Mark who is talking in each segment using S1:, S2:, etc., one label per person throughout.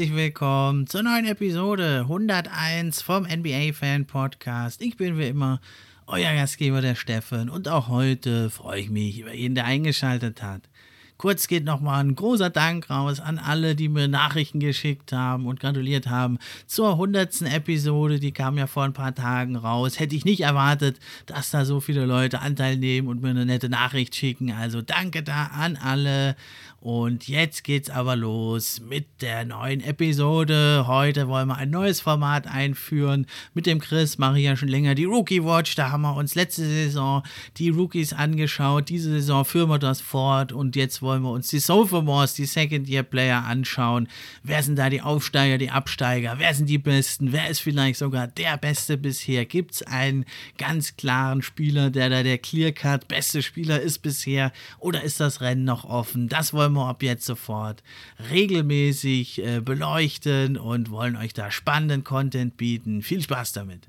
S1: Herzlich willkommen zur neuen Episode 101 vom NBA Fan Podcast. Ich bin wie immer euer Gastgeber, der Steffen, und auch heute freue ich mich über jeden, der eingeschaltet hat. Kurz geht nochmal ein großer Dank raus an alle, die mir Nachrichten geschickt haben und gratuliert haben zur 100. Episode. Die kam ja vor ein paar Tagen raus. Hätte ich nicht erwartet, dass da so viele Leute Anteil nehmen und mir eine nette Nachricht schicken. Also danke da an alle. Und jetzt geht's aber los mit der neuen Episode. Heute wollen wir ein neues Format einführen. Mit dem Chris mache ich ja schon länger die Rookie Watch. Da haben wir uns letzte Saison die Rookies angeschaut. Diese Saison führen wir das fort und jetzt wollen wir uns die Sophomores, die Second Year Player anschauen. Wer sind da die Aufsteiger, die Absteiger? Wer sind die Besten? Wer ist vielleicht sogar der Beste bisher? Gibt's einen ganz klaren Spieler, der da der Clear Cut beste Spieler ist bisher? Oder ist das Rennen noch offen? Das wollen wir ab jetzt sofort regelmäßig äh, beleuchten und wollen euch da spannenden Content bieten. Viel Spaß damit!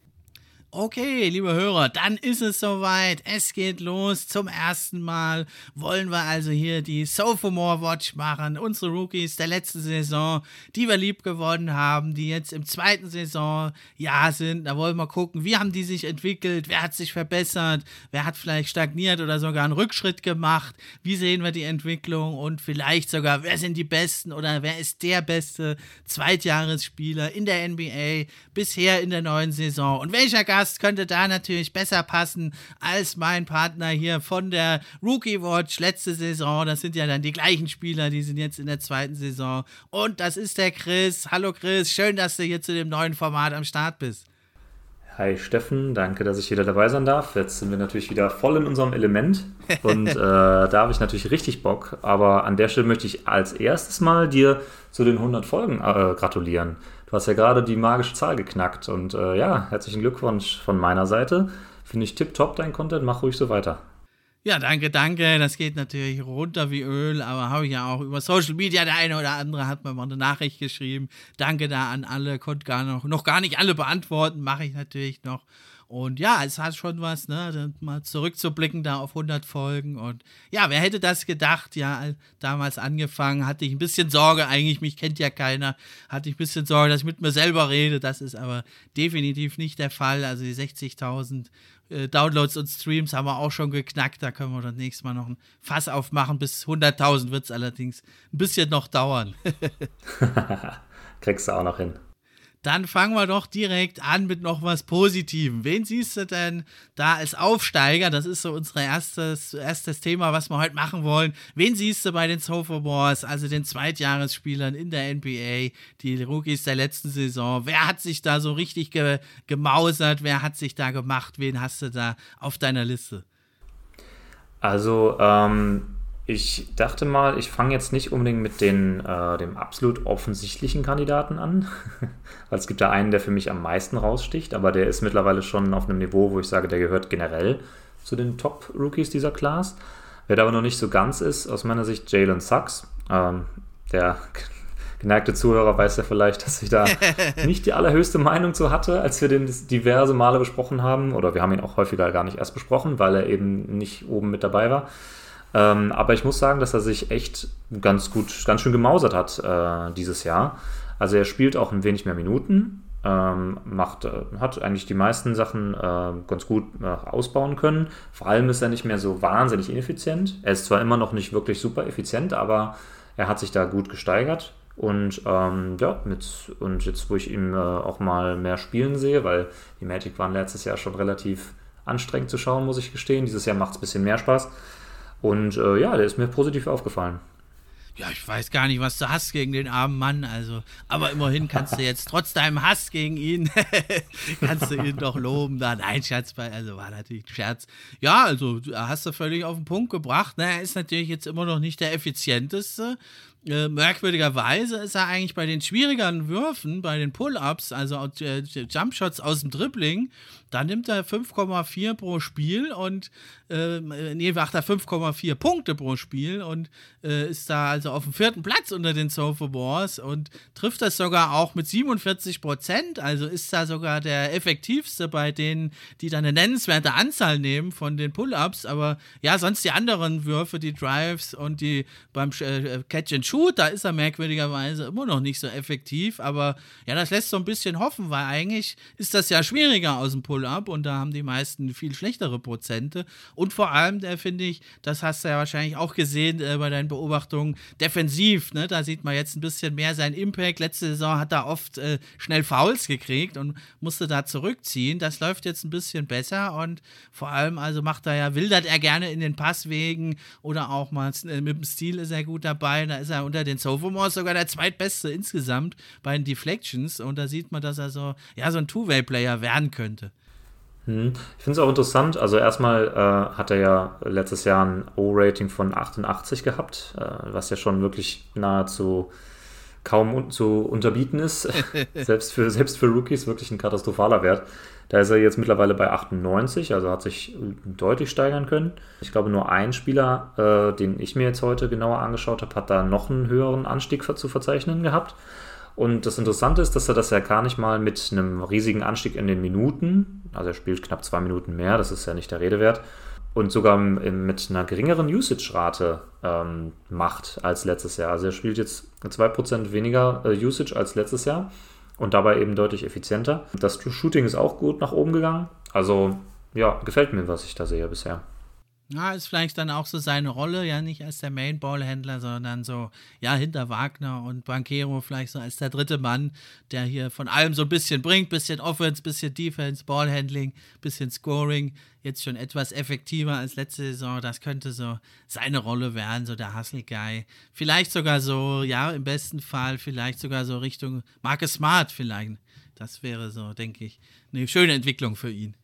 S1: Okay, liebe Hörer, dann ist es soweit. Es geht los. Zum ersten Mal wollen wir also hier die Sophomore Watch machen. Unsere Rookies der letzten Saison, die wir lieb gewonnen haben, die jetzt im zweiten Saisonjahr sind. Da wollen wir gucken, wie haben die sich entwickelt, wer hat sich verbessert, wer hat vielleicht stagniert oder sogar einen Rückschritt gemacht. Wie sehen wir die Entwicklung und vielleicht sogar, wer sind die Besten oder wer ist der beste Zweitjahresspieler in der NBA bisher in der neuen Saison und welcher Gast Gast könnte da natürlich besser passen als mein Partner hier von der Rookie Watch letzte Saison. Das sind ja dann die gleichen Spieler, die sind jetzt in der zweiten Saison. Und das ist der Chris. Hallo Chris, schön, dass du hier zu dem neuen Format am Start bist.
S2: Hi Steffen, danke, dass ich wieder dabei sein darf. Jetzt sind wir natürlich wieder voll in unserem Element und äh, da habe ich natürlich richtig Bock. Aber an der Stelle möchte ich als erstes mal dir zu den 100 Folgen äh, gratulieren. Du hast ja gerade die magische Zahl geknackt und äh, ja, herzlichen Glückwunsch von meiner Seite. Finde ich tipptopp dein Content, mach ruhig so weiter.
S1: Ja, danke, danke. Das geht natürlich runter wie Öl, aber habe ich ja auch über Social Media. Der eine oder andere hat mir mal eine Nachricht geschrieben. Danke da an alle, konnte gar noch, noch gar nicht alle beantworten, mache ich natürlich noch. Und ja, es hat schon was, ne, mal zurückzublicken da auf 100 Folgen. Und ja, wer hätte das gedacht? Ja, damals angefangen, hatte ich ein bisschen Sorge, eigentlich, mich kennt ja keiner, hatte ich ein bisschen Sorge, dass ich mit mir selber rede. Das ist aber definitiv nicht der Fall. Also die 60.000 äh, Downloads und Streams haben wir auch schon geknackt. Da können wir dann nächstes Mal noch ein Fass aufmachen. Bis 100.000 wird es allerdings ein bisschen noch dauern.
S2: Kriegst du auch noch hin.
S1: Dann fangen wir doch direkt an mit noch was Positivem. Wen siehst du denn da als Aufsteiger? Das ist so unser erstes, erstes Thema, was wir heute machen wollen. Wen siehst du bei den Sophomores, also den Zweitjahresspielern in der NBA, die Rookies der letzten Saison? Wer hat sich da so richtig ge gemausert? Wer hat sich da gemacht? Wen hast du da auf deiner Liste?
S2: Also, ähm, ich dachte mal, ich fange jetzt nicht unbedingt mit den, äh, dem absolut offensichtlichen Kandidaten an, weil es gibt da einen, der für mich am meisten raussticht, aber der ist mittlerweile schon auf einem Niveau, wo ich sage, der gehört generell zu den Top-Rookies dieser Class. Wer da aber noch nicht so ganz ist, aus meiner Sicht Jalen Sachs. Ähm, der geneigte Zuhörer weiß ja vielleicht, dass ich da nicht die allerhöchste Meinung zu hatte, als wir den diverse Male besprochen haben. Oder wir haben ihn auch häufiger gar nicht erst besprochen, weil er eben nicht oben mit dabei war. Ähm, aber ich muss sagen, dass er sich echt ganz gut, ganz schön gemausert hat äh, dieses Jahr. Also er spielt auch ein wenig mehr Minuten, ähm, macht, äh, hat eigentlich die meisten Sachen äh, ganz gut äh, ausbauen können. Vor allem ist er nicht mehr so wahnsinnig ineffizient. Er ist zwar immer noch nicht wirklich super effizient, aber er hat sich da gut gesteigert. Und ähm, ja, mit, und jetzt, wo ich ihn äh, auch mal mehr spielen sehe, weil die Magic waren letztes Jahr schon relativ anstrengend zu schauen, muss ich gestehen. Dieses Jahr macht es ein bisschen mehr Spaß. Und äh, ja, der ist mir positiv aufgefallen.
S1: Ja, ich weiß gar nicht, was du hast gegen den armen Mann, also, aber immerhin kannst du jetzt trotz deinem Hass gegen ihn, kannst du ihn doch loben. Da, nein, Scherz, also war natürlich ein Scherz. Ja, also hast du völlig auf den Punkt gebracht. Na, er ist natürlich jetzt immer noch nicht der effizienteste, äh, merkwürdigerweise ist er eigentlich bei den schwierigeren Würfen, bei den Pull-Ups, also äh, Jumpshots aus dem Dribbling, da nimmt er 5,4 pro Spiel und äh, nee, macht er 5,4 Punkte pro Spiel und äh, ist da also auf dem vierten Platz unter den Sophomores und trifft das sogar auch mit 47 Prozent, also ist da sogar der effektivste bei denen, die dann eine nennenswerte Anzahl nehmen von den Pull-Ups, aber ja, sonst die anderen Würfe, die Drives und die beim äh, Catch and Shoot, da ist er merkwürdigerweise immer noch nicht so effektiv, aber ja, das lässt so ein bisschen hoffen, weil eigentlich ist das ja schwieriger aus dem Pull-Up und da haben die meisten viel schlechtere Prozente und vor allem, äh, finde ich, das hast du ja wahrscheinlich auch gesehen äh, bei deinen Beobachtungen, defensiv, ne, da sieht man jetzt ein bisschen mehr seinen Impact. Letzte Saison hat er oft äh, schnell Fouls gekriegt und musste da zurückziehen. Das läuft jetzt ein bisschen besser und vor allem also macht er ja, wildert er gerne in den Passwegen oder auch mal äh, mit dem Stil ist er gut dabei, da ist er unter den Sophomores sogar der zweitbeste insgesamt bei den Deflections. Und da sieht man, dass er so, ja, so ein Two-Way-Player werden könnte.
S2: Hm. Ich finde es auch interessant. Also, erstmal äh, hat er ja letztes Jahr ein O-Rating von 88 gehabt, äh, was ja schon wirklich nahezu kaum un zu unterbieten ist. selbst, für, selbst für Rookies wirklich ein katastrophaler Wert. Da ist er jetzt mittlerweile bei 98, also hat sich deutlich steigern können. Ich glaube, nur ein Spieler, äh, den ich mir jetzt heute genauer angeschaut habe, hat da noch einen höheren Anstieg zu verzeichnen gehabt. Und das Interessante ist, dass er das ja gar nicht mal mit einem riesigen Anstieg in den Minuten, also er spielt knapp zwei Minuten mehr, das ist ja nicht der Rede wert, und sogar mit einer geringeren Usage-Rate ähm, macht als letztes Jahr. Also er spielt jetzt 2% weniger äh, Usage als letztes Jahr und dabei eben deutlich effizienter. Das Shooting ist auch gut nach oben gegangen. Also ja, gefällt mir, was ich da sehe bisher.
S1: Ja, ist vielleicht dann auch so seine Rolle, ja, nicht als der Main-Ball-Händler, sondern so, ja, hinter Wagner und Banquero vielleicht so als der dritte Mann, der hier von allem so ein bisschen bringt, bisschen Offense, bisschen Defense, Ballhandling, bisschen Scoring, jetzt schon etwas effektiver als letzte Saison. Das könnte so seine Rolle werden, so der Hustle-Guy. Vielleicht sogar so, ja, im besten Fall, vielleicht sogar so Richtung Marcus Smart vielleicht. Das wäre so, denke ich, eine schöne Entwicklung für ihn.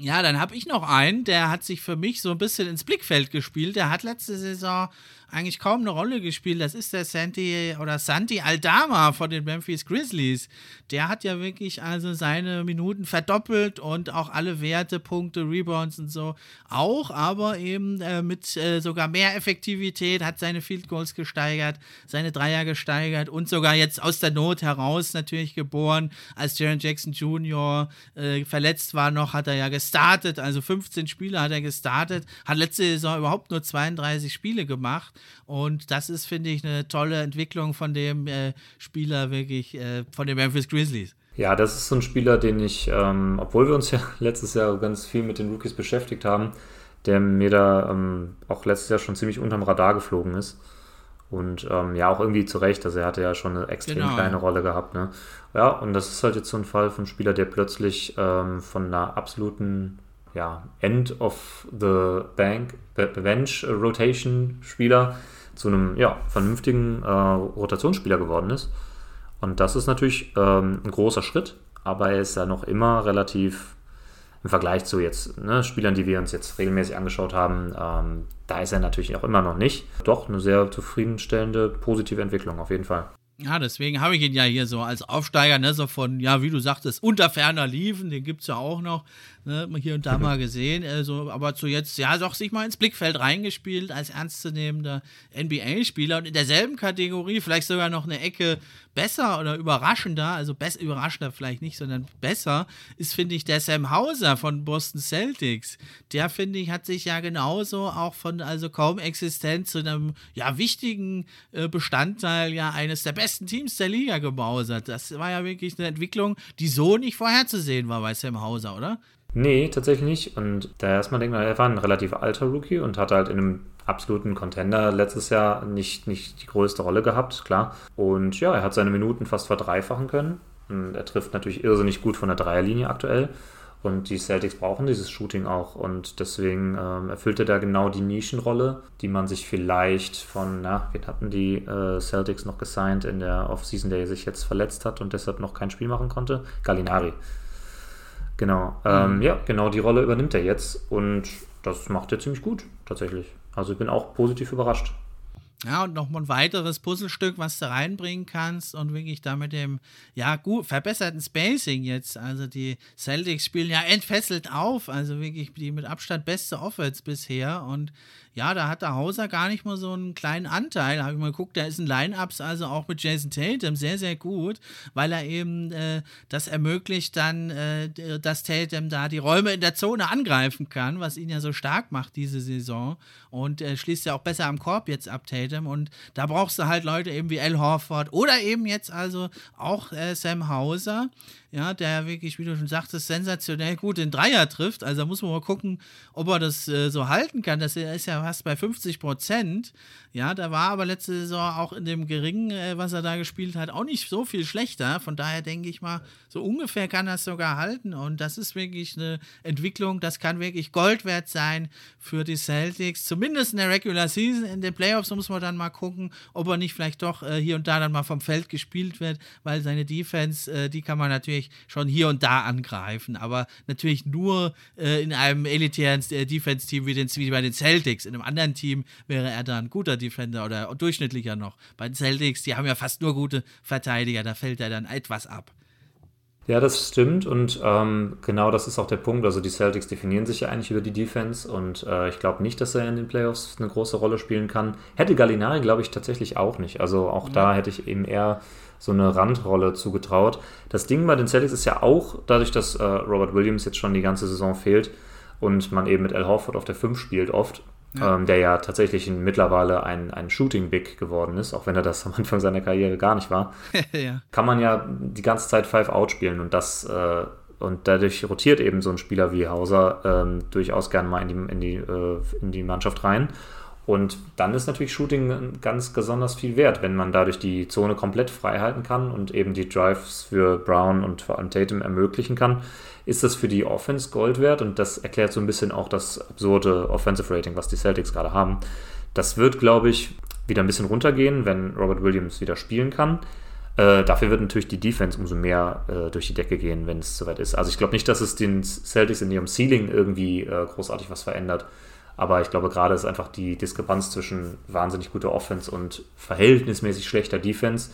S1: Ja, dann habe ich noch einen, der hat sich für mich so ein bisschen ins Blickfeld gespielt. Der hat letzte Saison eigentlich kaum eine Rolle gespielt. Das ist der Santi oder Santi Aldama von den Memphis Grizzlies. Der hat ja wirklich also seine Minuten verdoppelt und auch alle Werte, Punkte, Rebounds und so auch, aber eben äh, mit äh, sogar mehr Effektivität, hat seine Field Goals gesteigert, seine Dreier gesteigert und sogar jetzt aus der Not heraus natürlich geboren, als Jaron Jackson Jr. Äh, verletzt war noch, hat er ja gestartet, also 15 Spiele hat er gestartet, hat letzte Saison überhaupt nur 32 Spiele gemacht und das ist, finde ich, eine tolle Entwicklung von dem äh, Spieler, wirklich äh, von den Memphis Grizzlies.
S2: Ja, das ist so ein Spieler, den ich, ähm, obwohl wir uns ja letztes Jahr ganz viel mit den Rookies beschäftigt haben, der mir da ähm, auch letztes Jahr schon ziemlich unterm Radar geflogen ist. Und ähm, ja, auch irgendwie zu Recht, also er hatte ja schon eine extrem genau. kleine Rolle gehabt. Ne? Ja, und das ist halt jetzt so ein Fall von Spieler, der plötzlich ähm, von einer absoluten ja, End of the Bank, Bench Rotation Spieler zu einem ja, vernünftigen äh, Rotationsspieler geworden ist. Und das ist natürlich ähm, ein großer Schritt, aber er ist ja noch immer relativ im Vergleich zu jetzt ne, Spielern, die wir uns jetzt regelmäßig angeschaut haben, ähm, da ist er natürlich auch immer noch nicht. Doch eine sehr zufriedenstellende, positive Entwicklung auf jeden Fall.
S1: Ja, deswegen habe ich ihn ja hier so als Aufsteiger, ne, so von, ja, wie du sagtest, unter ferner liefen, den gibt es ja auch noch, ne, hier und da mal gesehen, also, aber zu jetzt, ja, doch sich mal ins Blickfeld reingespielt als ernstzunehmender NBA-Spieler und in derselben Kategorie, vielleicht sogar noch eine Ecke besser oder überraschender, also besser, überraschender vielleicht nicht, sondern besser, ist, finde ich, der Sam Hauser von Boston Celtics. Der, finde ich, hat sich ja genauso auch von, also kaum existent zu einem, ja, wichtigen äh, Bestandteil ja eines der besten Teams der Liga gebausert. Das war ja wirklich eine Entwicklung, die so nicht vorherzusehen war bei Sam Hauser, oder?
S2: Nee, tatsächlich nicht. Und da erstmal denkt man, er war ein relativ alter Rookie und hat halt in einem absoluten Contender letztes Jahr nicht, nicht die größte Rolle gehabt, klar. Und ja, er hat seine Minuten fast verdreifachen können. Und er trifft natürlich irrsinnig gut von der Dreierlinie aktuell. Und die Celtics brauchen dieses Shooting auch. Und deswegen ähm, erfüllt er da genau die Nischenrolle, die man sich vielleicht von, na, wen hatten die äh, Celtics noch gesigned in der Offseason, der sich jetzt verletzt hat und deshalb noch kein Spiel machen konnte? Gallinari. Genau. Ähm, mhm. Ja, genau die Rolle übernimmt er jetzt. Und das macht er ziemlich gut, tatsächlich. Also ich bin auch positiv überrascht.
S1: Ja, und noch mal ein weiteres Puzzlestück, was du reinbringen kannst und wirklich da mit dem, ja, gut, verbesserten Spacing jetzt. Also die Celtics spielen ja entfesselt auf, also wirklich die mit Abstand beste Offense bisher und ja, da hat der Hauser gar nicht mal so einen kleinen Anteil. Habe ich mal geguckt, da ist ein Line-Ups, also auch mit Jason Tatum, sehr, sehr gut, weil er eben äh, das ermöglicht dann, äh, dass Tatum da die Räume in der Zone angreifen kann, was ihn ja so stark macht diese Saison. Und äh, schließt ja auch besser am Korb jetzt ab, Tatum. Und da brauchst du halt Leute eben wie Al Horford oder eben jetzt also auch äh, Sam Hauser, ja, der wirklich, wie du schon sagtest, sensationell gut den Dreier trifft. Also da muss man mal gucken, ob er das äh, so halten kann. Das ist ja fast bei 50 Prozent. Ja, da war aber letzte Saison auch in dem geringen, äh, was er da gespielt hat, auch nicht so viel schlechter. Von daher denke ich mal, so ungefähr kann er es sogar halten. Und das ist wirklich eine Entwicklung, das kann wirklich Gold wert sein für die Celtics. Zumindest in der Regular Season. In den Playoffs muss man dann mal gucken, ob er nicht vielleicht doch äh, hier und da dann mal vom Feld gespielt wird, weil seine Defense, äh, die kann man natürlich schon hier und da angreifen. Aber natürlich nur äh, in einem elitären äh, Defense-Team wie, wie bei den Celtics. In einem anderen Team wäre er dann ein guter Defense. Defender oder durchschnittlicher noch. Bei den Celtics, die haben ja fast nur gute Verteidiger, da fällt er dann etwas ab.
S2: Ja, das stimmt und ähm, genau das ist auch der Punkt. Also die Celtics definieren sich ja eigentlich über die Defense und äh, ich glaube nicht, dass er in den Playoffs eine große Rolle spielen kann. Hätte Gallinari, glaube ich, tatsächlich auch nicht. Also auch ja. da hätte ich eben eher so eine Randrolle zugetraut. Das Ding bei den Celtics ist ja auch, dadurch, dass äh, Robert Williams jetzt schon die ganze Saison fehlt und man eben mit Al Horford auf der 5 spielt oft, ja. Ähm, der ja tatsächlich mittlerweile ein, ein Shooting Big geworden ist, auch wenn er das am Anfang seiner Karriere gar nicht war, ja. kann man ja die ganze Zeit Five Out spielen und das äh, und dadurch rotiert eben so ein Spieler wie Hauser ähm, durchaus gerne mal in die, in, die, äh, in die Mannschaft rein. Und dann ist natürlich Shooting ganz besonders viel wert, wenn man dadurch die Zone komplett frei halten kann und eben die Drives für Brown und vor allem Tatum ermöglichen kann ist das für die Offense Gold wert und das erklärt so ein bisschen auch das absurde Offensive Rating, was die Celtics gerade haben. Das wird, glaube ich, wieder ein bisschen runtergehen, wenn Robert Williams wieder spielen kann. Äh, dafür wird natürlich die Defense umso mehr äh, durch die Decke gehen, wenn es soweit ist. Also ich glaube nicht, dass es den Celtics in ihrem Ceiling irgendwie äh, großartig was verändert. Aber ich glaube, gerade ist einfach die Diskrepanz zwischen wahnsinnig guter Offense und verhältnismäßig schlechter Defense.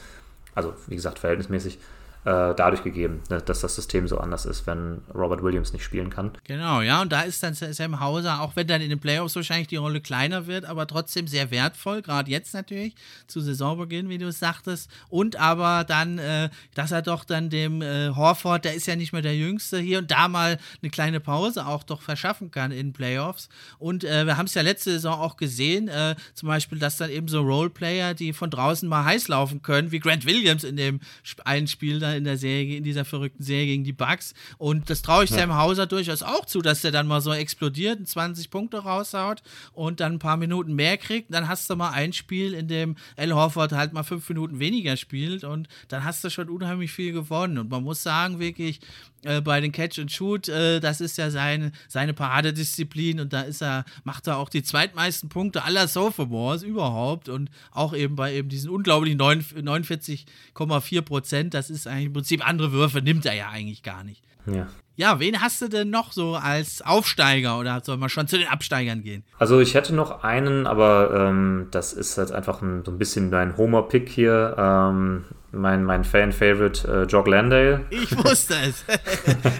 S2: Also, wie gesagt, verhältnismäßig äh, dadurch gegeben, ne, dass das System so anders ist, wenn Robert Williams nicht spielen kann.
S1: Genau, ja, und da ist dann Sam Hauser, auch wenn dann in den Playoffs wahrscheinlich die Rolle kleiner wird, aber trotzdem sehr wertvoll, gerade jetzt natürlich, zu Saisonbeginn, wie du es sagtest. Und aber dann, äh, dass er doch dann dem äh, Horford, der ist ja nicht mehr der Jüngste, hier und da mal eine kleine Pause auch doch verschaffen kann in Playoffs. Und äh, wir haben es ja letzte Saison auch gesehen, äh, zum Beispiel, dass dann eben so Roleplayer, die von draußen mal heiß laufen können, wie Grant Williams in dem einen Spiel in der Serie, in dieser verrückten Serie gegen die Bucks. Und das traue ich ja. Sam Hauser durchaus auch zu, dass der dann mal so explodiert und 20 Punkte raushaut und dann ein paar Minuten mehr kriegt. Dann hast du mal ein Spiel, in dem Al Horford halt mal fünf Minuten weniger spielt und dann hast du schon unheimlich viel gewonnen. Und man muss sagen, wirklich, äh, bei den Catch and Shoot, äh, das ist ja sein, seine Paradedisziplin und da ist er, macht er auch die zweitmeisten Punkte aller Sophomores überhaupt und auch eben bei eben diesen unglaublichen 49,4 Prozent, das ist eigentlich im Prinzip andere Würfe nimmt er ja eigentlich gar nicht.
S2: Ja.
S1: Ja, wen hast du denn noch so als Aufsteiger oder soll man schon zu den Absteigern gehen?
S2: Also ich hätte noch einen, aber ähm, das ist jetzt einfach ein, so ein bisschen mein Homer-Pick hier. Ähm, mein, mein Fan-Favorite äh, Jock Landale.
S1: Ich wusste es.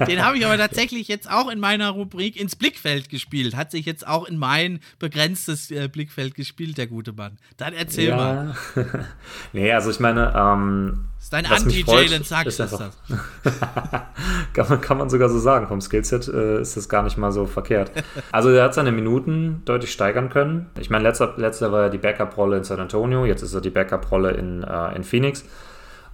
S1: Den habe ich aber tatsächlich jetzt auch in meiner Rubrik ins Blickfeld gespielt. Hat sich jetzt auch in mein begrenztes äh, Blickfeld gespielt, der gute Mann. Dann erzähl ja. mal.
S2: nee, also ich meine, ähm,
S1: ist dein Anti-Jalen Sachs ist, ist das.
S2: kann, man, kann man sogar so sagen. Vom Skillset äh, ist das gar nicht mal so verkehrt. Also er hat seine Minuten deutlich steigern können. Ich meine, letzter, letzter war ja die Backup-Rolle in San Antonio, jetzt ist er die Backup-Rolle in, äh, in Phoenix.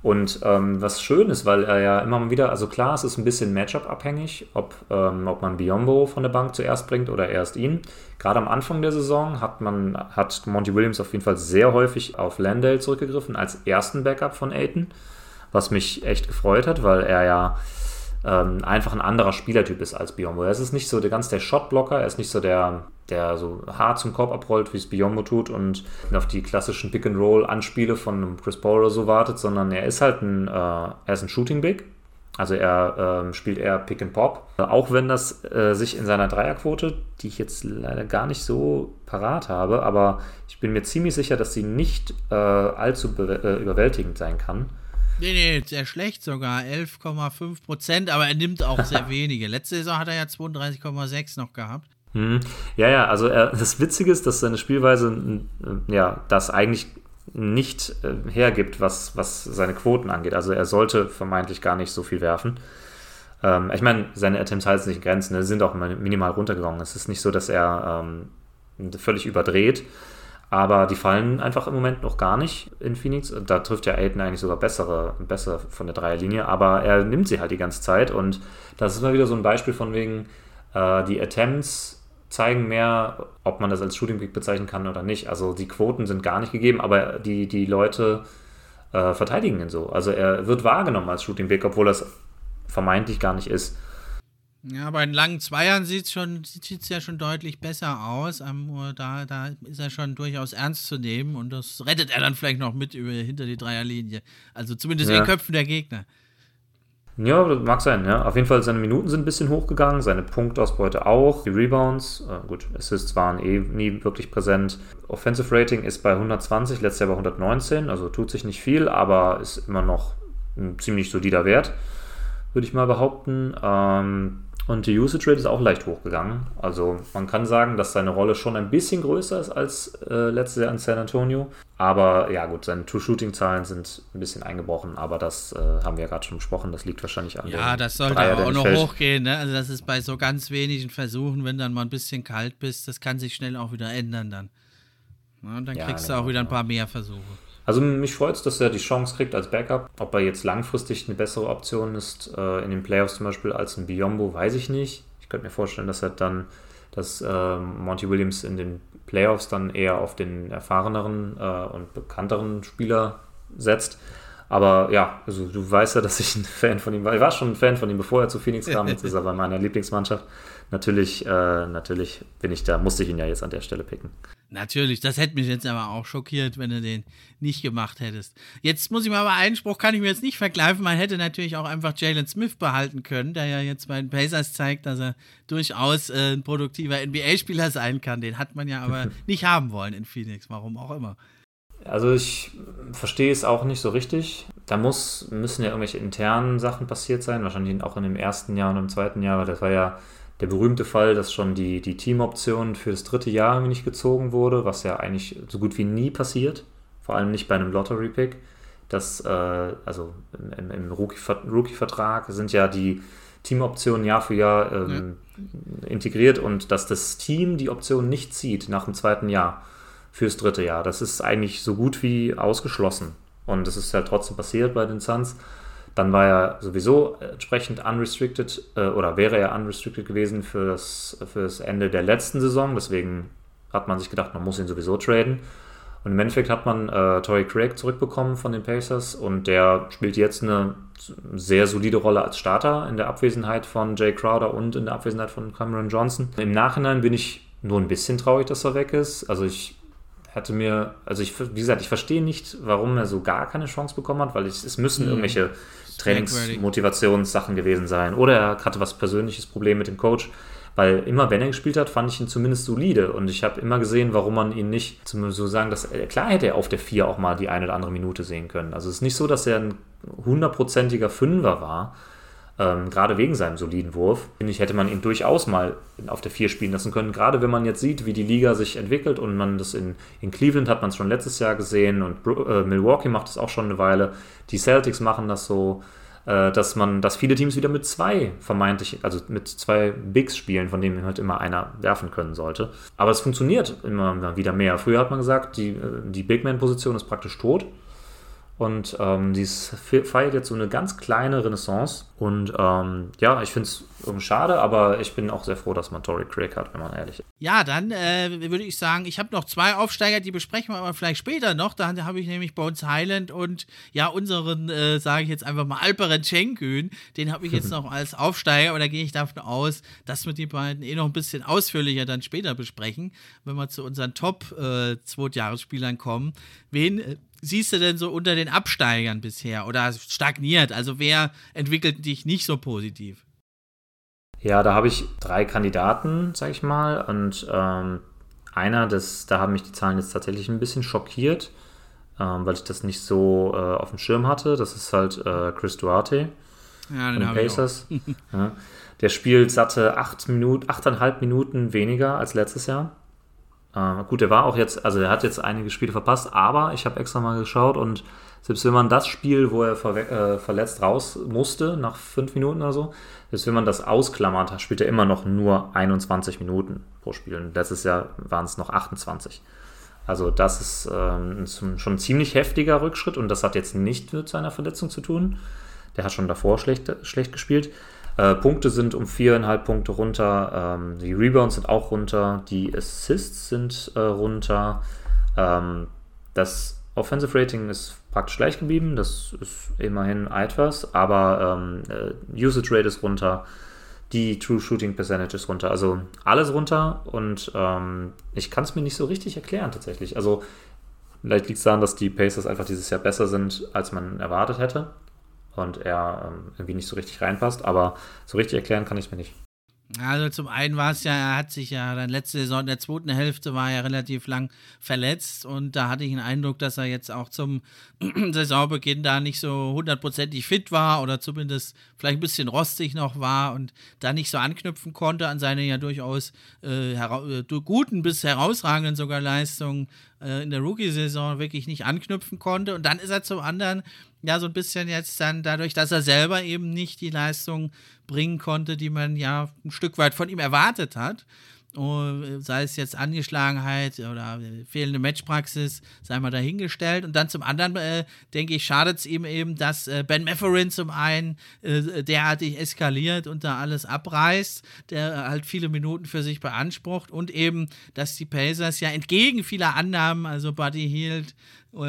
S2: Und ähm, was schön ist, weil er ja immer wieder, also klar, es ist ein bisschen Matchup-abhängig, ob, ähm, ob man Biombo von der Bank zuerst bringt oder erst ihn. Gerade am Anfang der Saison hat man, hat Monty Williams auf jeden Fall sehr häufig auf Landale zurückgegriffen als ersten Backup von Aiton, was mich echt gefreut hat, weil er ja ähm, einfach ein anderer Spielertyp ist als Biombo. Er ist nicht so der ganz der Shotblocker, er ist nicht so der, der so hart zum Korb abrollt, wie es Biombo tut und auf die klassischen Pick-and-Roll-Anspiele von Chris Paul oder so wartet, sondern er ist halt ein, äh, er ist ein Shooting-Big. Also er ähm, spielt eher Pick and Pop. Auch wenn das äh, sich in seiner Dreierquote, die ich jetzt leider gar nicht so parat habe, aber ich bin mir ziemlich sicher, dass sie nicht äh, allzu äh, überwältigend sein kann.
S1: Nee, nee, sehr schlecht sogar. 11,5 Prozent, aber er nimmt auch sehr wenige. Letzte Saison hat er ja 32,6 noch gehabt.
S2: Hm. Ja, ja, also er, das Witzige ist, dass seine Spielweise ja, das eigentlich nicht äh, hergibt, was, was seine Quoten angeht. Also er sollte vermeintlich gar nicht so viel werfen. Ähm, ich meine, seine Attempts halten sich in Grenzen, ne, sind auch minimal runtergegangen. Es ist nicht so, dass er ähm, völlig überdreht. Aber die fallen einfach im Moment noch gar nicht in Phoenix. Da trifft ja Aiden eigentlich sogar bessere, besser von der Dreierlinie, aber er nimmt sie halt die ganze Zeit. Und das ist mal wieder so ein Beispiel von wegen, äh, die Attempts zeigen mehr, ob man das als Shooting Pick bezeichnen kann oder nicht. Also die Quoten sind gar nicht gegeben, aber die, die Leute äh, verteidigen ihn so. Also er wird wahrgenommen als Shooting Pick, obwohl das vermeintlich gar nicht ist.
S1: Ja, bei den langen Zweiern sieht es schon, ja schon deutlich besser aus. Ähm, da, da ist er schon durchaus ernst zu nehmen und das rettet er dann vielleicht noch mit über, hinter die Dreierlinie. Also zumindest ja. in den Köpfen der Gegner.
S2: Ja, das mag sein, ja. Auf jeden Fall, seine Minuten sind ein bisschen hochgegangen, seine Punktausbeute auch, die Rebounds, äh, gut, Assists waren eh nie wirklich präsent. Offensive Rating ist bei 120, letztes Jahr bei 119, also tut sich nicht viel, aber ist immer noch ein ziemlich solider Wert, würde ich mal behaupten. Ähm, und die Usage Rate ist auch leicht hochgegangen. Also man kann sagen, dass seine Rolle schon ein bisschen größer ist als äh, letztes Jahr in San Antonio. Aber ja gut, seine True-Shooting-Zahlen sind ein bisschen eingebrochen, aber das äh, haben wir ja gerade schon besprochen. Das liegt wahrscheinlich an
S1: Ja, das sollte Dreier, auch noch fällt. hochgehen. Ne? Also das ist bei so ganz wenigen Versuchen, wenn dann mal ein bisschen kalt bist, das kann sich schnell auch wieder ändern dann. Ja, dann ja, kriegst genau, du auch wieder ein paar mehr Versuche.
S2: Also mich freut es, dass er die Chance kriegt als Backup. Ob er jetzt langfristig eine bessere Option ist, äh, in den Playoffs zum Beispiel, als ein Biombo, weiß ich nicht. Ich könnte mir vorstellen, dass er dann, dass äh, Monty Williams in den Playoffs dann eher auf den erfahreneren äh, und bekannteren Spieler setzt. Aber ja, also du weißt ja, dass ich ein Fan von ihm war. Ich war schon ein Fan von ihm, bevor er zu Phoenix kam. Jetzt ist er bei meiner Lieblingsmannschaft. Natürlich, äh, natürlich bin ich da, musste ich ihn ja jetzt an der Stelle picken.
S1: Natürlich, das hätte mich jetzt aber auch schockiert, wenn du den nicht gemacht hättest. Jetzt muss ich mal aber Einspruch kann ich mir jetzt nicht vergleichen. Man hätte natürlich auch einfach Jalen Smith behalten können, der ja jetzt bei den Pacers zeigt, dass er durchaus äh, ein produktiver NBA-Spieler sein kann. Den hat man ja aber nicht haben wollen in Phoenix, warum auch immer.
S2: Also ich verstehe es auch nicht so richtig. Da muss, müssen ja irgendwelche internen Sachen passiert sein, wahrscheinlich auch in dem ersten Jahr und im zweiten Jahr, weil das war ja der berühmte Fall, dass schon die, die Teamoption für das dritte Jahr nicht gezogen wurde, was ja eigentlich so gut wie nie passiert, vor allem nicht bei einem Lottery-Pick. Das, äh, also im, im Rookie-Vertrag sind ja die Teamoptionen Jahr für Jahr ähm, ja. integriert und dass das Team die Option nicht zieht nach dem zweiten Jahr fürs dritte Jahr, das ist eigentlich so gut wie ausgeschlossen. Und das ist ja trotzdem passiert bei den Suns. Dann war er sowieso entsprechend unrestricted äh, oder wäre er unrestricted gewesen für das, für das Ende der letzten Saison. Deswegen hat man sich gedacht, man muss ihn sowieso traden. Und im Endeffekt hat man äh, Torrey Craig zurückbekommen von den Pacers und der spielt jetzt eine sehr solide Rolle als Starter in der Abwesenheit von Jay Crowder und in der Abwesenheit von Cameron Johnson. Im Nachhinein bin ich nur ein bisschen traurig, dass er weg ist. Also ich hatte mir, also ich, wie gesagt, ich verstehe nicht, warum er so gar keine Chance bekommen hat, weil ich, es müssen mhm. irgendwelche Trainingsmotivationssachen gewesen sein. Oder er hatte was persönliches Problem mit dem Coach. Weil immer, wenn er gespielt hat, fand ich ihn zumindest solide. Und ich habe immer gesehen, warum man ihn nicht, zum so sagen, dass klar hätte er auf der 4 auch mal die eine oder andere Minute sehen können. Also es ist nicht so, dass er ein hundertprozentiger Fünfer war. Ähm, gerade wegen seinem soliden Wurf, finde ich, hätte man ihn durchaus mal auf der 4 spielen lassen können. Gerade wenn man jetzt sieht, wie die Liga sich entwickelt und man das in, in Cleveland hat man es schon letztes Jahr gesehen und äh, Milwaukee macht es auch schon eine Weile. Die Celtics machen das so. Äh, dass man, dass viele Teams wieder mit zwei vermeintlich, also mit zwei Bigs spielen, von denen halt immer einer werfen können sollte. Aber es funktioniert immer wieder mehr. Früher hat man gesagt, die, äh, die Big Man-Position ist praktisch tot. Und ähm, die feiert jetzt so eine ganz kleine Renaissance. Und ähm, ja, ich finde es schade, aber ich bin auch sehr froh, dass man Tory Craig hat, wenn man ehrlich ist.
S1: Ja, dann äh, würde ich sagen, ich habe noch zwei Aufsteiger, die besprechen wir aber vielleicht später noch. Da habe ich nämlich Bones Highland und ja, unseren, äh, sage ich jetzt einfach mal, Alperen Cenkün. Den habe ich jetzt noch als Aufsteiger, aber da gehe ich davon aus, dass wir die beiden eh noch ein bisschen ausführlicher dann später besprechen, wenn wir zu unseren Top-Zweitjahresspielern äh, kommen. Wen äh, siehst du denn so unter den Absteigern bisher oder stagniert? Also wer entwickelt dich nicht so positiv?
S2: Ja, da habe ich drei Kandidaten, sag ich mal. Und ähm, einer, das, da haben mich die Zahlen jetzt tatsächlich ein bisschen schockiert, ähm, weil ich das nicht so äh, auf dem Schirm hatte. Das ist halt äh, Chris Duarte ja, von den Pacers. ja. Der spielt satte acht Minuten, 8,5 Minuten weniger als letztes Jahr. Äh, gut, er war auch jetzt, also er hat jetzt einige Spiele verpasst, aber ich habe extra mal geschaut und selbst wenn man das Spiel, wo er ver äh, verletzt raus musste, nach fünf Minuten oder so, selbst wenn man das ausklammert, spielt er immer noch nur 21 Minuten pro Spiel. Und letztes Jahr waren es noch 28. Also das ist ähm, schon ein ziemlich heftiger Rückschritt und das hat jetzt nicht mit seiner Verletzung zu tun. Der hat schon davor schlecht, schlecht gespielt. Äh, Punkte sind um viereinhalb Punkte runter, ähm, die Rebounds sind auch runter, die Assists sind äh, runter. Ähm, das Offensive Rating ist praktisch gleich geblieben, das ist immerhin etwas, aber ähm, äh, Usage Rate ist runter, die True Shooting Percentage ist runter, also alles runter und ähm, ich kann es mir nicht so richtig erklären tatsächlich. Also vielleicht liegt es daran, dass die Pacers einfach dieses Jahr besser sind, als man erwartet hätte und er ähm, irgendwie nicht so richtig reinpasst. Aber so richtig erklären kann ich es mir nicht.
S1: Also zum einen war es ja, er hat sich ja dann letzte Saison in der zweiten Hälfte war er relativ lang verletzt und da hatte ich den Eindruck, dass er jetzt auch zum Saisonbeginn da nicht so hundertprozentig fit war oder zumindest vielleicht ein bisschen rostig noch war und da nicht so anknüpfen konnte an seine ja durchaus äh, äh guten bis herausragenden sogar Leistungen äh, in der Rookie-Saison wirklich nicht anknüpfen konnte und dann ist er zum anderen ja so ein bisschen jetzt dann dadurch, dass er selber eben nicht die Leistung bringen konnte, die man ja ein Stück weit von ihm erwartet hat. Oh, sei es jetzt Angeschlagenheit oder fehlende Matchpraxis, sei mal dahingestellt. Und dann zum anderen, äh, denke ich, schadet es ihm eben, dass äh, Ben Matherin zum einen äh, derartig eskaliert und da alles abreißt, der halt viele Minuten für sich beansprucht und eben, dass die Pacers ja entgegen vieler Annahmen, also Buddy Hield,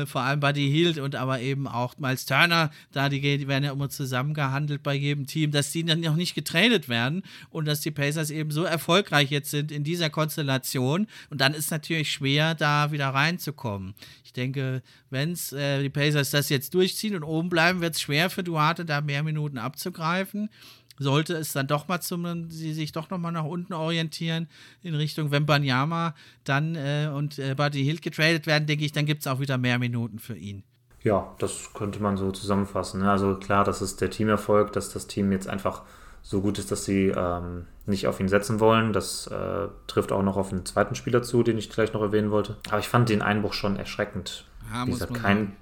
S1: vor allem Buddy Hield und aber eben auch Miles Turner, da die, die werden ja immer zusammengehandelt bei jedem Team, dass die dann noch nicht getradet werden und dass die Pacers eben so erfolgreich jetzt sind in dieser Konstellation und dann ist natürlich schwer, da wieder reinzukommen. Ich denke, wenn äh, die Pacers das jetzt durchziehen und oben bleiben, wird es schwer für Duarte, da mehr Minuten abzugreifen sollte es dann doch mal zum, sie sich doch noch mal nach unten orientieren in Richtung Wembanyama dann äh, und äh, Buddy Hill getradet werden, denke ich, dann gibt es auch wieder mehr Minuten für ihn.
S2: Ja, das könnte man so zusammenfassen. Ne? Also klar, das ist der Teamerfolg, dass das Team jetzt einfach so gut ist, dass sie ähm, nicht auf ihn setzen wollen. Das äh, trifft auch noch auf einen zweiten Spieler zu, den ich gleich noch erwähnen wollte. Aber ich fand den Einbruch schon erschreckend. Ja, gesagt, kein,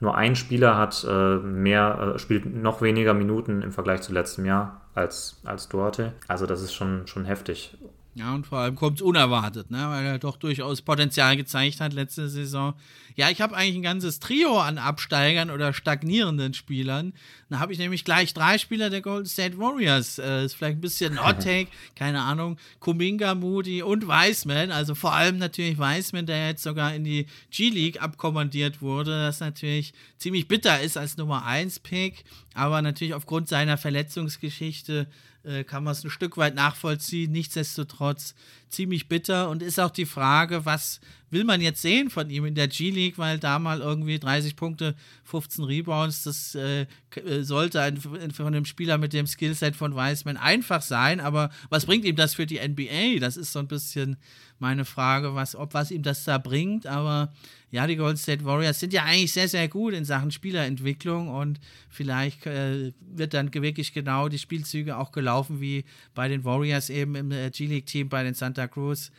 S2: nur ein Spieler hat äh, mehr, äh, spielt noch weniger Minuten im Vergleich zu letztem Jahr als, als Duarte. Also das ist schon, schon heftig.
S1: Ja, und vor allem kommt es unerwartet, ne? weil er doch durchaus Potenzial gezeigt hat letzte Saison. Ja, ich habe eigentlich ein ganzes Trio an Absteigern oder stagnierenden Spielern. Da habe ich nämlich gleich drei Spieler der Golden State Warriors. Äh, ist vielleicht ein bisschen Hot Take, keine Ahnung. Kuminga, Moody und Wiseman. Also vor allem natürlich Wiseman, der jetzt sogar in die G-League abkommandiert wurde. Das natürlich ziemlich bitter ist als Nummer 1 Pick. Aber natürlich aufgrund seiner Verletzungsgeschichte äh, kann man es ein Stück weit nachvollziehen. Nichtsdestotrotz ziemlich bitter und ist auch die Frage, was will man jetzt sehen von ihm in der G-League, weil da mal irgendwie 30 Punkte, 15 Rebounds, das äh, äh, sollte ein, von einem Spieler mit dem Skillset von Wiseman einfach sein, aber was bringt ihm das für die NBA? Das ist so ein bisschen meine Frage, was, ob was ihm das da bringt, aber ja, die Golden State Warriors sind ja eigentlich sehr, sehr gut in Sachen Spielerentwicklung und vielleicht äh, wird dann wirklich genau die Spielzüge auch gelaufen wie bei den Warriors eben im äh, G-League-Team bei den Santa Cruz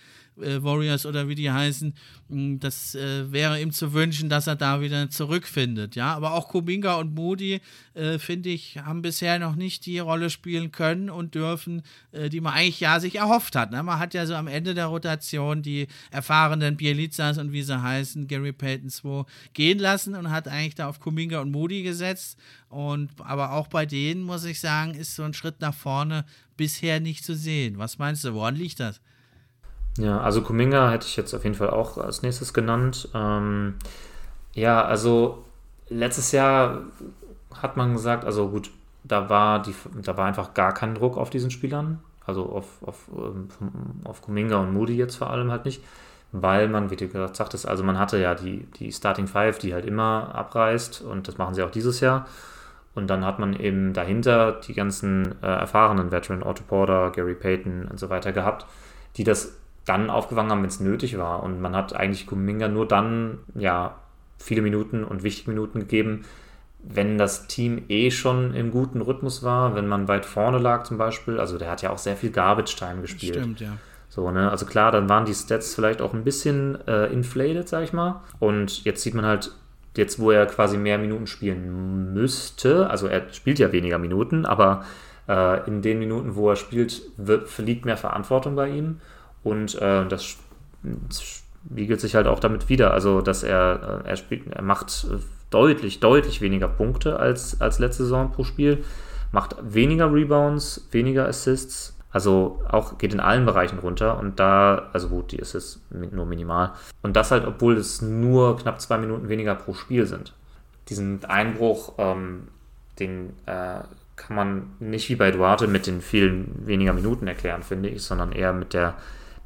S1: äh, Warriors oder wie die heißen, mm, das äh, wäre ihm zu wünschen, dass er da wieder zurückfindet. Ja, aber auch Kuminga und Moody, äh, finde ich, haben bisher noch nicht die Rolle spielen können und dürfen, äh, die man eigentlich ja sich erhofft hat. Ne? Man hat ja so am Ende der Rotation die erfahrenen Bielizas und wie sie heißen, Gary Payton 2, gehen lassen und hat eigentlich da auf Kuminga und Moody gesetzt. Und aber auch bei denen, muss ich sagen, ist so ein Schritt nach vorne bisher nicht zu sehen. Was meinst du, woran liegt das?
S2: Ja, also Kuminga hätte ich jetzt auf jeden Fall auch als nächstes genannt. Ähm, ja, also letztes Jahr hat man gesagt, also gut, da war, die, da war einfach gar kein Druck auf diesen Spielern. Also auf, auf, ähm, auf Kuminga und Moody jetzt vor allem halt nicht. Weil man, wie du gesagt sagtest, also man hatte ja die, die Starting Five, die halt immer abreißt und das machen sie auch dieses Jahr. Und dann hat man eben dahinter die ganzen äh, erfahrenen Veteran, Otto Porter, Gary Payton und so weiter gehabt, die das dann aufgefangen haben, wenn es nötig war. Und man hat eigentlich Kuminga nur dann, ja, viele Minuten und wichtige Minuten gegeben, wenn das Team eh schon im guten Rhythmus war, wenn man weit vorne lag zum Beispiel. Also der hat ja auch sehr viel Garbage-Time gespielt.
S1: Stimmt, ja.
S2: So, ne? Also klar, dann waren die Stats vielleicht auch ein bisschen äh, inflated, sag ich mal. Und jetzt sieht man halt, jetzt wo er quasi mehr Minuten spielen müsste, also er spielt ja weniger Minuten, aber äh, in den Minuten, wo er spielt, wird, verliegt mehr Verantwortung bei ihm. Und äh, das spiegelt sich halt auch damit wieder. Also, dass er, äh, er spielt, er macht deutlich, deutlich weniger Punkte als, als letzte Saison pro Spiel, macht weniger Rebounds, weniger Assists. Also auch geht in allen Bereichen runter und da, also gut, die Assists nur minimal. Und das halt, obwohl es nur knapp zwei Minuten weniger pro Spiel sind. Diesen Einbruch, ähm, den äh, kann man nicht wie bei Duarte mit den vielen weniger Minuten erklären, finde ich, sondern eher mit der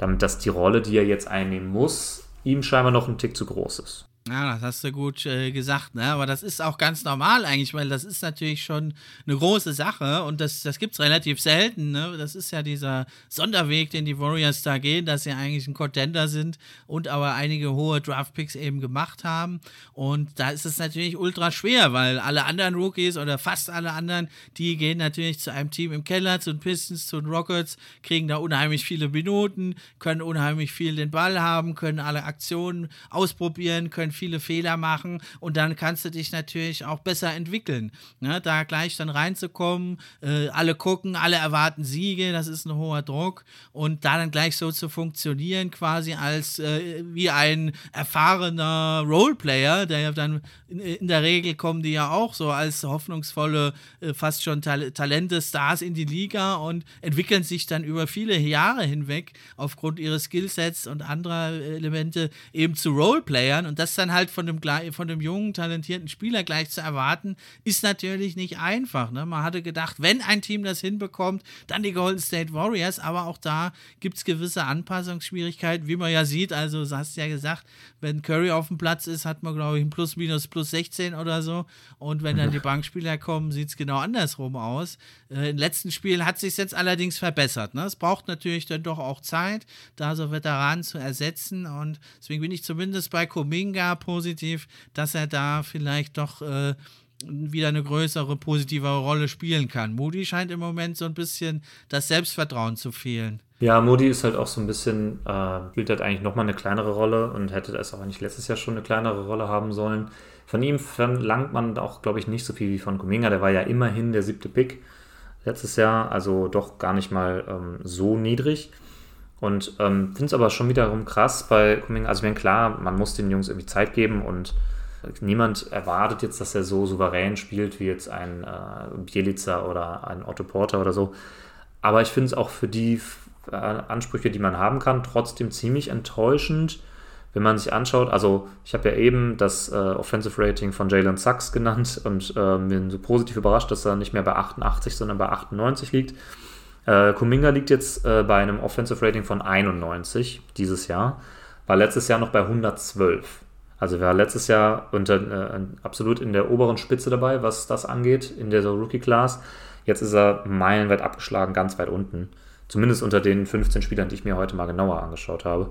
S2: damit dass die Rolle, die er jetzt einnehmen muss, ihm scheinbar noch ein Tick zu groß ist.
S1: Ja, das hast du gut äh, gesagt, ne? Aber das ist auch ganz normal eigentlich, weil das ist natürlich schon eine große Sache und das, das gibt es relativ selten, ne? Das ist ja dieser Sonderweg, den die Warriors da gehen, dass sie eigentlich ein Contender sind und aber einige hohe Draftpicks eben gemacht haben. Und da ist es natürlich ultra schwer, weil alle anderen Rookies oder fast alle anderen, die gehen natürlich zu einem Team im Keller, zu den Pistons, zu den Rockets, kriegen da unheimlich viele Minuten, können unheimlich viel den Ball haben, können alle Aktionen ausprobieren, können können viele Fehler machen und dann kannst du dich natürlich auch besser entwickeln. Ne? Da gleich dann reinzukommen, äh, alle gucken, alle erwarten Siege, das ist ein hoher Druck und da dann gleich so zu funktionieren, quasi als äh, wie ein erfahrener Roleplayer, der dann in, in, der Regel kommen die ja auch so als hoffnungsvolle, äh, fast schon Tal Talente, Stars in die Liga und entwickeln sich dann über viele Jahre hinweg aufgrund ihres Skillsets und anderer Elemente eben zu Roleplayern und das dann halt von dem, von dem jungen, talentierten Spieler gleich zu erwarten, ist natürlich nicht einfach. Ne? Man hatte gedacht, wenn ein Team das hinbekommt, dann die Golden State Warriors, aber auch da gibt es gewisse Anpassungsschwierigkeiten, wie man ja sieht. Also, du hast ja gesagt, wenn Curry auf dem Platz ist, hat man, glaube ich, ein Plus, Minus, Plus 16 oder so. Und wenn dann die Bankspieler kommen, sieht es genau andersrum aus. Äh, in den letzten Spielen hat sich jetzt allerdings verbessert. Ne? Es braucht natürlich dann doch auch Zeit, da so Veteranen zu ersetzen. Und deswegen bin ich zumindest bei Kuminga positiv, dass er da vielleicht doch äh, wieder eine größere, positivere Rolle spielen kann. Moody scheint im Moment so ein bisschen das Selbstvertrauen zu fehlen.
S2: Ja, Moody ist halt auch so ein bisschen, äh, spielt halt eigentlich nochmal eine kleinere Rolle und hätte das auch eigentlich letztes Jahr schon eine kleinere Rolle haben sollen. Von ihm verlangt man auch, glaube ich, nicht so viel wie von Kuminga. Der war ja immerhin der siebte Pick letztes Jahr, also doch gar nicht mal ähm, so niedrig. Und ähm, finde es aber schon wiederum krass bei Kuminga. Also, wenn klar, man muss den Jungs irgendwie Zeit geben und niemand erwartet jetzt, dass er so souverän spielt wie jetzt ein äh, Bielica oder ein Otto Porter oder so. Aber ich finde es auch für die äh, Ansprüche, die man haben kann, trotzdem ziemlich enttäuschend, wenn man sich anschaut. Also, ich habe ja eben das äh, Offensive Rating von Jalen Sachs genannt und äh, bin so positiv überrascht, dass er nicht mehr bei 88, sondern bei 98 liegt. Äh, Kuminga liegt jetzt äh, bei einem Offensive Rating von 91 dieses Jahr. war letztes Jahr noch bei 112. Also war letztes Jahr unter, äh, absolut in der oberen Spitze dabei, was das angeht, in der Rookie-Class. Jetzt ist er meilenweit abgeschlagen, ganz weit unten. Zumindest unter den 15 Spielern, die ich mir heute mal genauer angeschaut habe.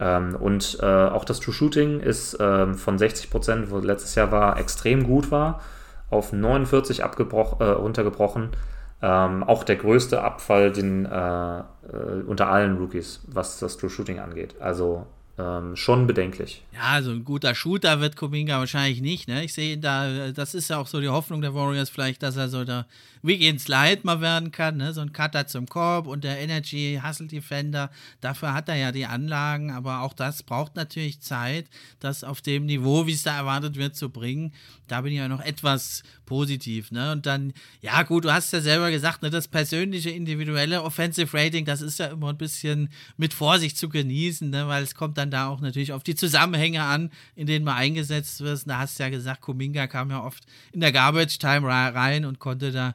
S2: Ähm, und äh, auch das True Shooting ist ähm, von 60 Prozent, wo letztes Jahr war, extrem gut war, auf 49 abgebrochen, äh, runtergebrochen. Ähm, auch der größte Abfall den, äh, äh, unter allen Rookies, was das True Shooting angeht. Also ähm, schon bedenklich.
S1: Ja, also ein guter Shooter wird Kuminga wahrscheinlich nicht. Ne? Ich sehe da, das ist ja auch so die Hoffnung der Warriors vielleicht, dass er so der Wiggins Light mal werden kann, ne? so ein Cutter zum Korb und der Energy Hustle Defender. Dafür hat er ja die Anlagen, aber auch das braucht natürlich Zeit, das auf dem Niveau, wie es da erwartet wird, zu bringen. Da bin ich ja noch etwas positiv. Ne? Und dann, ja gut, du hast ja selber gesagt, ne, das persönliche, individuelle Offensive Rating, das ist ja immer ein bisschen mit Vorsicht zu genießen, ne? weil es kommt dann da auch natürlich auf die Zusammenhänge an, in denen man eingesetzt wird. Da hast du ja gesagt, Kuminga kam ja oft in der Garbage Time rein und konnte da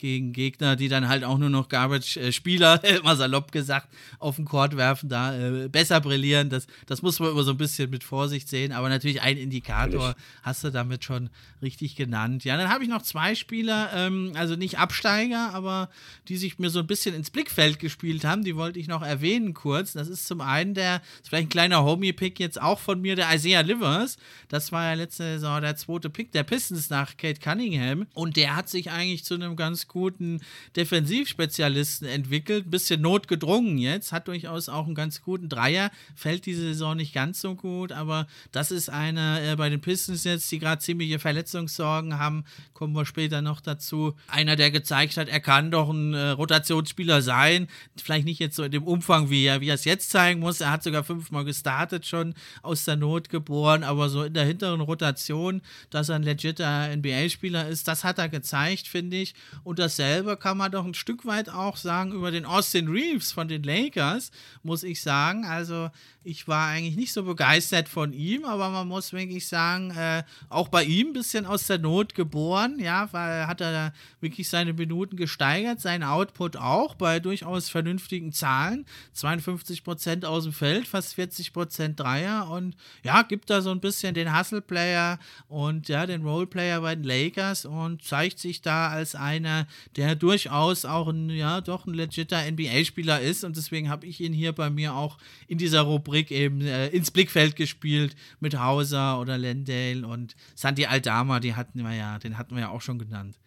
S1: gegen Gegner, die dann halt auch nur noch Garbage-Spieler, immer salopp gesagt, auf den Court werfen, da äh, besser brillieren. Das, das muss man immer so ein bisschen mit Vorsicht sehen, aber natürlich ein Indikator natürlich. hast du damit schon richtig genannt. Ja, dann habe ich noch zwei Spieler, ähm, also nicht Absteiger, aber die sich mir so ein bisschen ins Blickfeld gespielt haben, die wollte ich noch erwähnen kurz. Das ist zum einen der, ist vielleicht ein kleiner Homie-Pick jetzt auch von mir, der Isaiah Livers. Das war ja letzte Saison der zweite Pick der Pistons nach Kate Cunningham und der hat sich eigentlich zu einem ganz guten Defensivspezialisten entwickelt. Ein bisschen notgedrungen jetzt, hat durchaus auch einen ganz guten Dreier. Fällt diese Saison nicht ganz so gut, aber das ist einer äh, bei den Pistons jetzt, die gerade ziemliche Verletzungssorgen haben. Kommen wir später noch dazu. Einer, der gezeigt hat, er kann doch ein äh, Rotationsspieler sein. Vielleicht nicht jetzt so in dem Umfang, wie er, wie er es jetzt zeigen muss. Er hat sogar fünfmal gestartet, schon aus der Not geboren, aber so in der hinteren Rotation, dass er ein legitter NBA-Spieler ist, das hat er gezeigt, finde ich. Und dasselbe kann man doch ein Stück weit auch sagen über den Austin Reeves von den Lakers, muss ich sagen. Also ich war eigentlich nicht so begeistert von ihm, aber man muss wirklich sagen, äh, auch bei ihm ein bisschen aus der Not geboren, ja, weil hat er da wirklich seine Minuten gesteigert, sein Output auch bei durchaus vernünftigen Zahlen. 52 Prozent aus dem Feld, fast 40 Prozent Dreier und ja, gibt da so ein bisschen den Hustle-Player und ja, den Role-Player bei den Lakers und zeigt sich da als einer, der durchaus auch ein, ja, doch ein legitter NBA-Spieler ist und deswegen habe ich ihn hier bei mir auch in dieser Rubrik Rubrik eben äh, ins Blickfeld gespielt mit Hauser oder Lendale und Santi Aldama, die hatten wir ja, den hatten wir ja auch schon genannt.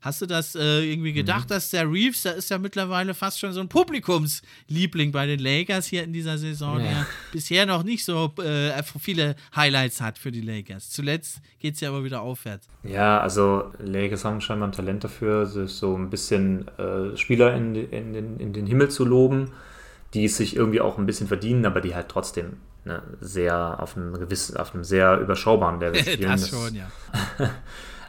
S1: Hast du das äh, irgendwie gedacht, mhm. dass der Reeves, der ist ja mittlerweile fast schon so ein Publikumsliebling bei den Lakers hier in dieser Saison, ja. der bisher noch nicht so äh, viele Highlights hat für die Lakers. Zuletzt geht es ja aber wieder aufwärts.
S2: Ja, also Lakers haben scheinbar ein Talent dafür, so ein bisschen äh, Spieler in, in, in, in den Himmel zu loben die es sich irgendwie auch ein bisschen verdienen, aber die halt trotzdem ne, sehr auf einem gewissen, auf einem sehr überschaubaren Level spielen. das schon, ja.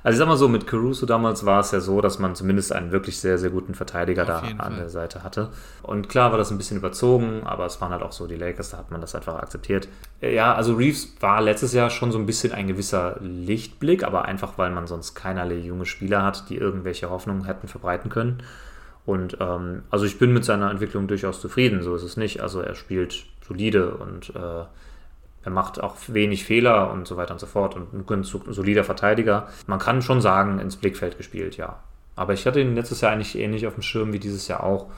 S2: Also ich sag mal so, mit Caruso damals war es ja so, dass man zumindest einen wirklich sehr, sehr guten Verteidiger da an Fall. der Seite hatte. Und klar war das ein bisschen überzogen, aber es waren halt auch so die Lakers, da hat man das einfach akzeptiert. Ja, also Reeves war letztes Jahr schon so ein bisschen ein gewisser Lichtblick, aber einfach, weil man sonst keinerlei junge Spieler hat, die irgendwelche Hoffnungen hätten verbreiten können. Und ähm, also ich bin mit seiner Entwicklung durchaus zufrieden, so ist es nicht. Also er spielt solide und äh, er macht auch wenig Fehler und so weiter und so fort und ein solider Verteidiger. Man kann schon sagen, ins Blickfeld gespielt, ja. Aber ich hatte ihn letztes Jahr eigentlich ähnlich auf dem Schirm wie dieses Jahr auch.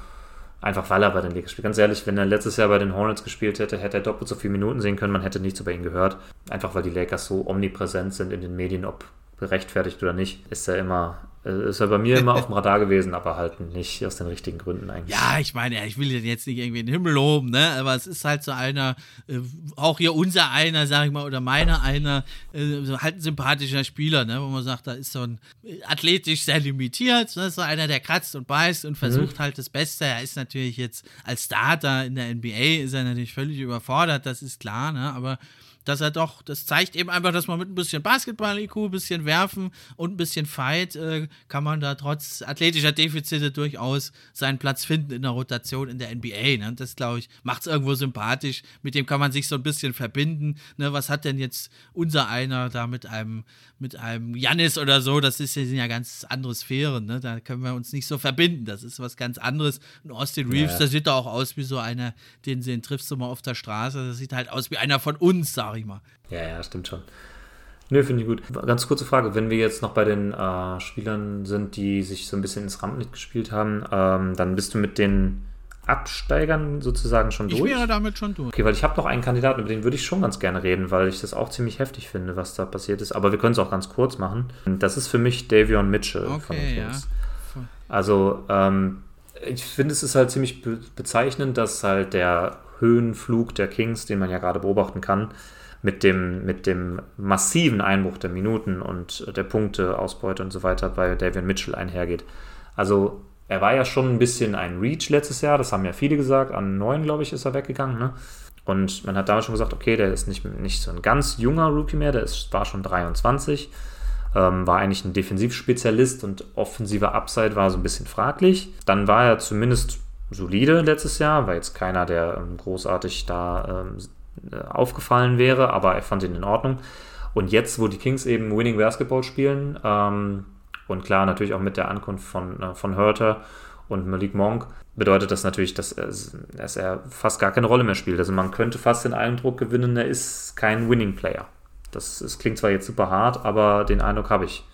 S2: Einfach weil er bei den Lakers spielt. Ganz ehrlich, wenn er letztes Jahr bei den Hornets gespielt hätte, hätte er doppelt so viele Minuten sehen können. Man hätte nichts über ihn gehört. Einfach weil die Lakers so omnipräsent sind in den Medien, ob gerechtfertigt oder nicht, ist er immer ist ja bei mir immer auf dem Radar gewesen, aber halt nicht aus den richtigen Gründen eigentlich.
S1: Ja, ich meine, ich will den jetzt nicht irgendwie den Himmel loben, ne? Aber es ist halt so einer, äh, auch hier unser einer, sag ich mal, oder meiner einer, äh, halt ein sympathischer Spieler, ne? Wo man sagt, da ist so ein athletisch sehr limitiert, ne? so einer, der kratzt und beißt und versucht mhm. halt das Beste. Er ist natürlich jetzt als Starter in der NBA ist er natürlich völlig überfordert, das ist klar, ne? Aber dass er doch, das zeigt eben einfach, dass man mit ein bisschen Basketball-IQ, ein bisschen Werfen und ein bisschen Fight, äh, kann man da trotz athletischer Defizite durchaus seinen Platz finden in der Rotation in der NBA. Ne? Das, glaube ich, macht es irgendwo sympathisch. Mit dem kann man sich so ein bisschen verbinden. Ne? Was hat denn jetzt unser einer da mit einem, mit einem Jannis oder so? Das ist, sind ja ganz andere Sphären. Ne? Da können wir uns nicht so verbinden. Das ist was ganz anderes. Und Austin Reeves, ja. der sieht da auch aus wie so einer, den, den triffst du mal auf der Straße. Das sieht halt aus wie einer von uns, sag ich mal.
S2: Ja, ja, stimmt schon. Nö, finde ich gut. Ganz kurze Frage, wenn wir jetzt noch bei den äh, Spielern sind, die sich so ein bisschen ins Rampenlicht gespielt haben, ähm, dann bist du mit den Absteigern sozusagen schon durch?
S1: Ich wäre damit schon durch.
S2: Okay, weil ich habe noch einen Kandidaten, über den würde ich schon ganz gerne reden, weil ich das auch ziemlich heftig finde, was da passiert ist. Aber wir können es auch ganz kurz machen. Das ist für mich Davion Mitchell
S1: okay, von den
S2: Kings. Ja. Also, ähm, ich finde, es ist halt ziemlich be bezeichnend, dass halt der Höhenflug der Kings, den man ja gerade beobachten kann, mit dem, mit dem massiven Einbruch der Minuten und der Punkteausbeute und so weiter bei Davion Mitchell einhergeht. Also er war ja schon ein bisschen ein Reach letztes Jahr, das haben ja viele gesagt. An neun, glaube ich, ist er weggegangen. Ne? Und man hat damals schon gesagt, okay, der ist nicht, nicht so ein ganz junger Rookie mehr, der ist, war schon 23, ähm, war eigentlich ein Defensivspezialist und offensiver Upside war so ein bisschen fraglich. Dann war er zumindest solide letztes Jahr, war jetzt keiner, der ähm, großartig da ähm, äh, aufgefallen wäre, aber er fand ihn in Ordnung. Und jetzt, wo die Kings eben Winning Basketball spielen, ähm, und klar natürlich auch mit der Ankunft von, äh, von Hurter und Malik Monk, bedeutet das natürlich, dass er, dass er fast gar keine Rolle mehr spielt. Also man könnte fast den Eindruck gewinnen, er ist kein Winning Player. Das, das klingt zwar jetzt super hart, aber den Eindruck habe ich.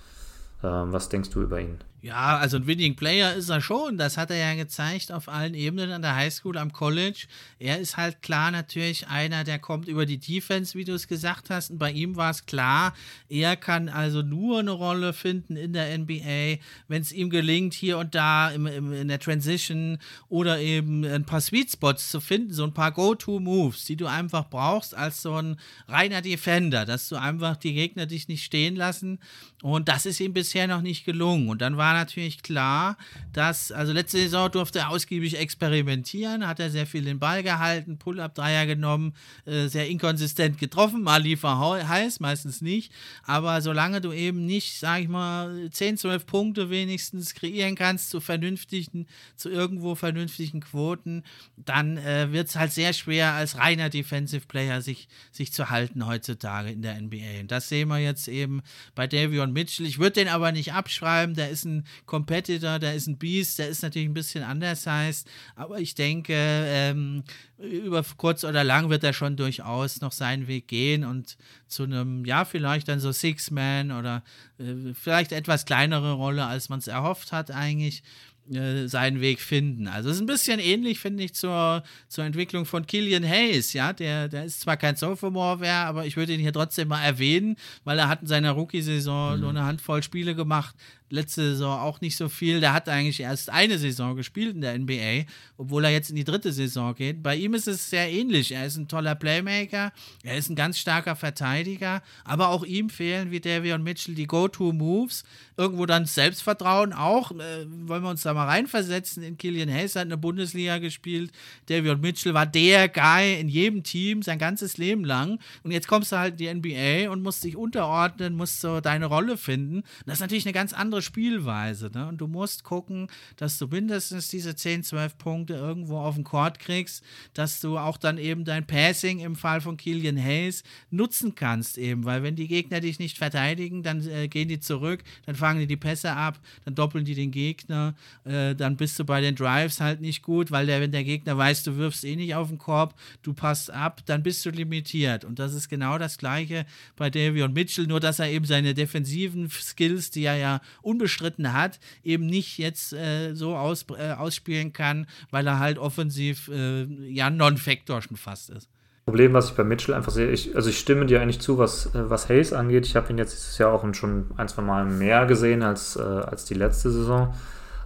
S2: Ähm, was denkst du über ihn?
S1: Ja, also ein Winning Player ist er schon. Das hat er ja gezeigt auf allen Ebenen an der Highschool, am College. Er ist halt klar natürlich einer, der kommt über die Defense, wie du es gesagt hast. Und bei ihm war es klar, er kann also nur eine Rolle finden in der NBA, wenn es ihm gelingt, hier und da im, im, in der Transition oder eben ein paar Sweet Spots zu finden, so ein paar Go-To-Moves, die du einfach brauchst als so ein reiner Defender, dass du einfach die Gegner dich nicht stehen lassen. Und das ist ihm bisher noch nicht gelungen. Und dann war natürlich klar, dass, also letzte Saison durfte er ausgiebig experimentieren, hat er sehr viel den Ball gehalten, Pull-Up-Dreier genommen, äh, sehr inkonsistent getroffen, mal lief er heiß, meistens nicht, aber solange du eben nicht, sag ich mal, 10, 12 Punkte wenigstens kreieren kannst zu vernünftigen, zu irgendwo vernünftigen Quoten, dann äh, wird es halt sehr schwer als reiner Defensive Player sich, sich zu halten heutzutage in der NBA. Und das sehen wir jetzt eben bei Davion Mitchell. Ich würde den aber nicht abschreiben, der ist ein Competitor, der ist ein Beast, der ist natürlich ein bisschen anders heißt, aber ich denke, ähm, über kurz oder lang wird er schon durchaus noch seinen Weg gehen und zu einem, ja, vielleicht dann so Six-Man oder äh, vielleicht etwas kleinere Rolle, als man es erhofft hat eigentlich äh, seinen Weg finden. Also es ist ein bisschen ähnlich, finde ich, zur, zur Entwicklung von Killian Hayes, ja, der, der ist zwar kein Sophomore wer, aber ich würde ihn hier trotzdem mal erwähnen, weil er hat in seiner Rookie-Saison mhm. nur eine Handvoll Spiele gemacht, letzte Saison auch nicht so viel. Der hat eigentlich erst eine Saison gespielt in der NBA, obwohl er jetzt in die dritte Saison geht. Bei ihm ist es sehr ähnlich. Er ist ein toller Playmaker, er ist ein ganz starker Verteidiger, aber auch ihm fehlen wie Davion Mitchell die Go-To-Moves. Irgendwo dann Selbstvertrauen auch. Äh, wollen wir uns da mal reinversetzen? In Killian Hayes hat eine Bundesliga gespielt. Davion Mitchell war der Guy in jedem Team sein ganzes Leben lang. Und jetzt kommst du halt in die NBA und musst dich unterordnen, musst so deine Rolle finden. das ist natürlich eine ganz andere andere Spielweise. Ne? Und du musst gucken, dass du mindestens diese 10, 12 Punkte irgendwo auf den Court kriegst, dass du auch dann eben dein Passing im Fall von Killian Hayes nutzen kannst, eben, weil wenn die Gegner dich nicht verteidigen, dann äh, gehen die zurück, dann fangen die die Pässe ab, dann doppeln die den Gegner, äh, dann bist du bei den Drives halt nicht gut, weil der, wenn der Gegner weiß, du wirfst eh nicht auf den Korb, du passt ab, dann bist du limitiert. Und das ist genau das Gleiche bei Davion Mitchell, nur dass er eben seine defensiven Skills, die er ja unbestritten hat, eben nicht jetzt äh, so aus, äh, ausspielen kann, weil er halt offensiv äh, ja Non-Factor schon fast ist.
S2: Problem, was ich bei Mitchell einfach sehe, ich, also ich stimme dir eigentlich zu, was, äh, was Hayes angeht. Ich habe ihn jetzt dieses Jahr auch schon ein, zwei Mal mehr gesehen als, äh, als die letzte Saison.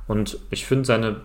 S2: Und ich finde seine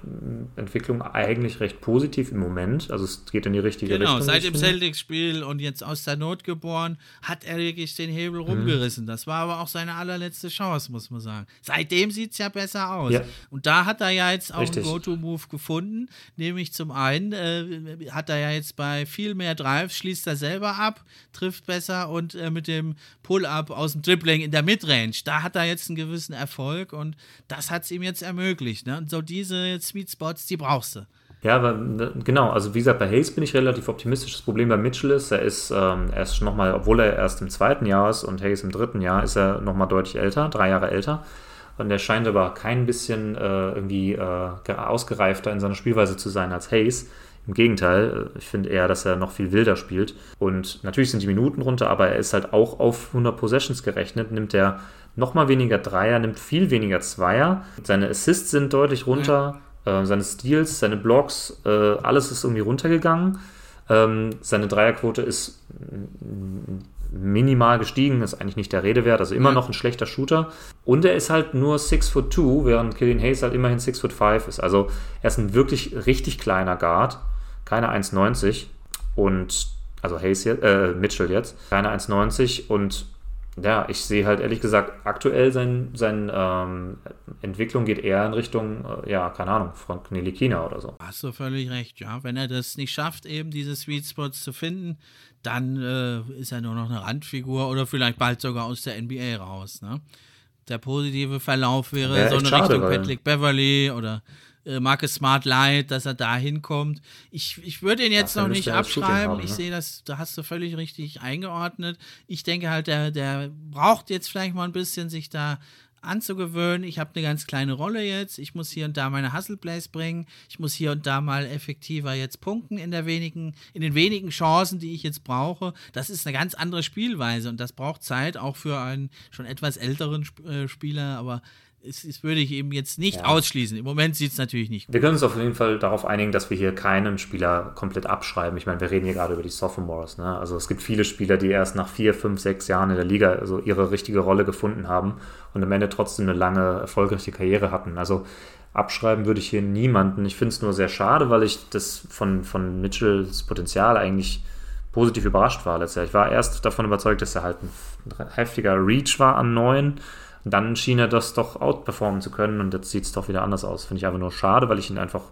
S2: Entwicklung eigentlich recht positiv im Moment. Also es geht in die richtige
S1: genau,
S2: Richtung.
S1: Genau, seit dem Celtics-Spiel und jetzt aus der Not geboren, hat er wirklich den Hebel mhm. rumgerissen. Das war aber auch seine allerletzte Chance, muss man sagen. Seitdem sieht es ja besser aus. Ja. Und da hat er ja jetzt auch Richtig. einen Go-To-Move gefunden. Nämlich zum einen äh, hat er ja jetzt bei viel mehr Drives, schließt er selber ab, trifft besser und äh, mit dem Pull-Up aus dem Dribbling in der Midrange, da hat er jetzt einen gewissen Erfolg und das hat es ihm jetzt ermöglicht möglich. Ne? So diese Sweet Spots, die brauchst du.
S2: Ja, aber ne, genau, also wie gesagt, bei Hayes bin ich relativ optimistisch. Das Problem bei Mitchell ist, er ist, ähm, er ist nochmal, obwohl er erst im zweiten Jahr ist und Hayes im dritten Jahr, ist er nochmal deutlich älter, drei Jahre älter. Und er scheint aber kein bisschen äh, irgendwie äh, ausgereifter in seiner Spielweise zu sein als Hayes. Im Gegenteil, äh, ich finde eher, dass er noch viel wilder spielt. Und natürlich sind die Minuten runter, aber er ist halt auch auf 100 Possessions gerechnet, nimmt er nochmal weniger Dreier, nimmt viel weniger Zweier. Seine Assists sind deutlich runter, ja. äh, seine Steals, seine Blocks, äh, alles ist irgendwie runtergegangen. Ähm, seine Dreierquote ist minimal gestiegen, ist eigentlich nicht der Rede wert, also immer ja. noch ein schlechter Shooter. Und er ist halt nur 6 foot 2, während Killian Hayes halt immerhin 6 foot 5 ist. Also er ist ein wirklich richtig kleiner Guard, keine 1,90 und also Hayes jetzt, äh, Mitchell jetzt, keine 1,90 und ja, ich sehe halt ehrlich gesagt aktuell seine sein, ähm, Entwicklung geht eher in Richtung, äh, ja, keine Ahnung, Frank Nilikina oder so.
S1: Hast du völlig recht, ja. Wenn er das nicht schafft, eben diese Sweet Spots zu finden, dann äh, ist er nur noch eine Randfigur oder vielleicht bald sogar aus der NBA raus. Ne? Der positive Verlauf wäre ja, so eine schade, Richtung Patrick Beverly oder äh, Marcus Smart Light, dass er da hinkommt. Ich, ich würde ihn jetzt ja, noch nicht abschreiben. Haben, ne? Ich sehe das, da hast du völlig richtig eingeordnet. Ich denke halt, der, der braucht jetzt vielleicht mal ein bisschen sich da anzugewöhnen. Ich habe eine ganz kleine Rolle jetzt. Ich muss hier und da meine Hustle Plays bringen. Ich muss hier und da mal effektiver jetzt punkten in der wenigen, in den wenigen Chancen, die ich jetzt brauche. Das ist eine ganz andere Spielweise und das braucht Zeit auch für einen schon etwas älteren Sp äh, Spieler. Aber das, das würde ich eben jetzt nicht ja. ausschließen. Im Moment sieht es natürlich nicht
S2: gut. Wir können uns auf jeden Fall darauf einigen, dass wir hier keinen Spieler komplett abschreiben. Ich meine, wir reden hier gerade über die Sophomores. Ne? Also es gibt viele Spieler, die erst nach vier, fünf, sechs Jahren in der Liga also ihre richtige Rolle gefunden haben und am Ende trotzdem eine lange, erfolgreiche Karriere hatten. Also abschreiben würde ich hier niemanden. Ich finde es nur sehr schade, weil ich das von, von Mitchells Potenzial eigentlich positiv überrascht war letztes Jahr. Ich war erst davon überzeugt, dass er halt ein heftiger Reach war am neuen dann schien er das doch outperformen zu können und jetzt sieht es doch wieder anders aus. Finde ich einfach nur schade, weil ich ihn einfach,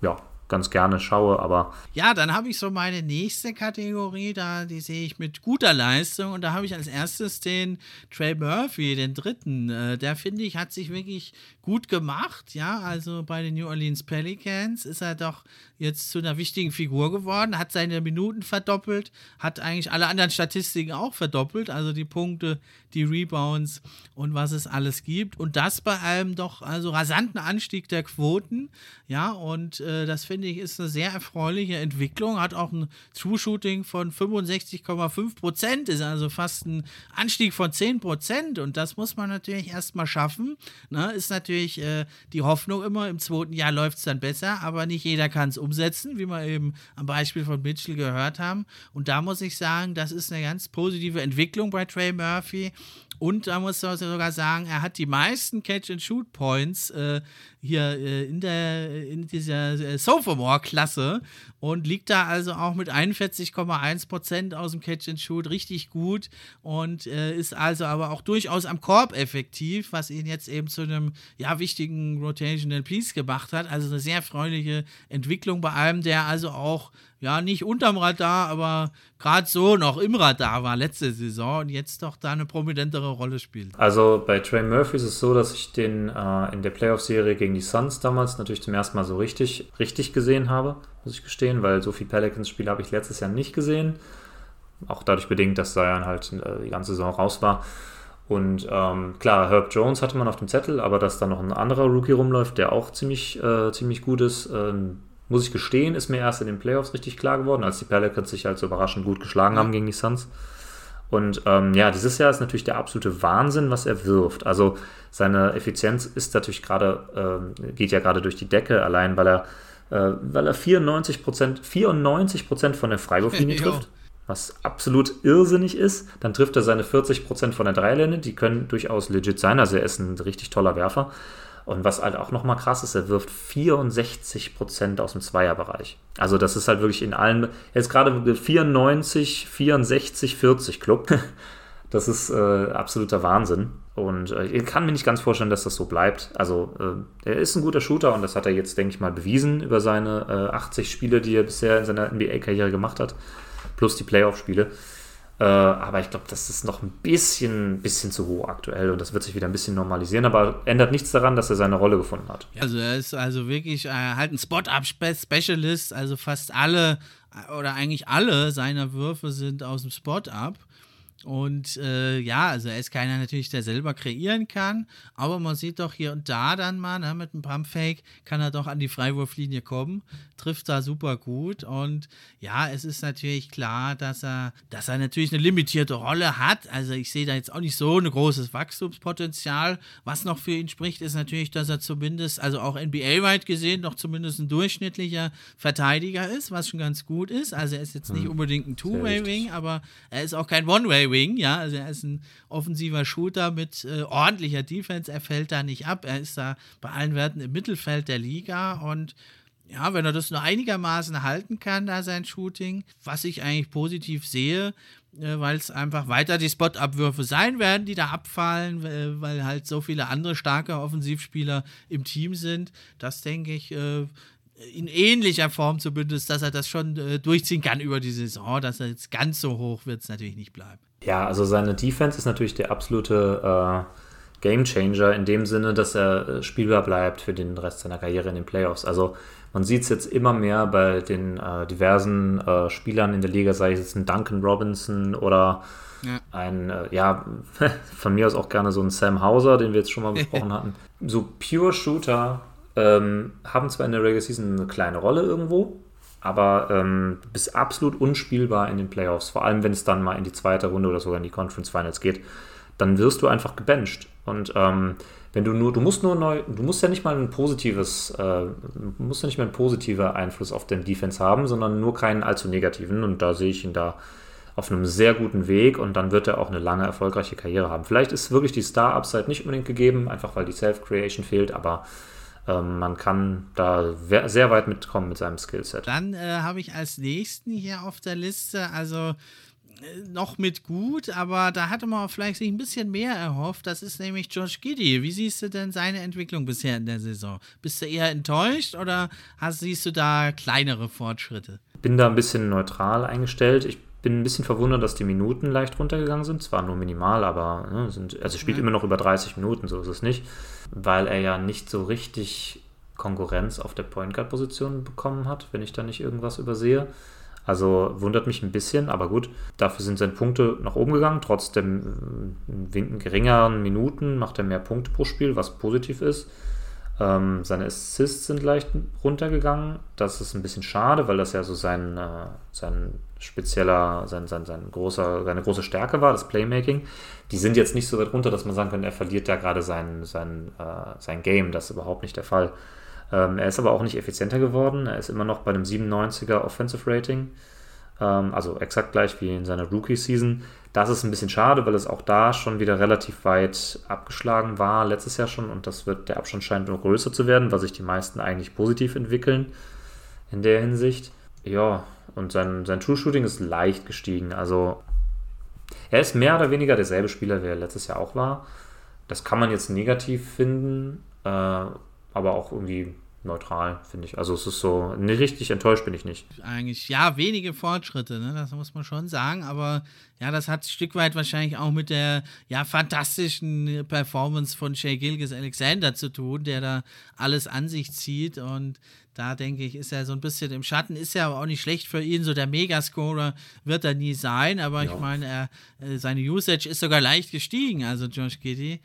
S2: ja, ganz gerne schaue, aber.
S1: Ja, dann habe ich so meine nächste Kategorie, da die sehe ich mit guter Leistung und da habe ich als erstes den Trey Murphy, den dritten. Äh, der finde ich hat sich wirklich gut gemacht, ja, also bei den New Orleans Pelicans ist er doch jetzt zu einer wichtigen Figur geworden, hat seine Minuten verdoppelt, hat eigentlich alle anderen Statistiken auch verdoppelt, also die Punkte, die Rebounds und was es alles gibt. Und das bei einem doch also rasanten Anstieg der Quoten, ja, und äh, das finde ich ist eine sehr erfreuliche Entwicklung, hat auch ein True-Shooting von 65,5 Prozent, ist also fast ein Anstieg von 10 Prozent und das muss man natürlich erstmal schaffen, ne, ist natürlich äh, die Hoffnung immer, im zweiten Jahr läuft es dann besser, aber nicht jeder kann es umsetzen, wie wir eben am Beispiel von Mitchell gehört haben. Und da muss ich sagen, das ist eine ganz positive Entwicklung bei Trey Murphy. Und da muss man sogar sagen, er hat die meisten Catch-and-Shoot-Points äh, hier äh, in, der, in dieser äh, Sophomore-Klasse und liegt da also auch mit 41,1% aus dem Catch-and-Shoot richtig gut und äh, ist also aber auch durchaus am Korb effektiv, was ihn jetzt eben zu einem ja, wichtigen Rotational Piece gemacht hat. Also eine sehr freundliche Entwicklung bei einem, der also auch ja, nicht unterm Radar, aber gerade so noch im Radar war letzte Saison und jetzt doch da eine prominentere Rolle spielt.
S2: Also bei Trey Murphy ist es so, dass ich den äh, in der Playoff-Serie gegen die Suns damals natürlich zum ersten Mal so richtig, richtig gesehen habe, muss ich gestehen, weil so viele Pelicans-Spiele habe ich letztes Jahr nicht gesehen. Auch dadurch bedingt, dass Zion halt äh, die ganze Saison raus war. Und ähm, klar, Herb Jones hatte man auf dem Zettel, aber dass da noch ein anderer Rookie rumläuft, der auch ziemlich, äh, ziemlich gut ist, ähm, muss ich gestehen, ist mir erst in den Playoffs richtig klar geworden, als die Pelicans sich halt so überraschend gut geschlagen haben gegen die Suns. Und ähm, ja, dieses Jahr ist natürlich der absolute Wahnsinn, was er wirft. Also seine Effizienz ist natürlich gerade, äh, geht ja gerade durch die Decke, allein weil er, äh, weil er 94 Prozent, 94 Prozent von der Freiwurflinie trifft, was absolut irrsinnig ist. Dann trifft er seine 40 Prozent von der Dreilinie, die können durchaus legit sein. Also er ist ein richtig toller Werfer. Und was halt auch nochmal krass ist, er wirft 64% aus dem Zweierbereich. Also das ist halt wirklich in allen, jetzt gerade 94, 64, 40 Club. Das ist äh, absoluter Wahnsinn. Und äh, ich kann mir nicht ganz vorstellen, dass das so bleibt. Also, äh, er ist ein guter Shooter und das hat er jetzt, denke ich mal, bewiesen über seine 80 äh, Spiele, die er bisher in seiner NBA-Karriere gemacht hat, plus die Playoff-Spiele. Äh, aber ich glaube, das ist noch ein bisschen, bisschen zu hoch aktuell und das wird sich wieder ein bisschen normalisieren, aber ändert nichts daran, dass er seine Rolle gefunden hat.
S1: Also er ist also wirklich äh, halt ein Spot-Up-Specialist, also fast alle oder eigentlich alle seiner Würfe sind aus dem Spot-Up. Und äh, ja, also er ist keiner natürlich, der selber kreieren kann, aber man sieht doch hier und da dann mal, ne, mit einem Pumpfake kann er doch an die Freiwurflinie kommen, trifft da super gut und ja, es ist natürlich klar, dass er, dass er natürlich eine limitierte Rolle hat. Also ich sehe da jetzt auch nicht so ein großes Wachstumspotenzial. Was noch für ihn spricht, ist natürlich, dass er zumindest, also auch NBA-weit gesehen, noch zumindest ein durchschnittlicher Verteidiger ist, was schon ganz gut ist. Also er ist jetzt nicht hm. unbedingt ein Two-Way-Wing, aber er ist auch kein One-Way-Wing. Wing, ja, also er ist ein offensiver Shooter mit äh, ordentlicher Defense, er fällt da nicht ab, er ist da bei allen Werten im Mittelfeld der Liga und ja, wenn er das nur einigermaßen halten kann, da sein Shooting, was ich eigentlich positiv sehe, äh, weil es einfach weiter die Spot-Abwürfe sein werden, die da abfallen, äh, weil halt so viele andere starke Offensivspieler im Team sind. Das denke ich, äh, in ähnlicher Form zumindest, dass er das schon äh, durchziehen kann über die Saison, dass er jetzt ganz so hoch wird es natürlich nicht bleiben.
S2: Ja, also seine Defense ist natürlich der absolute äh, Game Changer in dem Sinne, dass er äh, spielbar bleibt für den Rest seiner Karriere in den Playoffs. Also man sieht es jetzt immer mehr bei den äh, diversen äh, Spielern in der Liga, sei es jetzt ein Duncan Robinson oder ja. ein, äh, ja, von mir aus auch gerne so ein Sam Hauser, den wir jetzt schon mal besprochen hatten. So Pure Shooter ähm, haben zwar in der Regular Season eine kleine Rolle irgendwo, aber ähm, bist absolut unspielbar in den Playoffs. Vor allem, wenn es dann mal in die zweite Runde oder sogar in die Conference Finals geht, dann wirst du einfach gebencht. Und ähm, wenn du nur, du musst nur neu, du musst ja nicht mal ein positives, äh, musst ja nicht mal einen positiven Einfluss auf den Defense haben, sondern nur keinen allzu negativen. Und da sehe ich ihn da auf einem sehr guten Weg und dann wird er auch eine lange erfolgreiche Karriere haben. Vielleicht ist wirklich die Star-Upside nicht unbedingt gegeben, einfach weil die Self-Creation fehlt, aber ähm, man kann da sehr weit mitkommen mit seinem Skillset.
S1: Dann äh, habe ich als nächsten hier auf der Liste, also äh, noch mit gut, aber da hatte man vielleicht sich ein bisschen mehr erhofft. Das ist nämlich Josh Giddy. Wie siehst du denn seine Entwicklung bisher in der Saison? Bist du eher enttäuscht oder hast, siehst du da kleinere Fortschritte?
S2: Bin da ein bisschen neutral eingestellt. Ich bin ein bisschen verwundert, dass die Minuten leicht runtergegangen sind. Zwar nur minimal, aber ne, sind, also spielt ja. immer noch über 30 Minuten, so ist es nicht. Weil er ja nicht so richtig Konkurrenz auf der Point Guard Position bekommen hat, wenn ich da nicht irgendwas übersehe. Also wundert mich ein bisschen, aber gut, dafür sind seine Punkte nach oben gegangen. Trotzdem äh, geringeren Minuten macht er mehr Punkte pro Spiel, was positiv ist. Ähm, seine Assists sind leicht runtergegangen. Das ist ein bisschen schade, weil das ja so sein, äh, sein spezieller, sein, sein, sein großer, seine große Stärke war, das Playmaking. Die sind jetzt nicht so weit runter, dass man sagen könnte, er verliert ja gerade sein, sein, äh, sein Game. Das ist überhaupt nicht der Fall. Ähm, er ist aber auch nicht effizienter geworden. Er ist immer noch bei einem 97er Offensive Rating. Ähm, also exakt gleich wie in seiner Rookie-Season. Das ist ein bisschen schade, weil es auch da schon wieder relativ weit abgeschlagen war, letztes Jahr schon. Und das wird, der Abstand scheint nur größer zu werden, weil sich die meisten eigentlich positiv entwickeln in der Hinsicht. Ja, und sein, sein True Shooting ist leicht gestiegen. Also er ist mehr oder weniger derselbe Spieler, wie er letztes Jahr auch war. Das kann man jetzt negativ finden, äh, aber auch irgendwie neutral, finde ich. Also es ist so, ne, richtig enttäuscht bin ich nicht.
S1: Eigentlich, ja, wenige Fortschritte, ne? das muss man schon sagen, aber ja, das hat ein Stück weit wahrscheinlich auch mit der ja, fantastischen Performance von Shea Gilgis Alexander zu tun, der da alles an sich zieht und da denke ich, ist er so ein bisschen im Schatten, ist ja aber auch nicht schlecht für ihn. So der Megascorer wird er nie sein, aber ja. ich meine, er, äh, seine Usage ist sogar leicht gestiegen, also Josh Giddy.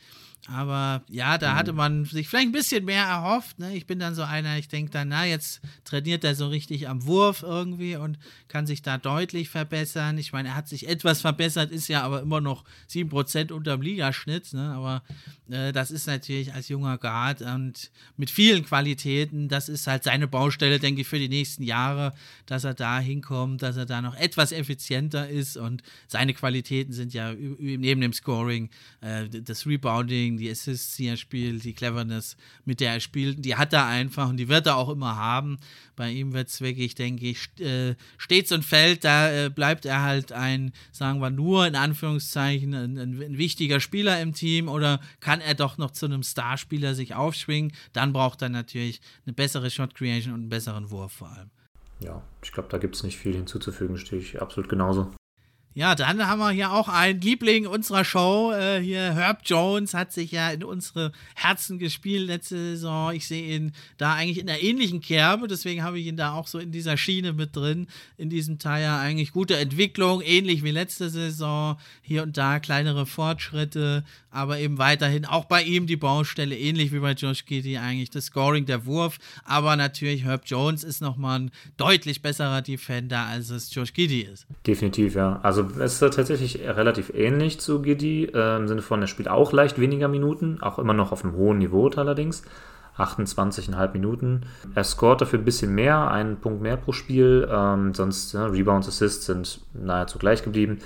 S1: Aber ja, da hatte mhm. man sich vielleicht ein bisschen mehr erhofft. Ne? Ich bin dann so einer, ich denke dann, na, jetzt trainiert er so richtig am Wurf irgendwie und kann sich da deutlich verbessern. Ich meine, er hat sich etwas verbessert, ist ja aber immer noch 7% unter dem Ligaschnitt. Ne? Aber äh, das ist natürlich als junger Guard und mit vielen Qualitäten, das ist halt seine Baustelle, denke ich, für die nächsten Jahre, dass er da hinkommt, dass er da noch etwas effizienter ist und seine Qualitäten sind ja neben dem Scoring, äh, das Rebounding, Dribbling, die Assists, die er spielt, die Cleverness, mit der er spielt, die hat er einfach und die wird er auch immer haben. Bei ihm wird es wirklich, denke ich, äh, stets und fällt, da äh, bleibt er halt ein, sagen wir nur in Anführungszeichen, ein, ein, ein wichtiger Spieler im Team oder kann er doch noch zu einem Starspieler sich aufschwingen, dann braucht er natürlich eine bessere Shot Creation und einen besseren Wurf vor allem.
S2: Ja, ich glaube, da gibt es nicht viel hinzuzufügen, stehe ich absolut genauso.
S1: Ja, dann haben wir hier auch einen Liebling unserer Show. Äh, hier Herb Jones hat sich ja in unsere Herzen gespielt letzte Saison. Ich sehe ihn da eigentlich in einer ähnlichen Kerbe, deswegen habe ich ihn da auch so in dieser Schiene mit drin. In diesem Teil ja eigentlich gute Entwicklung, ähnlich wie letzte Saison. Hier und da kleinere Fortschritte, aber eben weiterhin auch bei ihm die Baustelle, ähnlich wie bei Josh Giddy eigentlich das Scoring, der Wurf. Aber natürlich Herb Jones ist nochmal ein deutlich besserer Defender, als es Josh Giddy ist.
S2: Definitiv, ja. Also es ist tatsächlich relativ ähnlich zu Giddy, äh, im Sinne von, er spielt auch leicht weniger Minuten, auch immer noch auf einem hohen Niveau allerdings. 28,5 Minuten. Er scoret dafür ein bisschen mehr, einen Punkt mehr pro Spiel. Ähm, sonst ja, Rebounds, Assists sind nahezu gleich geblieben.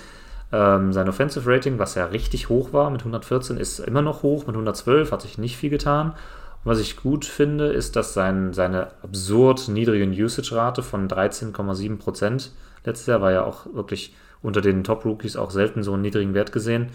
S2: Ähm, sein Offensive Rating, was ja richtig hoch war mit 114, ist immer noch hoch. Mit 112 hat sich nicht viel getan. Und was ich gut finde, ist, dass sein, seine absurd niedrige Usage-Rate von 13,7% letztes Jahr war ja auch wirklich unter den Top-Rookies auch selten so einen niedrigen Wert gesehen.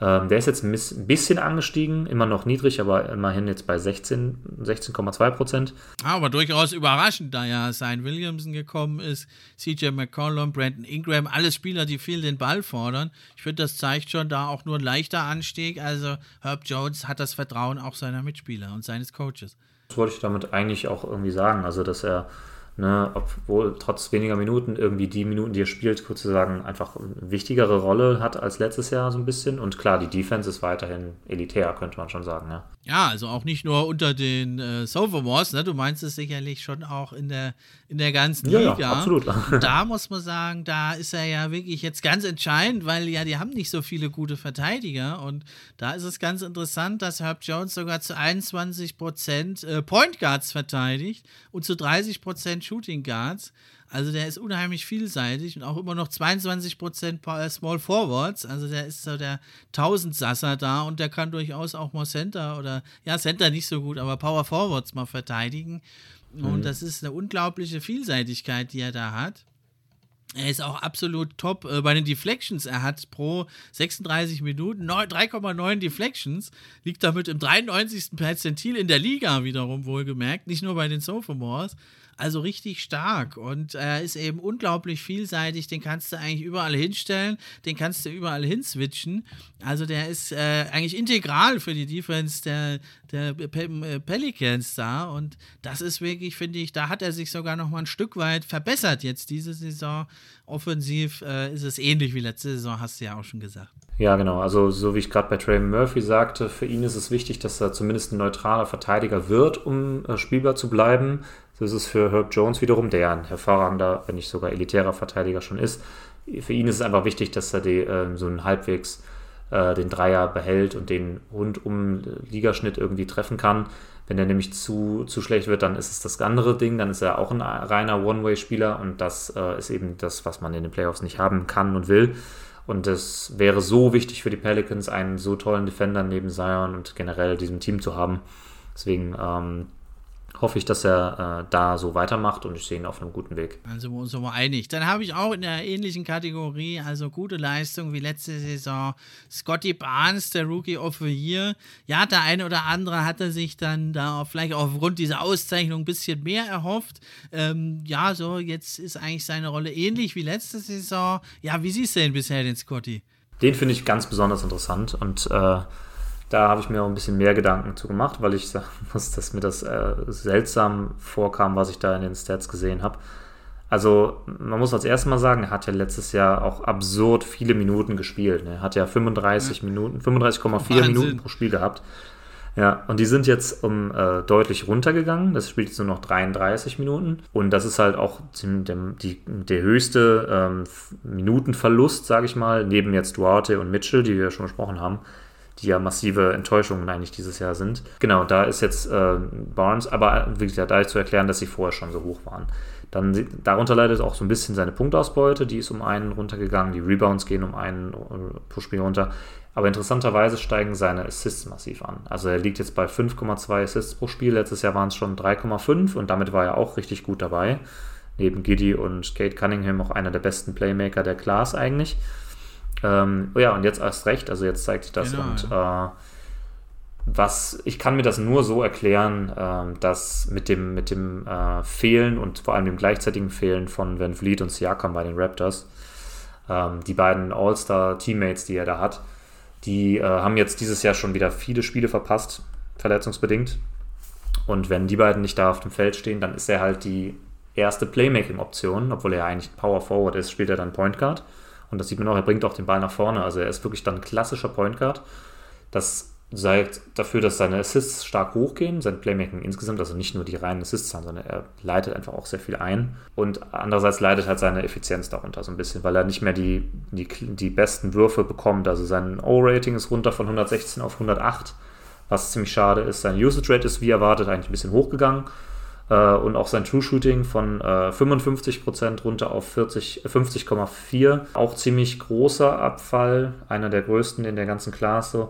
S2: Ähm, der ist jetzt ein bisschen angestiegen, immer noch niedrig, aber immerhin jetzt bei 16, 16,2 Prozent.
S1: Aber durchaus überraschend, da ja Sein Williamson gekommen ist, CJ McCollum, Brandon Ingram, alles Spieler, die viel den Ball fordern. Ich finde, das zeigt schon da auch nur ein leichter Anstieg. Also Herb Jones hat das Vertrauen auch seiner Mitspieler und seines Coaches.
S2: Das wollte ich damit eigentlich auch irgendwie sagen, also dass er Ne, obwohl trotz weniger Minuten irgendwie die Minuten, die er spielt, sozusagen einfach eine wichtigere Rolle hat als letztes Jahr so ein bisschen. Und klar, die Defense ist weiterhin elitär, könnte man schon sagen. Ja,
S1: ja also auch nicht nur unter den äh, Sophomores, ne? du meinst es sicherlich schon auch in der, in der ganzen ja, Liga. Ja,
S2: absolut.
S1: Und da muss man sagen, da ist er ja wirklich jetzt ganz entscheidend, weil ja, die haben nicht so viele gute Verteidiger. Und da ist es ganz interessant, dass Herb Jones sogar zu 21 Prozent äh, Point Guards verteidigt und zu 30 Prozent Shooting Guards. Also der ist unheimlich vielseitig und auch immer noch 22% Small Forwards. Also der ist so der Tausendsasser da und der kann durchaus auch mal Center oder, ja, Center nicht so gut, aber Power Forwards mal verteidigen. Mhm. Und das ist eine unglaubliche Vielseitigkeit, die er da hat. Er ist auch absolut top äh, bei den Deflections. Er hat pro 36 Minuten 3,9 Deflections, liegt damit im 93. Perzentil in der Liga wiederum wohlgemerkt, nicht nur bei den Sophomores. Also richtig stark und er ist eben unglaublich vielseitig. Den kannst du eigentlich überall hinstellen, den kannst du überall hinswitchen. Also der ist äh, eigentlich integral für die Defense der, der Pe Pelicans da und das ist wirklich, finde ich, da hat er sich sogar noch mal ein Stück weit verbessert jetzt diese Saison. Offensiv äh, ist es ähnlich wie letzte Saison, hast du ja auch schon gesagt.
S2: Ja, genau. Also, so wie ich gerade bei Trey Murphy sagte, für ihn ist es wichtig, dass er zumindest ein neutraler Verteidiger wird, um äh, spielbar zu bleiben. So ist es für Herb Jones wiederum, der ein hervorragender, wenn nicht sogar elitärer Verteidiger schon ist. Für ihn ist es einfach wichtig, dass er die, äh, so einen halbwegs äh, den Dreier behält und den rundum Ligaschnitt irgendwie treffen kann. Wenn er nämlich zu, zu schlecht wird, dann ist es das andere Ding, dann ist er auch ein reiner One-Way-Spieler und das äh, ist eben das, was man in den Playoffs nicht haben kann und will. Und es wäre so wichtig für die Pelicans, einen so tollen Defender neben Zion und generell diesem Team zu haben. Deswegen ähm, hoffe ich, dass er äh, da so weitermacht und ich sehe ihn auf einem guten Weg.
S1: Also wir uns mal einig. Dann habe ich auch in der ähnlichen Kategorie, also gute Leistung wie letzte Saison, Scotty Barnes, der Rookie of the Year. Ja, der eine oder andere hatte sich dann da vielleicht aufgrund dieser Auszeichnung ein bisschen mehr erhofft. Ähm, ja, so jetzt ist eigentlich seine Rolle ähnlich wie letzte Saison. Ja, wie siehst du denn bisher den Scotty?
S2: Den finde ich ganz besonders interessant und äh, da habe ich mir auch ein bisschen mehr Gedanken zu gemacht, weil ich sagen muss, dass mir das äh, seltsam vorkam, was ich da in den Stats gesehen habe. Also, man muss als erstes mal sagen, er hat ja letztes Jahr auch absurd viele Minuten gespielt. Ne? Er hat ja 35 ja. Minuten, 35,4 Minuten pro Spiel gehabt. Ja, und die sind jetzt um äh, deutlich runtergegangen. Das spielt jetzt nur noch 33 Minuten. Und das ist halt auch dem, die, der höchste ähm, Minutenverlust, sage ich mal, neben jetzt Duarte und Mitchell, die wir schon besprochen haben die ja massive Enttäuschungen eigentlich dieses Jahr sind. Genau, da ist jetzt äh, Barnes, aber wie gesagt, da ist zu erklären, dass sie vorher schon so hoch waren. Dann darunter leidet auch so ein bisschen seine Punktausbeute, die ist um einen runtergegangen, die Rebounds gehen um einen pro Spiel runter. Aber interessanterweise steigen seine Assists massiv an. Also er liegt jetzt bei 5,2 Assists pro Spiel. Letztes Jahr waren es schon 3,5 und damit war er auch richtig gut dabei. Neben Giddy und Kate Cunningham auch einer der besten Playmaker der Class eigentlich. Ähm, oh ja, und jetzt erst recht, also jetzt zeigt sich das. Genau, und ja. äh, was, ich kann mir das nur so erklären, äh, dass mit dem, mit dem äh, Fehlen und vor allem dem gleichzeitigen Fehlen von Van Vliet und Siakam bei den Raptors, ähm, die beiden All-Star-Teammates, die er da hat, die äh, haben jetzt dieses Jahr schon wieder viele Spiele verpasst, verletzungsbedingt. Und wenn die beiden nicht da auf dem Feld stehen, dann ist er halt die erste Playmaking-Option, obwohl er eigentlich Power Forward ist, spielt er dann Point Guard. Und das sieht man auch, er bringt auch den Ball nach vorne. Also er ist wirklich dann klassischer Point Guard. Das sorgt dafür, dass seine Assists stark hochgehen, sein Playmaking insgesamt, also nicht nur die reinen Assists, sondern er leitet einfach auch sehr viel ein. Und andererseits leidet halt seine Effizienz darunter so ein bisschen, weil er nicht mehr die, die, die besten Würfe bekommt. Also sein O-Rating ist runter von 116 auf 108, was ziemlich schade ist. Sein Usage Rate ist wie erwartet eigentlich ein bisschen hochgegangen. Äh, und auch sein True Shooting von äh, 55% runter auf 50,4. Auch ziemlich großer Abfall, einer der größten in der ganzen Klasse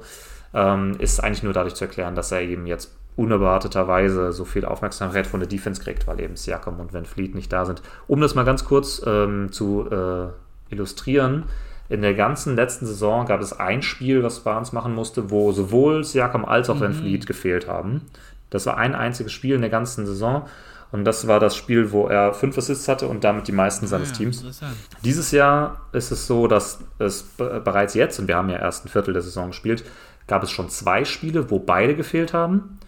S2: ähm, ist eigentlich nur dadurch zu erklären, dass er eben jetzt unerwarteterweise so viel Aufmerksamkeit von der Defense kriegt, weil eben Siakam und Van Fleet nicht da sind. Um das mal ganz kurz ähm, zu äh, illustrieren, in der ganzen letzten Saison gab es ein Spiel, was Barnes machen musste, wo sowohl Siakam als auch mhm. Van Fleet gefehlt haben. Das war ein einziges Spiel in der ganzen Saison. Und das war das Spiel, wo er fünf Assists hatte und damit die meisten seines ja, Teams. Dieses Jahr ist es so, dass es bereits jetzt, und wir haben ja erst ein Viertel der Saison gespielt, gab es schon zwei Spiele, wo beide gefehlt haben.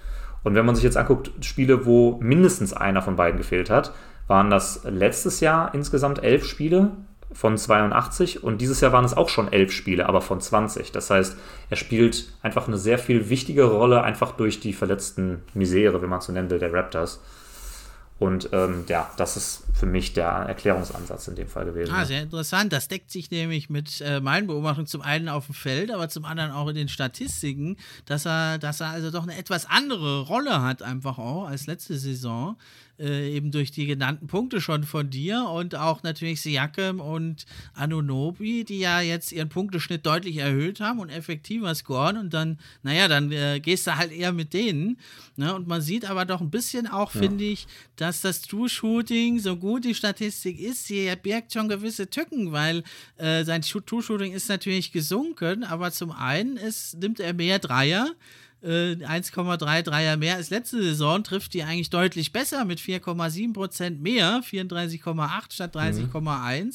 S2: Und wenn man sich jetzt anguckt, Spiele, wo mindestens einer von beiden gefehlt hat, waren das letztes Jahr insgesamt elf Spiele von 82 und dieses Jahr waren es auch schon elf Spiele, aber von 20. Das heißt, er spielt einfach eine sehr viel wichtigere Rolle, einfach durch die verletzten Misere, wenn man es so nennen will, der Raptors. Und ähm, ja, das ist für mich der Erklärungsansatz in dem Fall gewesen.
S1: Ah, sehr interessant. Das deckt sich nämlich mit äh, meinen Beobachtungen zum einen auf dem Feld, aber zum anderen auch in den Statistiken, dass er, dass er also doch eine etwas andere Rolle hat, einfach auch als letzte Saison äh, eben durch die genannten Punkte schon von dir und auch natürlich Siakam und Anunobi, die ja jetzt ihren Punkteschnitt deutlich erhöht haben und effektiver scoren und dann, naja, dann äh, gehst du halt eher mit denen. Ne? Und man sieht aber doch ein bisschen auch, ja. finde ich, dass das True-Shooting, so gut die Statistik ist, hier birgt schon gewisse Tücken, weil äh, sein True-Shooting ist natürlich gesunken, aber zum einen ist, nimmt er mehr Dreier, 1,3 äh, Dreier mehr als letzte Saison, trifft die eigentlich deutlich besser mit 4,7 Prozent mehr, 34,8 statt 30,1. Mhm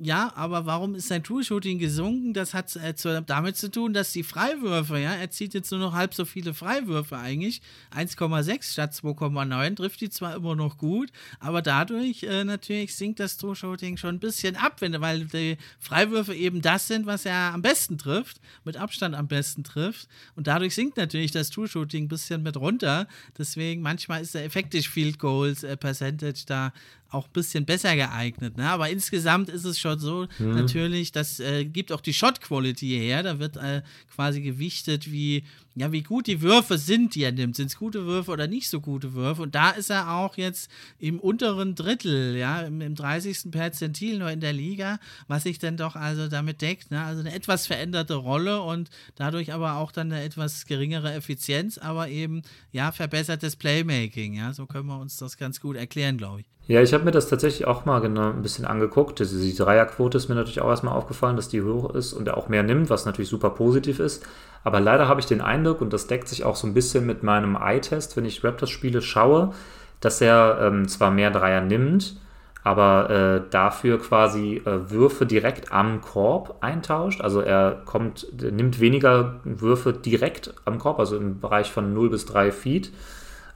S1: ja, aber warum ist sein True-Shooting gesunken? Das hat äh, zu, damit zu tun, dass die Freiwürfe, ja, er zieht jetzt nur noch halb so viele Freiwürfe eigentlich, 1,6 statt 2,9, trifft die zwar immer noch gut, aber dadurch äh, natürlich sinkt das True-Shooting schon ein bisschen ab, wenn, weil die Freiwürfe eben das sind, was er am besten trifft, mit Abstand am besten trifft. Und dadurch sinkt natürlich das True-Shooting ein bisschen mit runter, deswegen manchmal ist der Effective Field Goals äh, Percentage da auch ein bisschen besser geeignet. Ne? Aber insgesamt ist es schon so, mhm. natürlich, das äh, gibt auch die Shot-Quality her. Da wird äh, quasi gewichtet, wie, ja, wie gut die Würfe sind, die er nimmt. Sind es gute Würfe oder nicht so gute Würfe? Und da ist er auch jetzt im unteren Drittel, ja, im, im 30. Perzentil nur in der Liga, was sich dann doch also damit deckt. Ne? Also eine etwas veränderte Rolle und dadurch aber auch dann eine etwas geringere Effizienz, aber eben, ja, verbessertes Playmaking. Ja, so können wir uns das ganz gut erklären, glaube ich.
S2: Ja, ich habe mir das tatsächlich auch mal genau ein bisschen angeguckt. Die Dreierquote ist mir natürlich auch erstmal aufgefallen, dass die hoch ist und er auch mehr nimmt, was natürlich super positiv ist. Aber leider habe ich den Eindruck, und das deckt sich auch so ein bisschen mit meinem Eye-Test, wenn ich Raptors-Spiele schaue, dass er ähm, zwar mehr Dreier nimmt, aber äh, dafür quasi äh, Würfe direkt am Korb eintauscht. Also er kommt, nimmt weniger Würfe direkt am Korb, also im Bereich von 0 bis 3 Feet.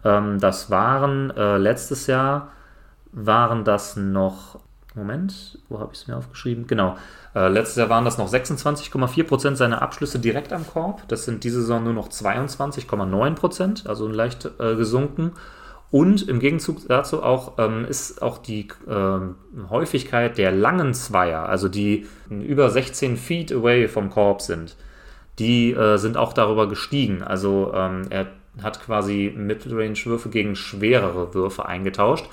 S2: Ähm, das waren äh, letztes Jahr waren das noch, Moment, wo habe ich es mir aufgeschrieben? Genau, äh, letztes Jahr waren das noch 26,4% seiner Abschlüsse direkt am Korb. Das sind diese Saison nur noch 22,9%, also leicht äh, gesunken. Und im Gegenzug dazu auch ähm, ist auch die ähm, Häufigkeit der langen Zweier, also die über 16 Feet away vom Korb sind, die äh, sind auch darüber gestiegen. Also ähm, er hat quasi Midrange-Würfe gegen schwerere Würfe eingetauscht.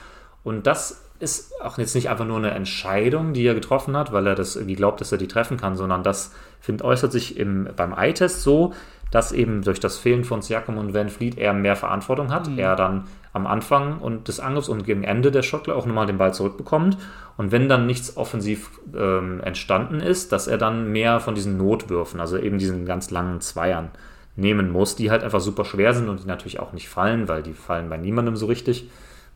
S2: Und das ist auch jetzt nicht einfach nur eine Entscheidung, die er getroffen hat, weil er das irgendwie glaubt, dass er die treffen kann, sondern das find, äußert sich im, beim Eye-Test so, dass eben durch das Fehlen von Siakam und Van Fleet er mehr Verantwortung hat. Mhm. Er dann am Anfang und des Angriffs und gegen Ende der Shotclock auch nochmal den Ball zurückbekommt. Und wenn dann nichts offensiv ähm, entstanden ist, dass er dann mehr von diesen Notwürfen, also eben diesen ganz langen Zweiern, nehmen muss, die halt einfach super schwer sind und die natürlich auch nicht fallen, weil die fallen bei niemandem so richtig.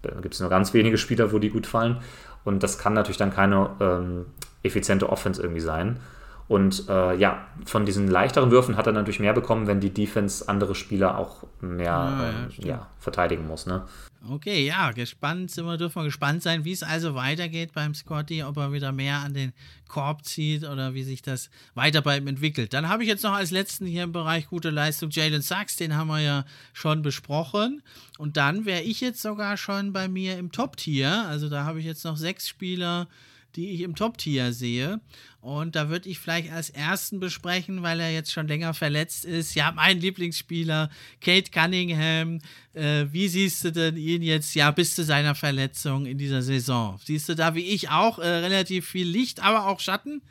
S2: Da gibt es nur ganz wenige Spieler, wo die gut fallen. Und das kann natürlich dann keine ähm, effiziente Offense irgendwie sein. Und äh, ja, von diesen leichteren Würfen hat er natürlich mehr bekommen, wenn die Defense andere Spieler auch mehr ah, ja, äh, ja, verteidigen muss. Ne?
S1: Okay, ja, gespannt sind wir, dürfen wir gespannt sein, wie es also weitergeht beim Scotty, ob er wieder mehr an den Korb zieht oder wie sich das weiter bei ihm entwickelt. Dann habe ich jetzt noch als letzten hier im Bereich gute Leistung Jalen Sachs, den haben wir ja schon besprochen. Und dann wäre ich jetzt sogar schon bei mir im Top-Tier. Also da habe ich jetzt noch sechs Spieler, die ich im Top-Tier sehe. Und da würde ich vielleicht als ersten besprechen, weil er jetzt schon länger verletzt ist. Ja, mein Lieblingsspieler, Kate Cunningham. Äh, wie siehst du denn ihn jetzt, ja, bis zu seiner Verletzung in dieser Saison? Siehst du da wie ich auch äh, relativ viel Licht, aber auch Schatten?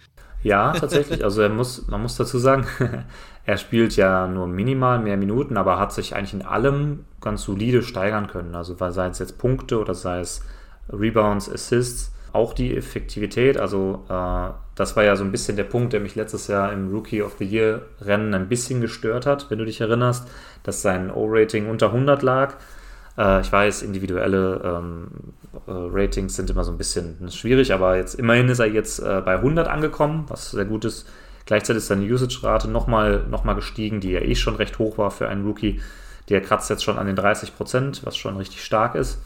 S2: Ja, tatsächlich. Also er muss, man muss dazu sagen, er spielt ja nur minimal mehr Minuten, aber hat sich eigentlich in allem ganz solide steigern können. Also sei es jetzt Punkte oder sei es Rebounds, Assists auch die Effektivität, also äh, das war ja so ein bisschen der Punkt, der mich letztes Jahr im Rookie of the Year Rennen ein bisschen gestört hat, wenn du dich erinnerst, dass sein O-Rating unter 100 lag. Äh, ich weiß, individuelle ähm, äh, Ratings sind immer so ein bisschen schwierig, aber jetzt immerhin ist er jetzt äh, bei 100 angekommen, was sehr gut ist. Gleichzeitig ist seine Usage-Rate nochmal noch mal gestiegen, die ja eh schon recht hoch war für einen Rookie. Der kratzt jetzt schon an den 30 Prozent, was schon richtig stark ist.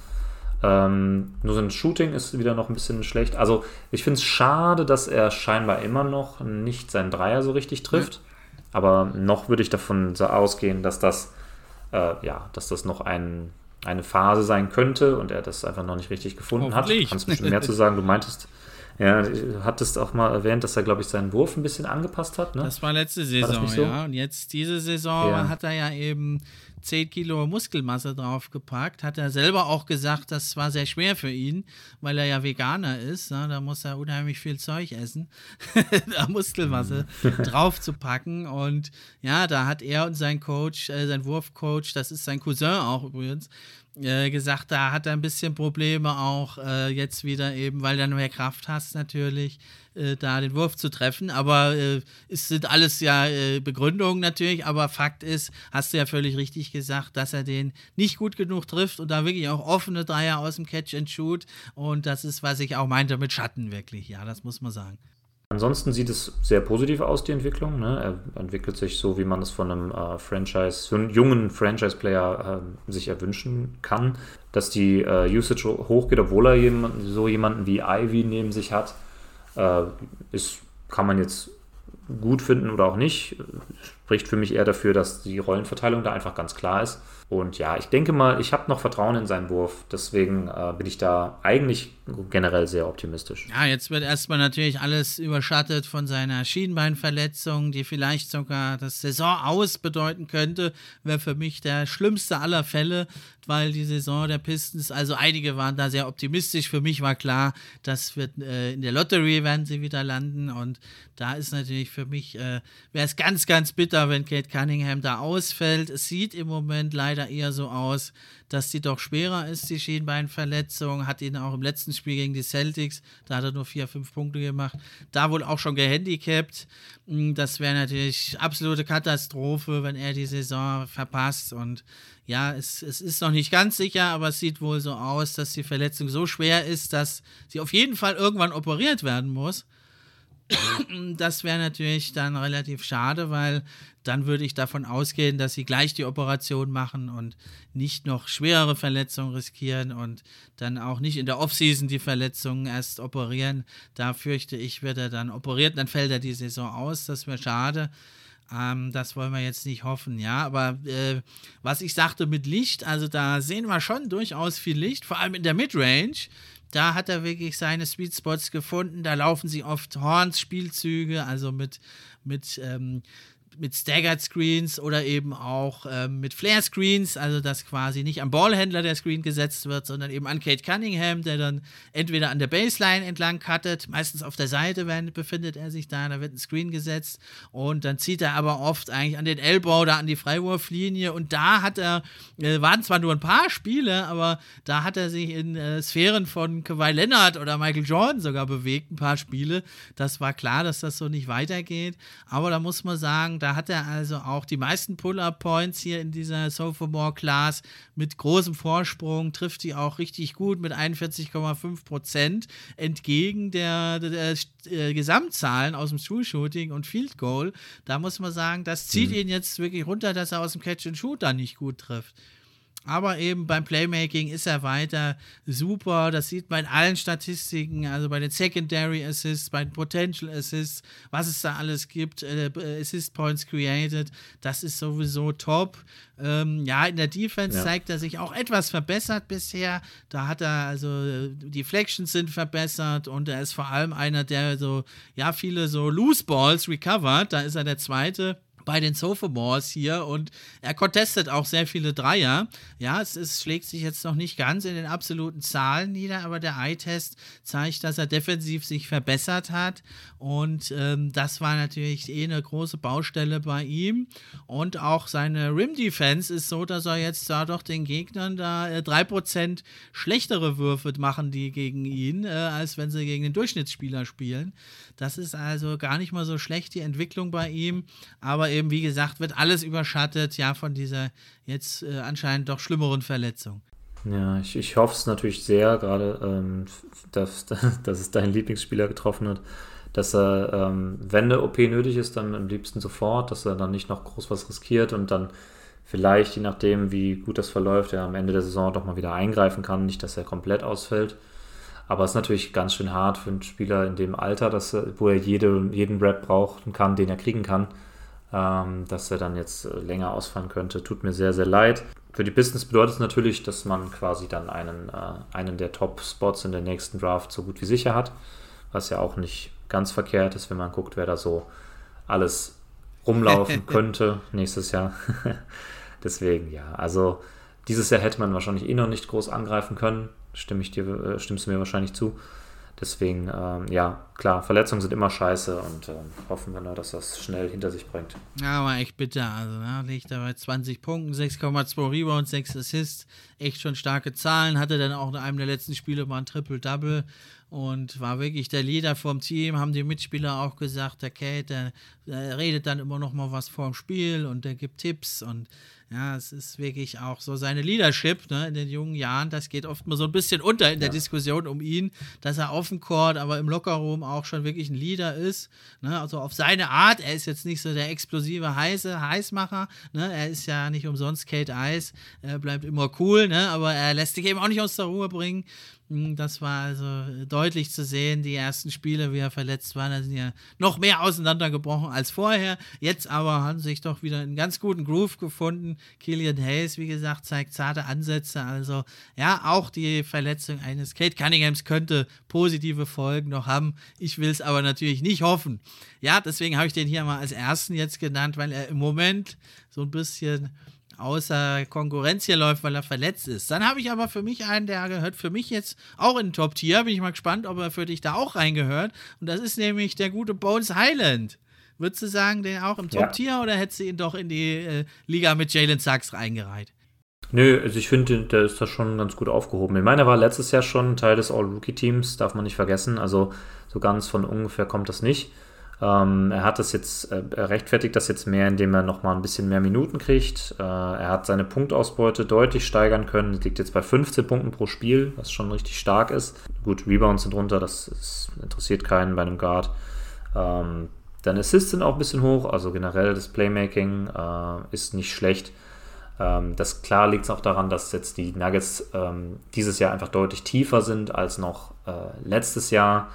S2: Ähm, nur sein Shooting ist wieder noch ein bisschen schlecht. Also ich finde es schade, dass er scheinbar immer noch nicht seinen Dreier so richtig trifft. Ja. Aber noch würde ich davon ausgehen, dass das, äh, ja, dass das noch ein, eine Phase sein könnte und er das einfach noch nicht richtig gefunden hat. Du kannst bestimmt mehr zu sagen. Du meintest, ja, du hattest auch mal erwähnt, dass er, glaube ich, seinen Wurf ein bisschen angepasst hat. Ne?
S1: Das war letzte Saison, war so? ja. Und jetzt diese Saison ja. hat er ja eben 10 Kilo Muskelmasse draufgepackt. Hat er selber auch gesagt, das war sehr schwer für ihn, weil er ja Veganer ist. Ne? Da muss er unheimlich viel Zeug essen, da Muskelmasse mhm. draufzupacken. Und ja, da hat er und sein Coach, äh, sein Wurfcoach, das ist sein Cousin auch übrigens, äh, gesagt, da hat er ein bisschen Probleme auch äh, jetzt wieder eben, weil du mehr Kraft hast natürlich, äh, da den Wurf zu treffen. Aber äh, es sind alles ja äh, Begründungen natürlich, aber Fakt ist, hast du ja völlig richtig gesagt, dass er den nicht gut genug trifft und da wirklich auch offene Dreier aus dem Catch and Shoot und das ist, was ich auch meinte mit Schatten wirklich, ja, das muss man sagen.
S2: Ansonsten sieht es sehr positiv aus, die Entwicklung. Ne? Er entwickelt sich so, wie man es von einem äh, Franchise, jungen Franchise-Player äh, sich erwünschen kann. Dass die äh, Usage hochgeht, obwohl er jemand, so jemanden wie Ivy neben sich hat, äh, ist, kann man jetzt gut finden oder auch nicht. Spricht für mich eher dafür, dass die Rollenverteilung da einfach ganz klar ist. Und ja, ich denke mal, ich habe noch Vertrauen in seinen Wurf. Deswegen äh, bin ich da eigentlich generell sehr optimistisch.
S1: Ja, jetzt wird erstmal natürlich alles überschattet von seiner Schienbeinverletzung, die vielleicht sogar das Saison aus bedeuten könnte. Wäre für mich der schlimmste aller Fälle, weil die Saison der Pistons, also einige waren da sehr optimistisch. Für mich war klar, das wird äh, in der Lottery werden sie wieder landen. Und da ist natürlich für mich, äh, wäre es ganz, ganz bitter, wenn Kate Cunningham da ausfällt. Es sieht im Moment leider eher so aus, dass sie doch schwerer ist, die Schienbeinverletzung. Hat ihn auch im letzten Spiel gegen die Celtics, da hat er nur vier, fünf Punkte gemacht. Da wohl auch schon gehandicapt. Hm, das wäre natürlich absolute Katastrophe, wenn er die Saison verpasst. Und ja, es, es ist noch nicht ganz sicher, aber es sieht wohl so aus, dass die Verletzung so schwer ist, dass sie auf jeden Fall irgendwann operiert werden muss. Das wäre natürlich dann relativ schade, weil dann würde ich davon ausgehen, dass sie gleich die Operation machen und nicht noch schwerere Verletzungen riskieren und dann auch nicht in der Offseason die Verletzungen erst operieren. Da fürchte ich, wird er dann operiert, dann fällt er die Saison aus. Das wäre schade. Ähm, das wollen wir jetzt nicht hoffen, ja. Aber äh, was ich sagte mit Licht, also da sehen wir schon durchaus viel Licht, vor allem in der Midrange. Da hat er wirklich seine Sweet Spots gefunden. Da laufen sie oft Horns-Spielzüge, also mit, mit ähm, mit Staggered Screens oder eben auch ähm, mit Flare Screens, also dass quasi nicht am Ballhändler der Screen gesetzt wird, sondern eben an Kate Cunningham, der dann entweder an der Baseline entlang cuttet, meistens auf der Seite wenn, befindet er sich da, da wird ein Screen gesetzt und dann zieht er aber oft eigentlich an den Elbow oder an die Freiwurflinie und da hat er, äh, waren zwar nur ein paar Spiele, aber da hat er sich in äh, Sphären von Kawhi Leonard oder Michael Jordan sogar bewegt, ein paar Spiele. Das war klar, dass das so nicht weitergeht, aber da muss man sagen, da hat er also auch die meisten Pull-Up-Points hier in dieser Sophomore-Class mit großem Vorsprung, trifft die auch richtig gut mit 41,5 Prozent entgegen der, der, der, der, Gesamtzahlen aus dem True-Shooting und Field Goal. Da muss man sagen, das zieht mhm. ihn jetzt wirklich runter, dass er aus dem Catch-and-Shoot dann nicht gut trifft. Aber eben beim Playmaking ist er weiter super. Das sieht man in allen Statistiken, also bei den Secondary Assists, bei den Potential Assists, was es da alles gibt, äh, Assist Points created. Das ist sowieso top. Ähm, ja, in der Defense ja. zeigt er sich auch etwas verbessert bisher. Da hat er also die Flections sind verbessert und er ist vor allem einer, der so, ja, viele so Loose Balls recovered. Da ist er der Zweite bei den Sophomores hier und er contestet auch sehr viele Dreier. Ja, es ist, schlägt sich jetzt noch nicht ganz in den absoluten Zahlen nieder, aber der Eye-Test zeigt, dass er defensiv sich verbessert hat und ähm, das war natürlich eh eine große Baustelle bei ihm und auch seine Rim-Defense ist so, dass er jetzt da doch den Gegnern da äh, 3% schlechtere Würfe machen, die gegen ihn, äh, als wenn sie gegen den Durchschnittsspieler spielen. Das ist also gar nicht mal so schlecht, die Entwicklung bei ihm, aber eben, wie gesagt, wird alles überschattet, ja, von dieser jetzt äh, anscheinend doch schlimmeren Verletzung.
S2: Ja, ich, ich hoffe es natürlich sehr, gerade, ähm, dass, dass es deinen Lieblingsspieler getroffen hat, dass er, ähm, wenn eine OP nötig ist, dann am liebsten sofort, dass er dann nicht noch groß was riskiert und dann vielleicht, je nachdem, wie gut das verläuft, er am Ende der Saison doch mal wieder eingreifen kann, nicht, dass er komplett ausfällt. Aber es ist natürlich ganz schön hart für einen Spieler in dem Alter, dass er, wo er jede, jeden Rap brauchen kann, den er kriegen kann ähm, dass er dann jetzt äh, länger ausfallen könnte. Tut mir sehr, sehr leid. Für die Business bedeutet es natürlich, dass man quasi dann einen, äh, einen der Top-Spots in der nächsten Draft so gut wie sicher hat, was ja auch nicht ganz verkehrt ist, wenn man guckt, wer da so alles rumlaufen könnte nächstes Jahr. Deswegen, ja, also dieses Jahr hätte man wahrscheinlich eh noch nicht groß angreifen können. Stimme ich dir, äh, stimmst du mir wahrscheinlich zu. Deswegen, ähm, ja, klar, Verletzungen sind immer scheiße und äh, hoffen wir nur, dass das schnell hinter sich bringt.
S1: Ja, aber echt bitter. Also, ne, liegt da bei 20 Punkten, 6,2 Rebounds, 6 Assists. Echt schon starke Zahlen. Hatte dann auch in einem der letzten Spiele mal ein Triple-Double und war wirklich der Leader vom Team. Haben die Mitspieler auch gesagt, der Kate, der, der redet dann immer noch mal was vorm Spiel und der gibt Tipps und ja, es ist wirklich auch so seine Leadership ne, in den jungen Jahren. Das geht oft mal so ein bisschen unter in der ja. Diskussion um ihn, dass er auf dem Court, aber im Lockerroom auch schon wirklich ein Leader ist. Ne, also auf seine Art. Er ist jetzt nicht so der explosive heiße Heißmacher. Ne, er ist ja nicht umsonst Kate Ice. Er bleibt immer cool, ne, aber er lässt sich eben auch nicht aus der Ruhe bringen. Hm, das war also deutlich zu sehen, die ersten Spiele, wie er verletzt war, da sind ja noch mehr auseinandergebrochen als vorher. Jetzt aber haben sich doch wieder einen ganz guten Groove gefunden. Killian Hayes, wie gesagt, zeigt zarte Ansätze. Also ja, auch die Verletzung eines Kate Cunninghams könnte positive Folgen noch haben. Ich will es aber natürlich nicht hoffen. Ja, deswegen habe ich den hier mal als ersten jetzt genannt, weil er im Moment so ein bisschen außer Konkurrenz hier läuft, weil er verletzt ist. Dann habe ich aber für mich einen, der gehört für mich jetzt auch in den Top-Tier. Bin ich mal gespannt, ob er für dich da auch reingehört. Und das ist nämlich der gute Bones Highland. Würdest du sagen, den auch im Top-Tier ja. oder hättest du ihn doch in die äh, Liga mit Jalen Sachs reingereiht?
S2: Nö, also ich finde, der ist da schon ganz gut aufgehoben. Ich meine, er war letztes Jahr schon Teil des All-Rookie-Teams, darf man nicht vergessen. Also so ganz von ungefähr kommt das nicht. Ähm, er hat das jetzt, äh, er rechtfertigt das jetzt mehr, indem er nochmal ein bisschen mehr Minuten kriegt. Äh, er hat seine Punktausbeute deutlich steigern können. Es liegt jetzt bei 15 Punkten pro Spiel, was schon richtig stark ist. Gut, Rebounds sind runter, das ist, interessiert keinen bei einem Guard. Ähm, dann Assists sind auch ein bisschen hoch, also generell das Playmaking äh, ist nicht schlecht. Ähm, das klar liegt es auch daran, dass jetzt die Nuggets ähm, dieses Jahr einfach deutlich tiefer sind als noch äh, letztes Jahr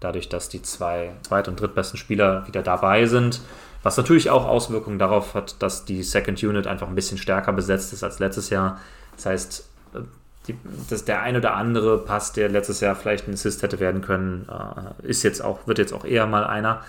S2: dadurch, dass die zwei zweit- und drittbesten Spieler wieder dabei sind. Was natürlich auch Auswirkungen darauf hat, dass die Second Unit einfach ein bisschen stärker besetzt ist als letztes Jahr. Das heißt, äh, die, dass der ein oder andere Pass, der letztes Jahr vielleicht ein Assist hätte werden können, äh, ist jetzt auch, wird jetzt auch eher mal einer.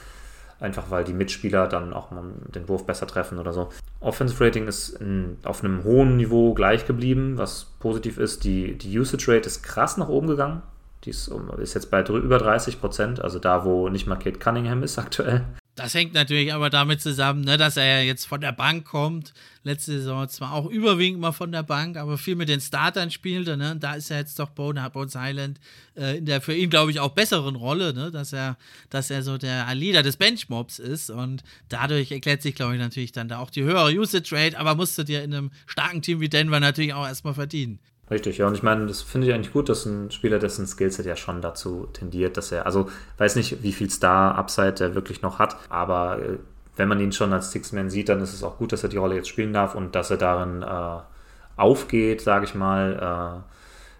S2: Einfach weil die Mitspieler dann auch mal den Wurf besser treffen oder so. Offensive Rating ist in, auf einem hohen Niveau gleich geblieben, was positiv ist. Die, die Usage Rate ist krass nach oben gegangen. Die ist, ist jetzt bei über 30 Prozent, also da, wo nicht mal Kate Cunningham ist aktuell.
S1: Das hängt natürlich aber damit zusammen, ne, dass er ja jetzt von der Bank kommt. Letzte Saison zwar auch überwiegend mal von der Bank, aber viel mit den Startern spielte. Ne? Da ist er jetzt doch Bone, Bones Highland äh, in der für ihn, glaube ich, auch besseren Rolle, ne? dass, er, dass er so der Leader des Benchmobs ist. Und dadurch erklärt sich, glaube ich, natürlich dann da auch die höhere Usage Rate, aber musst du dir in einem starken Team wie Denver natürlich auch erstmal verdienen.
S2: Richtig, ja. Und ich meine, das finde ich eigentlich gut, dass ein Spieler, dessen Skillset ja schon dazu tendiert, dass er, also weiß nicht, wie viel Star-Upside er wirklich noch hat, aber äh, wenn man ihn schon als Six-Man sieht, dann ist es auch gut, dass er die Rolle jetzt spielen darf und dass er darin äh, aufgeht, sage ich mal.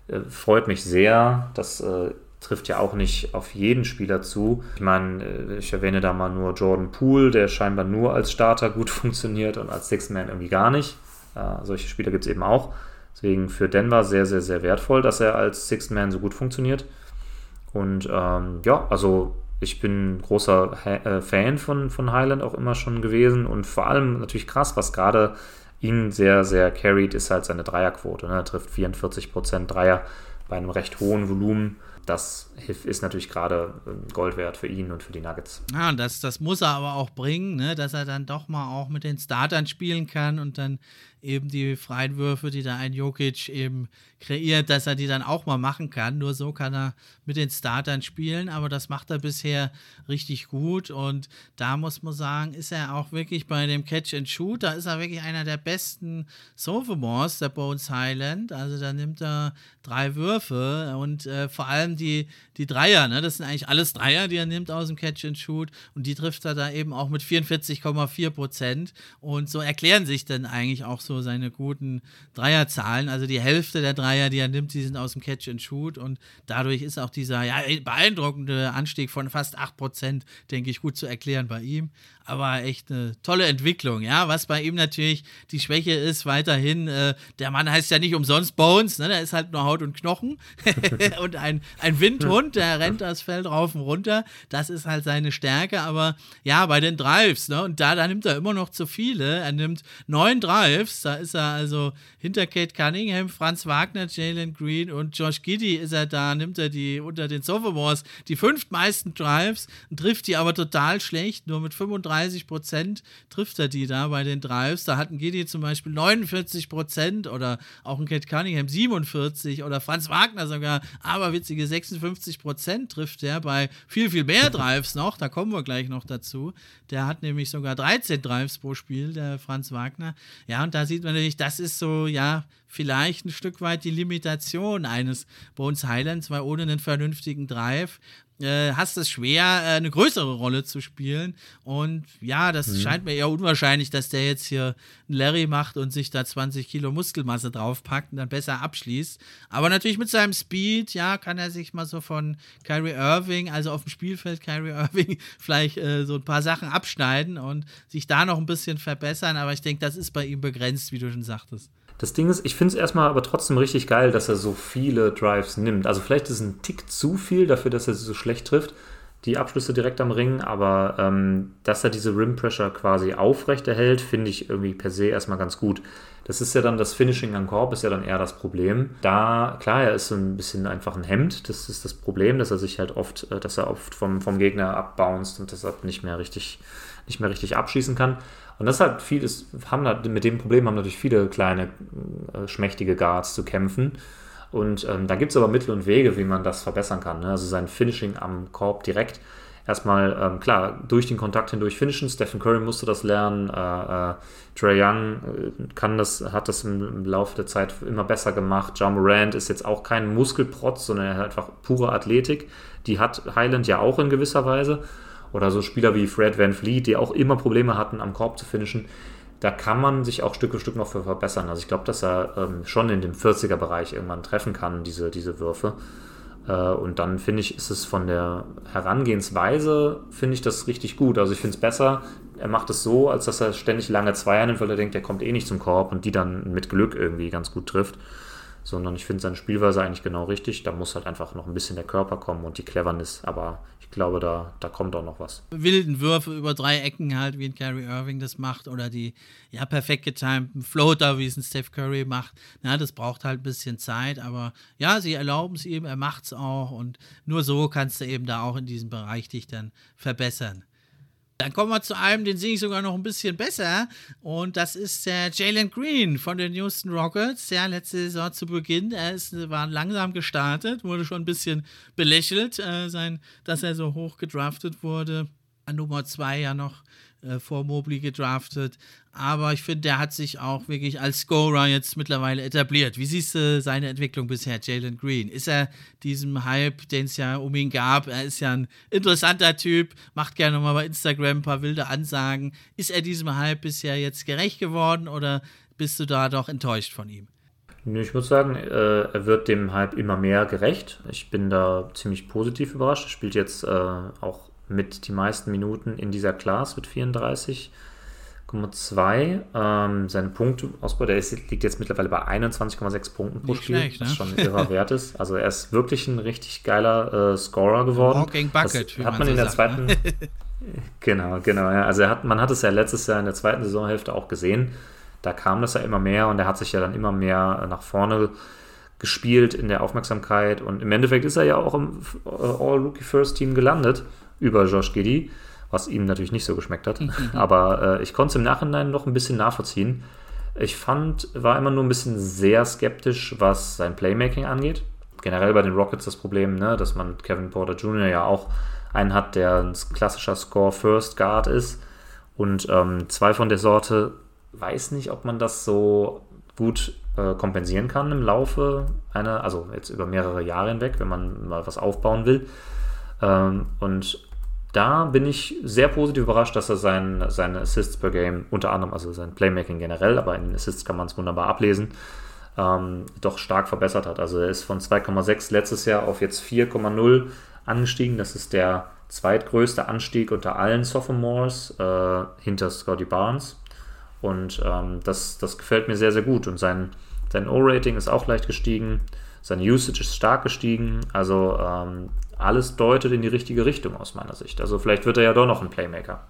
S2: Äh, äh, freut mich sehr. Das äh, trifft ja auch nicht auf jeden Spieler zu. Ich meine, äh, ich erwähne da mal nur Jordan Poole, der scheinbar nur als Starter gut funktioniert und als Six-Man irgendwie gar nicht. solche Spieler gibt es eben auch. Deswegen für Denver sehr, sehr, sehr wertvoll, dass er als Sixth Man so gut funktioniert. Und ähm, ja, also ich bin großer ha äh, Fan von, von Highland auch immer schon gewesen und vor allem natürlich krass, was gerade ihn sehr, sehr carried, ist halt seine Dreierquote. Ne? Er trifft 44% Dreier bei einem recht hohen Volumen. Das ist natürlich gerade ähm, Gold wert für ihn und für die Nuggets.
S1: Ja, das, das muss er aber auch bringen, ne? dass er dann doch mal auch mit den Startern spielen kann und dann eben die freien Würfe, die da ein Jokic eben kreiert, dass er die dann auch mal machen kann. Nur so kann er mit den Startern spielen, aber das macht er bisher richtig gut und da muss man sagen, ist er auch wirklich bei dem Catch and Shoot, da ist er wirklich einer der besten Sophomores der Bones Highland. Also da nimmt er drei Würfe und äh, vor allem die, die Dreier, ne? das sind eigentlich alles Dreier, die er nimmt aus dem Catch and Shoot und die trifft er da eben auch mit 44,4 Prozent und so erklären sich dann eigentlich auch so seine guten Dreierzahlen. Also die Hälfte der Dreier, die er nimmt, die sind aus dem Catch and Shoot und dadurch ist auch dieser ja, beeindruckende Anstieg von fast 8 Prozent, denke ich, gut zu erklären bei ihm aber echt eine tolle Entwicklung, ja. Was bei ihm natürlich die Schwäche ist, weiterhin, äh, der Mann heißt ja nicht umsonst Bones, ne? Der ist halt nur Haut und Knochen und ein, ein Windhund, der rennt das Feld rauf und runter. Das ist halt seine Stärke, aber ja, bei den Drives, ne? Und da, da nimmt er immer noch zu viele. Er nimmt neun Drives, da ist er also hinter Kate Cunningham, Franz Wagner, Jalen Green und Josh Giddy ist er da, nimmt er die unter den Sophomores die fünftmeisten Drives trifft die aber total schlecht, nur mit 35 30 Prozent trifft er die da bei den Drives. Da hatten Gedi zum Beispiel 49 Prozent oder auch ein Kate Cunningham 47 oder Franz Wagner sogar aberwitzige 56 Prozent trifft er bei viel, viel mehr Drives noch. Da kommen wir gleich noch dazu. Der hat nämlich sogar 13 Drives pro Spiel, der Franz Wagner. Ja, und da sieht man natürlich, das ist so, ja, vielleicht ein Stück weit die Limitation eines Bones Highlands, weil ohne einen vernünftigen Drive äh, hast es schwer, äh, eine größere Rolle zu spielen. Und ja, das mhm. scheint mir eher unwahrscheinlich, dass der jetzt hier einen Larry macht und sich da 20 Kilo Muskelmasse draufpackt und dann besser abschließt. Aber natürlich mit seinem Speed, ja, kann er sich mal so von Kyrie Irving, also auf dem Spielfeld Kyrie Irving, vielleicht äh, so ein paar Sachen abschneiden und sich da noch ein bisschen verbessern. Aber ich denke, das ist bei ihm begrenzt, wie du schon sagtest.
S2: Das Ding ist, ich finde es erstmal aber trotzdem richtig geil, dass er so viele Drives nimmt. Also vielleicht ist es ein Tick zu viel dafür, dass er so schlecht trifft, die Abschlüsse direkt am Ring, aber ähm, dass er diese Rim Pressure quasi aufrechterhält, finde ich irgendwie per se erstmal ganz gut. Das ist ja dann das Finishing am Korb, ist ja dann eher das Problem. Da, klar, er ist so ein bisschen einfach ein Hemd, das ist das Problem, dass er sich halt oft, äh, dass er oft vom, vom Gegner abbounced und deshalb nicht mehr richtig, nicht mehr richtig abschießen kann. Und das hat vieles, haben da, mit dem Problem haben natürlich viele kleine, äh, schmächtige Guards zu kämpfen. Und ähm, da gibt es aber Mittel und Wege, wie man das verbessern kann. Ne? Also sein Finishing am Korb direkt. Erstmal, ähm, klar, durch den Kontakt hindurch finishen. Stephen Curry musste das lernen. Äh, äh, Trey Young äh, kann das, hat das im, im, Laufe der Zeit immer besser gemacht. John Morant ist jetzt auch kein Muskelprotz, sondern er hat einfach pure Athletik. Die hat Highland ja auch in gewisser Weise. Oder so Spieler wie Fred Van Fleet, die auch immer Probleme hatten, am Korb zu finishen. Da kann man sich auch Stück für Stück noch für verbessern. Also ich glaube, dass er ähm, schon in dem 40er-Bereich irgendwann treffen kann, diese, diese Würfe. Äh, und dann finde ich, ist es von der Herangehensweise, finde ich das richtig gut. Also ich finde es besser, er macht es so, als dass er ständig lange Zweier nimmt, weil er denkt, er kommt eh nicht zum Korb und die dann mit Glück irgendwie ganz gut trifft. Sondern ich finde seine Spielweise eigentlich genau richtig. Da muss halt einfach noch ein bisschen der Körper kommen und die Cleverness, aber ich glaube, da, da kommt auch noch was.
S1: Wilden Würfe über drei Ecken halt, wie ein Kyrie Irving das macht, oder die ja perfekt getimten Floater, wie es ein Steph Curry macht. Na, das braucht halt ein bisschen Zeit, aber ja, sie erlauben es ihm, er macht es auch und nur so kannst du eben da auch in diesem Bereich dich dann verbessern. Dann kommen wir zu einem, den sehe ich sogar noch ein bisschen besser. Und das ist der Jalen Green von den Houston Rockets. Ja, letzte Saison zu Beginn. Er ist, war langsam gestartet, wurde schon ein bisschen belächelt, äh, sein, dass er so hoch gedraftet wurde. An Nummer zwei ja noch äh, vor Mobley gedraftet. Aber ich finde, der hat sich auch wirklich als Scorer jetzt mittlerweile etabliert. Wie siehst du seine Entwicklung bisher, Jalen Green? Ist er diesem Hype, den es ja um ihn gab, er ist ja ein interessanter Typ, macht gerne mal bei Instagram ein paar wilde Ansagen. Ist er diesem Hype bisher jetzt gerecht geworden oder bist du da doch enttäuscht von ihm?
S2: Ich muss sagen, äh, er wird dem Hype immer mehr gerecht. Ich bin da ziemlich positiv überrascht. Er spielt jetzt äh, auch mit die meisten Minuten in dieser Class mit 34,2. Ähm, seine Punkteausbau, der ist, liegt jetzt mittlerweile bei 21,6 Punkten pro Nicht Spiel, schlecht, ne? was schon ein irrer Wert ist. Also er ist wirklich ein richtig geiler äh, Scorer geworden.
S1: Walking Bucket,
S2: das hat man, man so in der sagt, zweiten. Ne? genau, genau. Ja. Also hat, man hat es ja letztes Jahr in der zweiten Saisonhälfte auch gesehen. Da kam das ja immer mehr und er hat sich ja dann immer mehr nach vorne gespielt in der Aufmerksamkeit und im Endeffekt ist er ja auch im äh, All-Rookie-First-Team gelandet über Josh Giddy, was ihm natürlich nicht so geschmeckt hat. Aber äh, ich konnte es im Nachhinein noch ein bisschen nachvollziehen. Ich fand, war immer nur ein bisschen sehr skeptisch, was sein Playmaking angeht. Generell bei den Rockets das Problem, ne, dass man Kevin Porter Jr. ja auch einen hat, der ein klassischer Score-First Guard ist. Und ähm, zwei von der Sorte, weiß nicht, ob man das so gut äh, kompensieren kann im Laufe einer, also jetzt über mehrere Jahre hinweg, wenn man mal was aufbauen will. Ähm, und da bin ich sehr positiv überrascht, dass er sein, seine Assists per Game, unter anderem, also sein Playmaking generell, aber in den Assists kann man es wunderbar ablesen, ähm, doch stark verbessert hat. Also er ist von 2,6 letztes Jahr auf jetzt 4,0 angestiegen. Das ist der zweitgrößte Anstieg unter allen Sophomores äh, hinter Scotty Barnes. Und ähm, das, das gefällt mir sehr, sehr gut. Und sein, sein O-Rating ist auch leicht gestiegen. Seine Usage ist stark gestiegen. Also ähm, alles deutet in die richtige Richtung aus meiner Sicht. Also vielleicht wird er ja doch noch ein Playmaker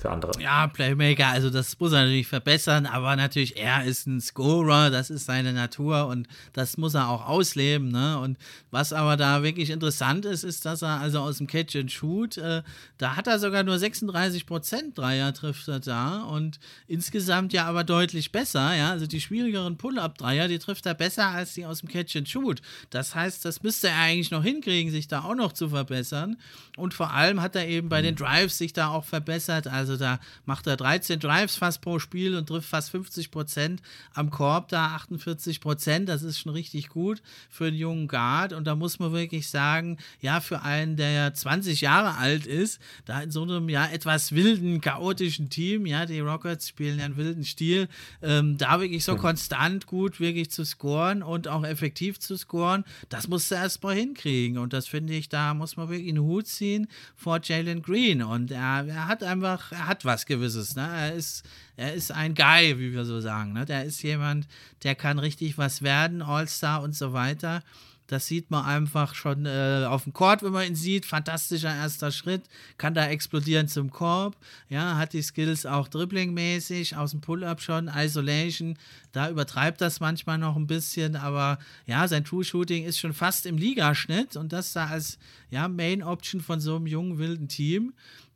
S2: für andere.
S1: Ja, Playmaker, also das muss er natürlich verbessern, aber natürlich, er ist ein Scorer, das ist seine Natur und das muss er auch ausleben. Ne? Und was aber da wirklich interessant ist, ist, dass er also aus dem Catch and Shoot, äh, da hat er sogar nur 36 Prozent Dreier trifft er da und insgesamt ja aber deutlich besser. Ja? Also die schwierigeren Pull-Up-Dreier, die trifft er besser als die aus dem Catch and Shoot. Das heißt, das müsste er eigentlich noch hinkriegen, sich da auch noch zu verbessern. Und vor allem hat er eben bei den Drives sich da auch verbessert. Also also da macht er 13 Drives fast pro Spiel und trifft fast 50 Prozent am Korb, da 48 Prozent. Das ist schon richtig gut für einen jungen Guard. Und da muss man wirklich sagen, ja, für einen, der ja 20 Jahre alt ist, da in so einem ja etwas wilden, chaotischen Team, ja, die Rockets spielen ja einen wilden Stil, ähm, da wirklich so mhm. konstant gut wirklich zu scoren und auch effektiv zu scoren, das musst du erst mal hinkriegen. Und das finde ich, da muss man wirklich einen Hut ziehen vor Jalen Green. Und er, er hat einfach, er hat was Gewisses. Ne? Er, ist, er ist ein Guy, wie wir so sagen. Ne? Der ist jemand, der kann richtig was werden, All-Star und so weiter. Das sieht man einfach schon äh, auf dem Court, wenn man ihn sieht. Fantastischer erster Schritt. Kann da explodieren zum Korb. Ja, hat die Skills auch dribbling-mäßig, aus dem Pull-Up schon, Isolation. Da übertreibt das manchmal noch ein bisschen, aber ja, sein True-Shooting ist schon fast im Ligaschnitt und das da als ja, Main-Option von so einem jungen, wilden Team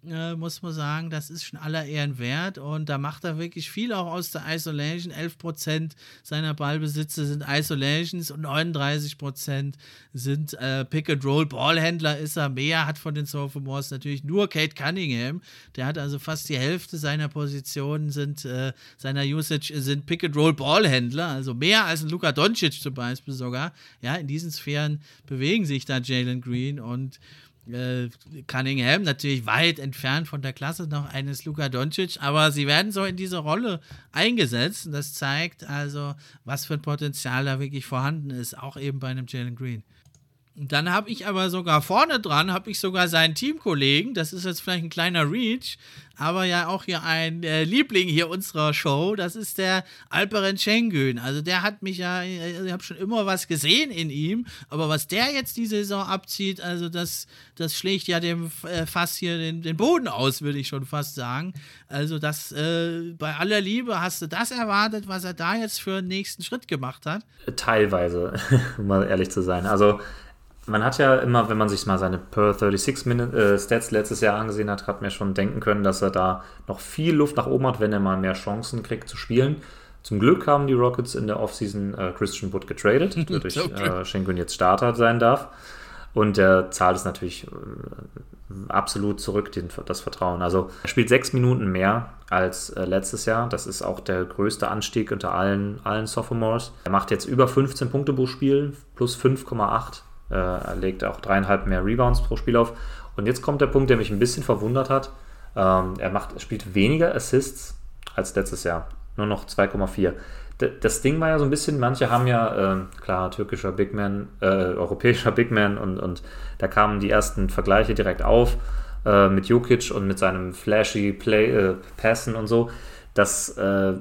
S1: äh, muss man sagen, das ist schon aller Ehren wert. Und da macht er wirklich viel auch aus der Isolation. 11% seiner Ballbesitze sind Isolations und 39% sind äh, Pick-and-Roll-Ballhändler ist er. Mehr hat von den Sophomores natürlich nur Kate Cunningham. Der hat also fast die Hälfte seiner Positionen sind, äh, seiner Usage sind Pick-and-Roll-Ballhändler. Also mehr als ein Luka Doncic zum Beispiel sogar. Ja, in diesen Sphären bewegen sich da Jalen Green und äh, Cunningham natürlich weit entfernt von der Klasse noch eines Luka Doncic, aber sie werden so in diese Rolle eingesetzt. Und das zeigt also, was für ein Potenzial da wirklich vorhanden ist, auch eben bei einem Jalen Green. Dann habe ich aber sogar vorne dran, habe ich sogar seinen Teamkollegen, das ist jetzt vielleicht ein kleiner Reach, aber ja auch hier ein äh, Liebling hier unserer Show, das ist der Alperen Schengen. Also der hat mich ja, ich habe schon immer was gesehen in ihm, aber was der jetzt die Saison abzieht, also das, das schlägt ja dem äh, Fass hier den, den Boden aus, würde ich schon fast sagen. Also das, äh, bei aller Liebe, hast du das erwartet, was er da jetzt für einen nächsten Schritt gemacht hat?
S2: Teilweise, um mal ehrlich zu sein. Also man hat ja immer, wenn man sich mal seine Per 36 Minute, äh, Stats letztes Jahr angesehen hat, hat man schon denken können, dass er da noch viel Luft nach oben hat, wenn er mal mehr Chancen kriegt zu spielen. Zum Glück haben die Rockets in der Offseason äh, Christian Wood getradet, dadurch äh, Schengen jetzt Starter sein darf. Und der zahlt es natürlich äh, absolut zurück, den, das Vertrauen. Also er spielt sechs Minuten mehr als äh, letztes Jahr. Das ist auch der größte Anstieg unter allen, allen Sophomores. Er macht jetzt über 15 Punkte pro Spiel, plus 5,8 äh, er legt auch dreieinhalb mehr Rebounds pro Spiel auf. Und jetzt kommt der Punkt, der mich ein bisschen verwundert hat. Ähm, er, macht, spielt weniger Assists als letztes Jahr. Nur noch 2,4. Das Ding war ja so ein bisschen, manche haben ja, äh, klar, türkischer Big Man, äh, europäischer Big Man und, und da kamen die ersten Vergleiche direkt auf äh, mit Jokic und mit seinem flashy Play, äh, Passen und so. Das äh,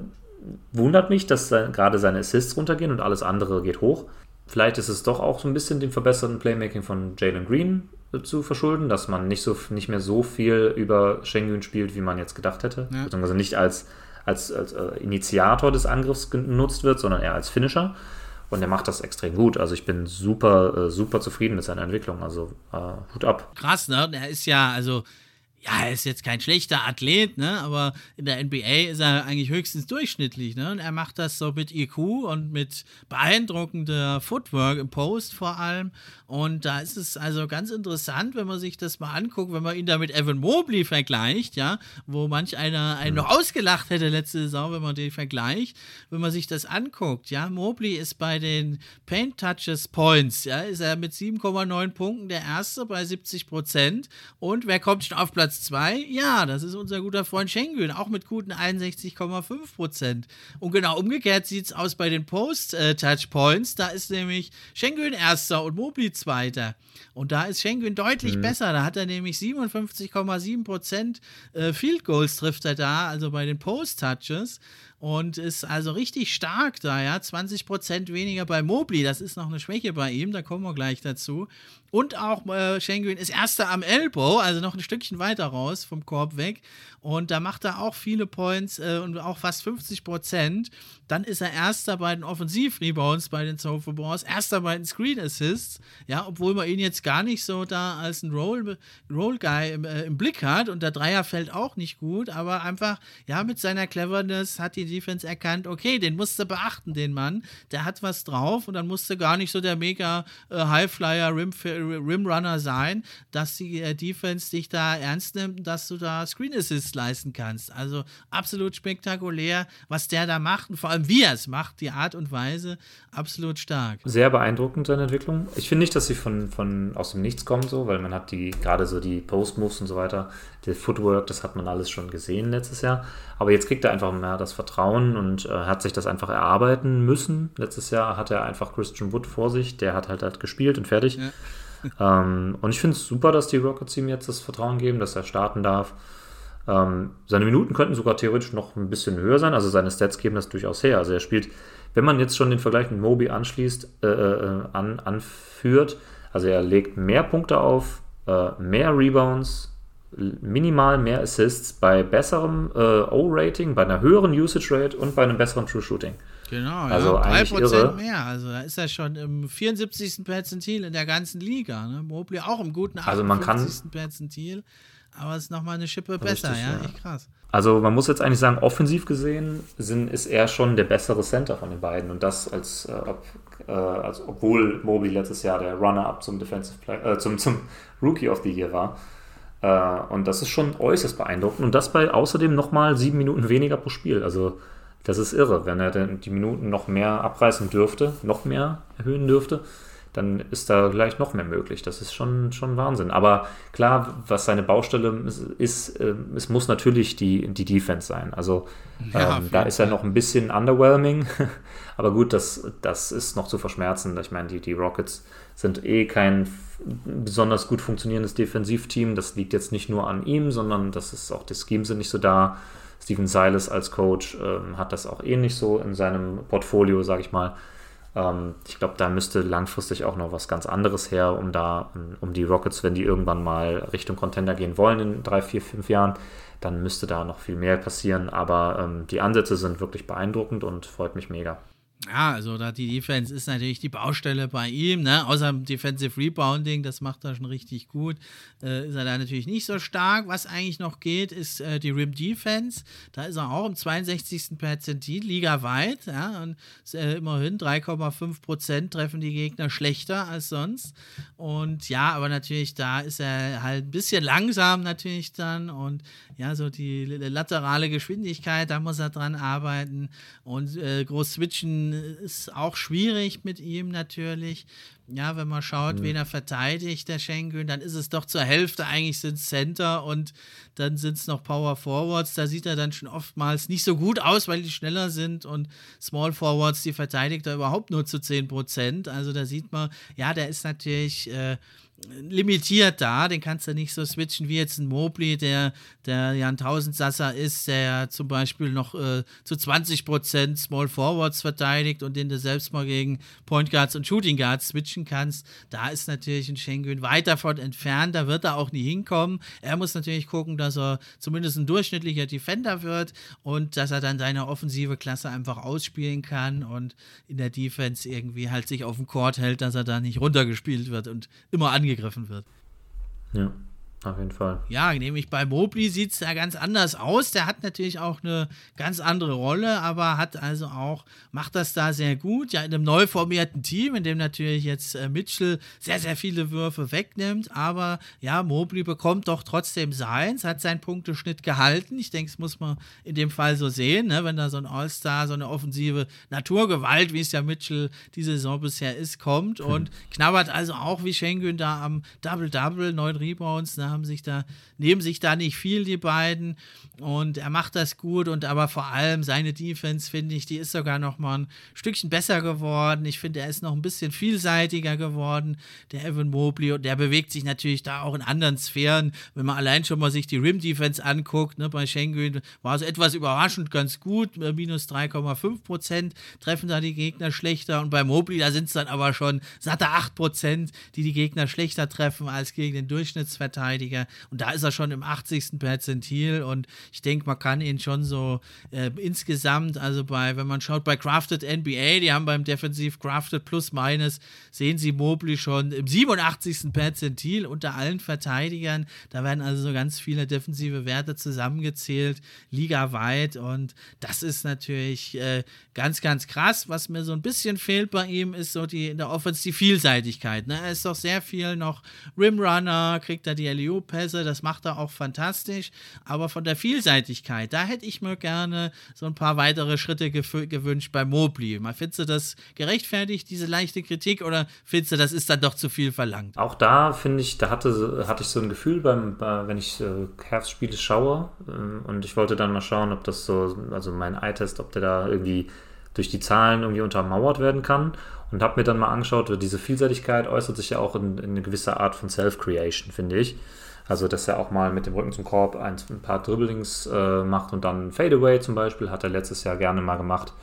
S2: wundert mich, dass gerade seine Assists runtergehen und alles andere geht hoch. Vielleicht ist es doch auch so ein bisschen dem verbesserten Playmaking von Jalen Green äh, zu verschulden, dass man nicht, so, nicht mehr so viel über Schengen spielt, wie man jetzt gedacht hätte. Ja. Beziehungsweise nicht als, als, als äh, Initiator des Angriffs genutzt wird, sondern eher als Finisher. Und er macht das extrem gut. Also ich bin super, äh, super zufrieden mit seiner Entwicklung. Also äh, Hut ab.
S1: Krass, ne? Er ist ja, also ja, er ist jetzt kein schlechter Athlet, ne? aber in der NBA ist er eigentlich höchstens durchschnittlich. Ne? Und er macht das so mit IQ und mit beeindruckender Footwork im Post vor allem. Und da ist es also ganz interessant, wenn man sich das mal anguckt, wenn man ihn da mit Evan Mobley vergleicht, ja, wo manch einer einen noch ausgelacht hätte letzte Saison, wenn man den vergleicht. Wenn man sich das anguckt, ja, Mobley ist bei den Paint Touches Points, ja, ist er mit 7,9 Punkten der Erste bei 70 Prozent. Und wer kommt schon auf Platz Platz 2, ja, das ist unser guter Freund Schengen, auch mit guten 61,5 Prozent. Und genau umgekehrt sieht es aus bei den Post-Touchpoints. Da ist nämlich Schengen erster und Mobley zweiter. Und da ist Schengen deutlich mhm. besser. Da hat er nämlich 57,7 Prozent äh, Field Goals trifft er da, also bei den Post-Touches und ist also richtig stark da, ja. 20% weniger bei Mobley, das ist noch eine Schwäche bei ihm, da kommen wir gleich dazu. Und auch äh, Schengen ist erster am Elbow, also noch ein Stückchen weiter raus vom Korb weg. Und da macht er auch viele Points äh, und auch fast 50 Prozent. Dann ist er erster bei den Offensiv-Rebounds bei den Sophomores, erster bei den Screen-Assists. Ja, obwohl man ihn jetzt gar nicht so da als ein Roll-Guy Roll im, äh, im, Blick hat. Und der Dreier fällt auch nicht gut, aber einfach, ja, mit seiner Cleverness hat die Defense erkannt, okay, den musst du beachten, den Mann. Der hat was drauf und dann musste gar nicht so der mega äh, Highflyer, Rim, Rimrunner sein, dass die äh, Defense dich da ernst nimmt, dass du da Screen-Assists leisten kannst. Also absolut spektakulär, was der da macht und vor allem wie er es macht, die Art und Weise, absolut stark.
S2: Sehr beeindruckend seine Entwicklung. Ich finde nicht, dass sie von, von aus dem Nichts kommt, so, weil man hat die gerade so die Post-Moves und so weiter, der Footwork, das hat man alles schon gesehen letztes Jahr. Aber jetzt kriegt er einfach mehr das Vertrauen und äh, hat sich das einfach erarbeiten müssen. Letztes Jahr hat er einfach Christian Wood vor sich, der hat halt, halt gespielt und fertig. Ja. Ähm, und ich finde es super, dass die Rockets ihm jetzt das Vertrauen geben, dass er starten darf. Ähm, seine Minuten könnten sogar theoretisch noch ein bisschen höher sein, also seine Stats geben das durchaus her. Also er spielt, wenn man jetzt schon den Vergleich mit Moby anschließt, äh, äh, an, anführt, also er legt mehr Punkte auf, äh, mehr Rebounds, minimal mehr Assists bei besserem äh, O-Rating, bei einer höheren Usage Rate und bei einem besseren True Shooting.
S1: Genau, also ja, 3% irre. mehr. Also da ist er schon im 74. Perzentil in der ganzen Liga. Ne? Mobley auch im guten 58.
S2: Also man kann,
S1: Perzentil. Aber es ist nochmal eine Schippe besser, Richtig, ja? ja? Echt krass.
S2: Also man muss jetzt eigentlich sagen, offensiv gesehen sind, ist er schon der bessere Center von den beiden. Und das als, äh, ob, äh, als obwohl Mobley letztes Jahr der Runner-up zum Defensive Play, äh, zum, zum Rookie of the Year war. Äh, und das ist schon äußerst beeindruckend. Und das bei außerdem nochmal sieben Minuten weniger pro Spiel. Also das ist irre, wenn er denn die Minuten noch mehr abreißen dürfte, noch mehr erhöhen dürfte dann ist da gleich noch mehr möglich. Das ist schon, schon Wahnsinn. Aber klar, was seine Baustelle ist, äh, es muss natürlich die, die Defense sein. Also ja, ähm, da ist er noch ein bisschen underwhelming. Aber gut, das, das ist noch zu verschmerzen. Ich meine, die, die Rockets sind eh kein besonders gut funktionierendes Defensivteam. Das liegt jetzt nicht nur an ihm, sondern das ist auch, die Schemes sind nicht so da. Steven Silas als Coach ähm, hat das auch ähnlich so in seinem Portfolio, sage ich mal. Ähm, ich glaube, da müsste langfristig auch noch was ganz anderes her, um da, um die Rockets, wenn die irgendwann mal Richtung Contender gehen wollen in drei, vier, fünf Jahren, dann müsste da noch viel mehr passieren. Aber ähm, die Ansätze sind wirklich beeindruckend und freut mich mega.
S1: Ja, also da die Defense ist natürlich die Baustelle bei ihm, ne? Außer Defensive Rebounding, das macht er schon richtig gut. Äh, ist er da natürlich nicht so stark. Was eigentlich noch geht, ist äh, die Rim Defense. Da ist er auch im 62. Perzentil, ligaweit, ja, und äh, immerhin 3,5 Prozent treffen die Gegner schlechter als sonst. Und ja, aber natürlich, da ist er halt ein bisschen langsam natürlich dann und ja, so die laterale Geschwindigkeit, da muss er dran arbeiten und äh, groß switchen ist auch schwierig mit ihm natürlich. Ja, wenn man schaut, mhm. wen er verteidigt, der Schengen, dann ist es doch zur Hälfte eigentlich sind Center und dann sind es noch Power Forwards. Da sieht er dann schon oftmals nicht so gut aus, weil die schneller sind und Small Forwards, die verteidigt er überhaupt nur zu 10 Prozent. Also da sieht man, ja, der ist natürlich. Äh, limitiert da, den kannst du nicht so switchen wie jetzt ein Mobley, der, der ja ein Tausendsasser ist, der zum Beispiel noch äh, zu 20% Small Forwards verteidigt und den du selbst mal gegen Point Guards und Shooting Guards switchen kannst. Da ist natürlich ein Schengen weit davon entfernt, da wird er auch nie hinkommen. Er muss natürlich gucken, dass er zumindest ein durchschnittlicher Defender wird und dass er dann seine offensive Klasse einfach ausspielen kann und in der Defense irgendwie halt sich auf dem Court hält, dass er da nicht runtergespielt wird und immer angegriffen angegriffen wird.
S2: Ja. Auf jeden Fall.
S1: Ja, nämlich bei Mobley sieht es da ganz anders aus. Der hat natürlich auch eine ganz andere Rolle, aber hat also auch, macht das da sehr gut. Ja, in einem neu formierten Team, in dem natürlich jetzt äh, Mitchell sehr, sehr viele Würfe wegnimmt. Aber ja, Mobley bekommt doch trotzdem seins, hat seinen Punkteschnitt gehalten. Ich denke, das muss man in dem Fall so sehen, ne? wenn da so ein All-Star, so eine offensive Naturgewalt, wie es ja Mitchell diese Saison bisher ist, kommt hm. und knabbert also auch wie Schengen da am Double-Double, neun Rebounds, ne? Haben sich da, nehmen sich da nicht viel, die beiden. Und er macht das gut und aber vor allem seine Defense, finde ich, die ist sogar noch mal ein Stückchen besser geworden. Ich finde, er ist noch ein bisschen vielseitiger geworden, der Evan Mobley. Und der bewegt sich natürlich da auch in anderen Sphären. Wenn man allein schon mal sich die Rim-Defense anguckt, ne, bei Schengen war es etwas überraschend ganz gut, minus 3,5 Prozent treffen da die Gegner schlechter. Und bei Mobley, da sind es dann aber schon satte 8 Prozent, die die Gegner schlechter treffen als gegen den Durchschnittsverteidiger. Verteidiger. Und da ist er schon im 80. Perzentil. Und ich denke, man kann ihn schon so äh, insgesamt, also bei, wenn man schaut, bei Crafted NBA, die haben beim Defensiv Crafted Plus Minus, sehen sie Mobley schon im 87. Perzentil unter allen Verteidigern. Da werden also so ganz viele defensive Werte zusammengezählt, ligaweit. Und das ist natürlich äh, ganz, ganz krass. Was mir so ein bisschen fehlt bei ihm, ist so die in der Offense die Vielseitigkeit. Ne? Er ist doch sehr viel noch Rimrunner, kriegt er die LU Pässe, das macht er auch fantastisch. Aber von der Vielseitigkeit, da hätte ich mir gerne so ein paar weitere Schritte gewünscht bei Mobley. Mal findest du das gerechtfertigt, diese leichte Kritik, oder findest du, das ist dann doch zu viel verlangt?
S2: Auch da finde ich, da hatte, hatte ich so ein Gefühl, beim, wenn ich äh, Herbstspiele schaue äh, und ich wollte dann mal schauen, ob das so, also mein Eye-Test, ob der da irgendwie durch die Zahlen irgendwie untermauert werden kann und habe mir dann mal angeschaut, diese Vielseitigkeit äußert sich ja auch in, in eine gewisse Art von Self-Creation, finde ich. Also, dass er auch mal mit dem Rücken zum Korb ein, ein paar Dribblings äh, macht und dann Fadeaway zum Beispiel, hat er letztes Jahr gerne mal gemacht.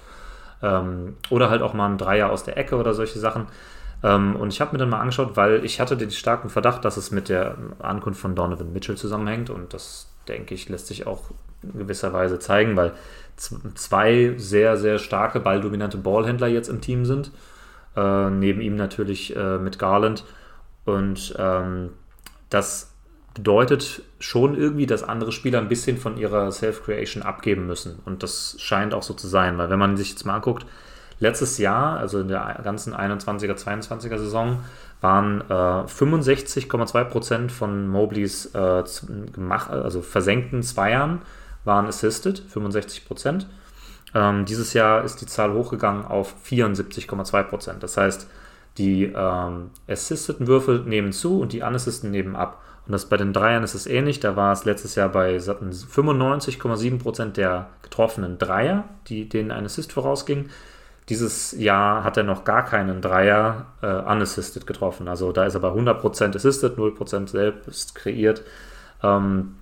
S2: Ähm, oder halt auch mal ein Dreier aus der Ecke oder solche Sachen. Ähm, und ich habe mir dann mal angeschaut, weil ich hatte den starken Verdacht, dass es mit der Ankunft von Donovan Mitchell zusammenhängt. Und das, denke ich, lässt sich auch in gewisser Weise zeigen, weil zwei sehr, sehr starke, balldominante Ballhändler jetzt im Team sind. Äh, neben ihm natürlich äh, mit Garland. Und ähm, das bedeutet schon irgendwie, dass andere Spieler ein bisschen von ihrer Self-Creation abgeben müssen. Und das scheint auch so zu sein, weil wenn man sich jetzt mal anguckt, letztes Jahr, also in der ganzen 21er, 22er Saison, waren äh, 65,2% von Mobleys äh, gemacht, also versenkten Zweiern waren assisted, 65%. Ähm, dieses Jahr ist die Zahl hochgegangen auf 74,2%. Das heißt, Die ähm, assisteten Würfe nehmen zu und die unassisteten nehmen ab. Und das bei den Dreiern ist es ähnlich. Da war es letztes Jahr bei 95,7% der getroffenen Dreier, die denen ein Assist vorausging. Dieses Jahr hat er noch gar keinen Dreier äh, unassisted getroffen. Also da ist er bei 100% assisted, 0% selbst kreiert. Ähm,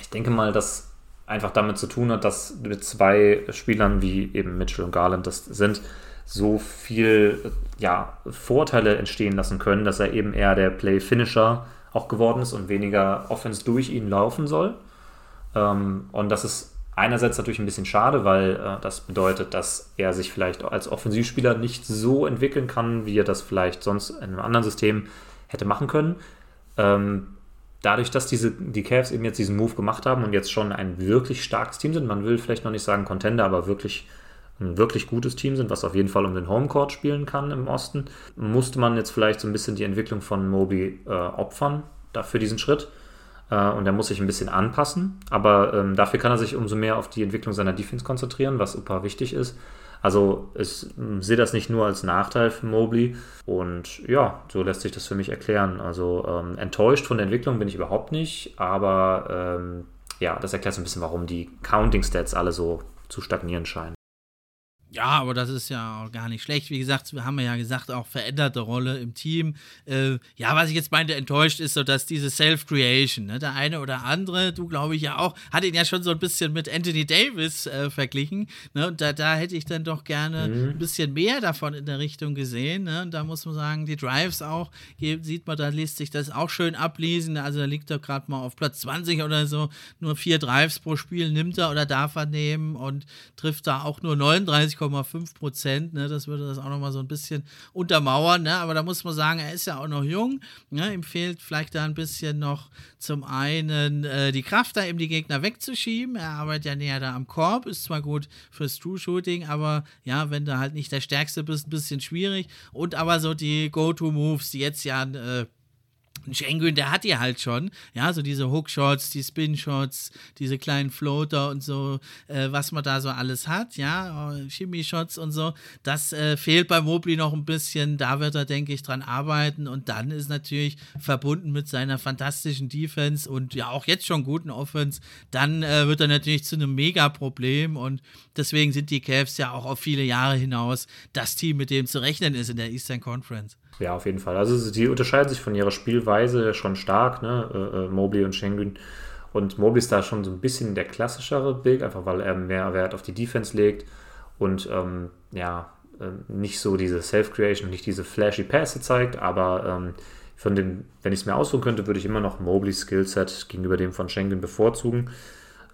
S2: ich denke mal, dass einfach damit zu tun hat, dass mit zwei Spielern wie eben Mitchell und Garland das sind, so viel ja, Vorteile entstehen lassen können, dass er eben eher der Play-Finisher auch geworden ist und weniger Offense durch ihn laufen soll. Ähm, und das ist einerseits natürlich ein bisschen schade, weil äh, das bedeutet, dass er sich vielleicht als Offensivspieler nicht so entwickeln kann, wie er das vielleicht sonst in einem anderen System hätte machen können. Dadurch, dass diese, die Cavs eben jetzt diesen Move gemacht haben und jetzt schon ein wirklich starkes Team sind, man will vielleicht noch nicht sagen Contender, aber wirklich ein wirklich gutes Team sind, was auf jeden Fall um den Homecourt spielen kann im Osten, musste man jetzt vielleicht so ein bisschen die Entwicklung von Moby äh, opfern dafür diesen Schritt. Äh, und er muss sich ein bisschen anpassen, aber ähm, dafür kann er sich umso mehr auf die Entwicklung seiner Defense konzentrieren, was super wichtig ist. Also ich sehe das nicht nur als Nachteil für Mobley und ja, so lässt sich das für mich erklären. Also ähm, enttäuscht von der Entwicklung bin ich überhaupt nicht, aber ähm, ja, das erklärt so ein bisschen, warum die Counting Stats alle so zu stagnieren scheinen.
S1: Ja, aber das ist ja auch gar nicht schlecht. Wie gesagt, wir haben ja gesagt, auch veränderte Rolle im Team. Äh, ja, was ich jetzt meinte, enttäuscht ist so, dass diese Self-Creation, ne, der eine oder andere, du glaube ich ja auch, hat ihn ja schon so ein bisschen mit Anthony Davis äh, verglichen. Ne, und da, da hätte ich dann doch gerne mhm. ein bisschen mehr davon in der Richtung gesehen. Ne? Und da muss man sagen, die Drives auch, hier sieht man, da liest sich das auch schön ablesen. Also da liegt er gerade mal auf Platz 20 oder so. Nur vier Drives pro Spiel nimmt er oder darf er nehmen und trifft da auch nur 39 2,5 Prozent. Ne? Das würde das auch nochmal so ein bisschen untermauern. Ne? Aber da muss man sagen, er ist ja auch noch jung. Ne? Ihm fehlt vielleicht da ein bisschen noch zum einen äh, die Kraft, da eben die Gegner wegzuschieben. Er arbeitet ja näher da am Korb, ist zwar gut fürs True-Shooting, aber ja, wenn du halt nicht der Stärkste bist, ein bisschen schwierig. Und aber so die Go-To-Moves, die jetzt ja äh, Schengen, der hat die halt schon, ja, so diese Hookshots, die Spin-Shots, diese kleinen Floater und so, äh, was man da so alles hat, ja, Chemie-Shots und so, das äh, fehlt bei Mobley noch ein bisschen, da wird er, denke ich, dran arbeiten. Und dann ist natürlich verbunden mit seiner fantastischen Defense und ja auch jetzt schon guten Offense, dann äh, wird er natürlich zu einem Mega-Problem. Und deswegen sind die Cavs ja auch auf viele Jahre hinaus das Team, mit dem zu rechnen ist in der Eastern Conference.
S2: Ja, auf jeden Fall. Also die unterscheiden sich von ihrer Spielweise schon stark, ne? Äh, äh, Mobley und Schengen. Und Mobley ist da schon so ein bisschen der klassischere Big, einfach weil er mehr Wert auf die Defense legt und ähm, ja, äh, nicht so diese Self-Creation, nicht diese flashy Pässe zeigt, aber ähm, von dem, wenn ich es mir aussuchen könnte, würde ich immer noch Mobleys Skillset gegenüber dem von Schengen bevorzugen.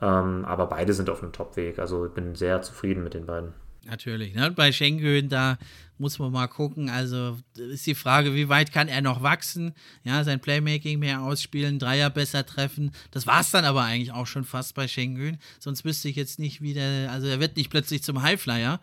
S2: Ähm, aber beide sind auf einem Top-Weg. Also ich bin sehr zufrieden mit den beiden.
S1: Natürlich. Ne? Bei Schengen, da muss man mal gucken. Also ist die Frage, wie weit kann er noch wachsen? Ja, sein Playmaking mehr ausspielen, Dreier besser treffen. Das war es dann aber eigentlich auch schon fast bei Schengen. Sonst wüsste ich jetzt nicht, wie der, also er wird nicht plötzlich zum Highflyer.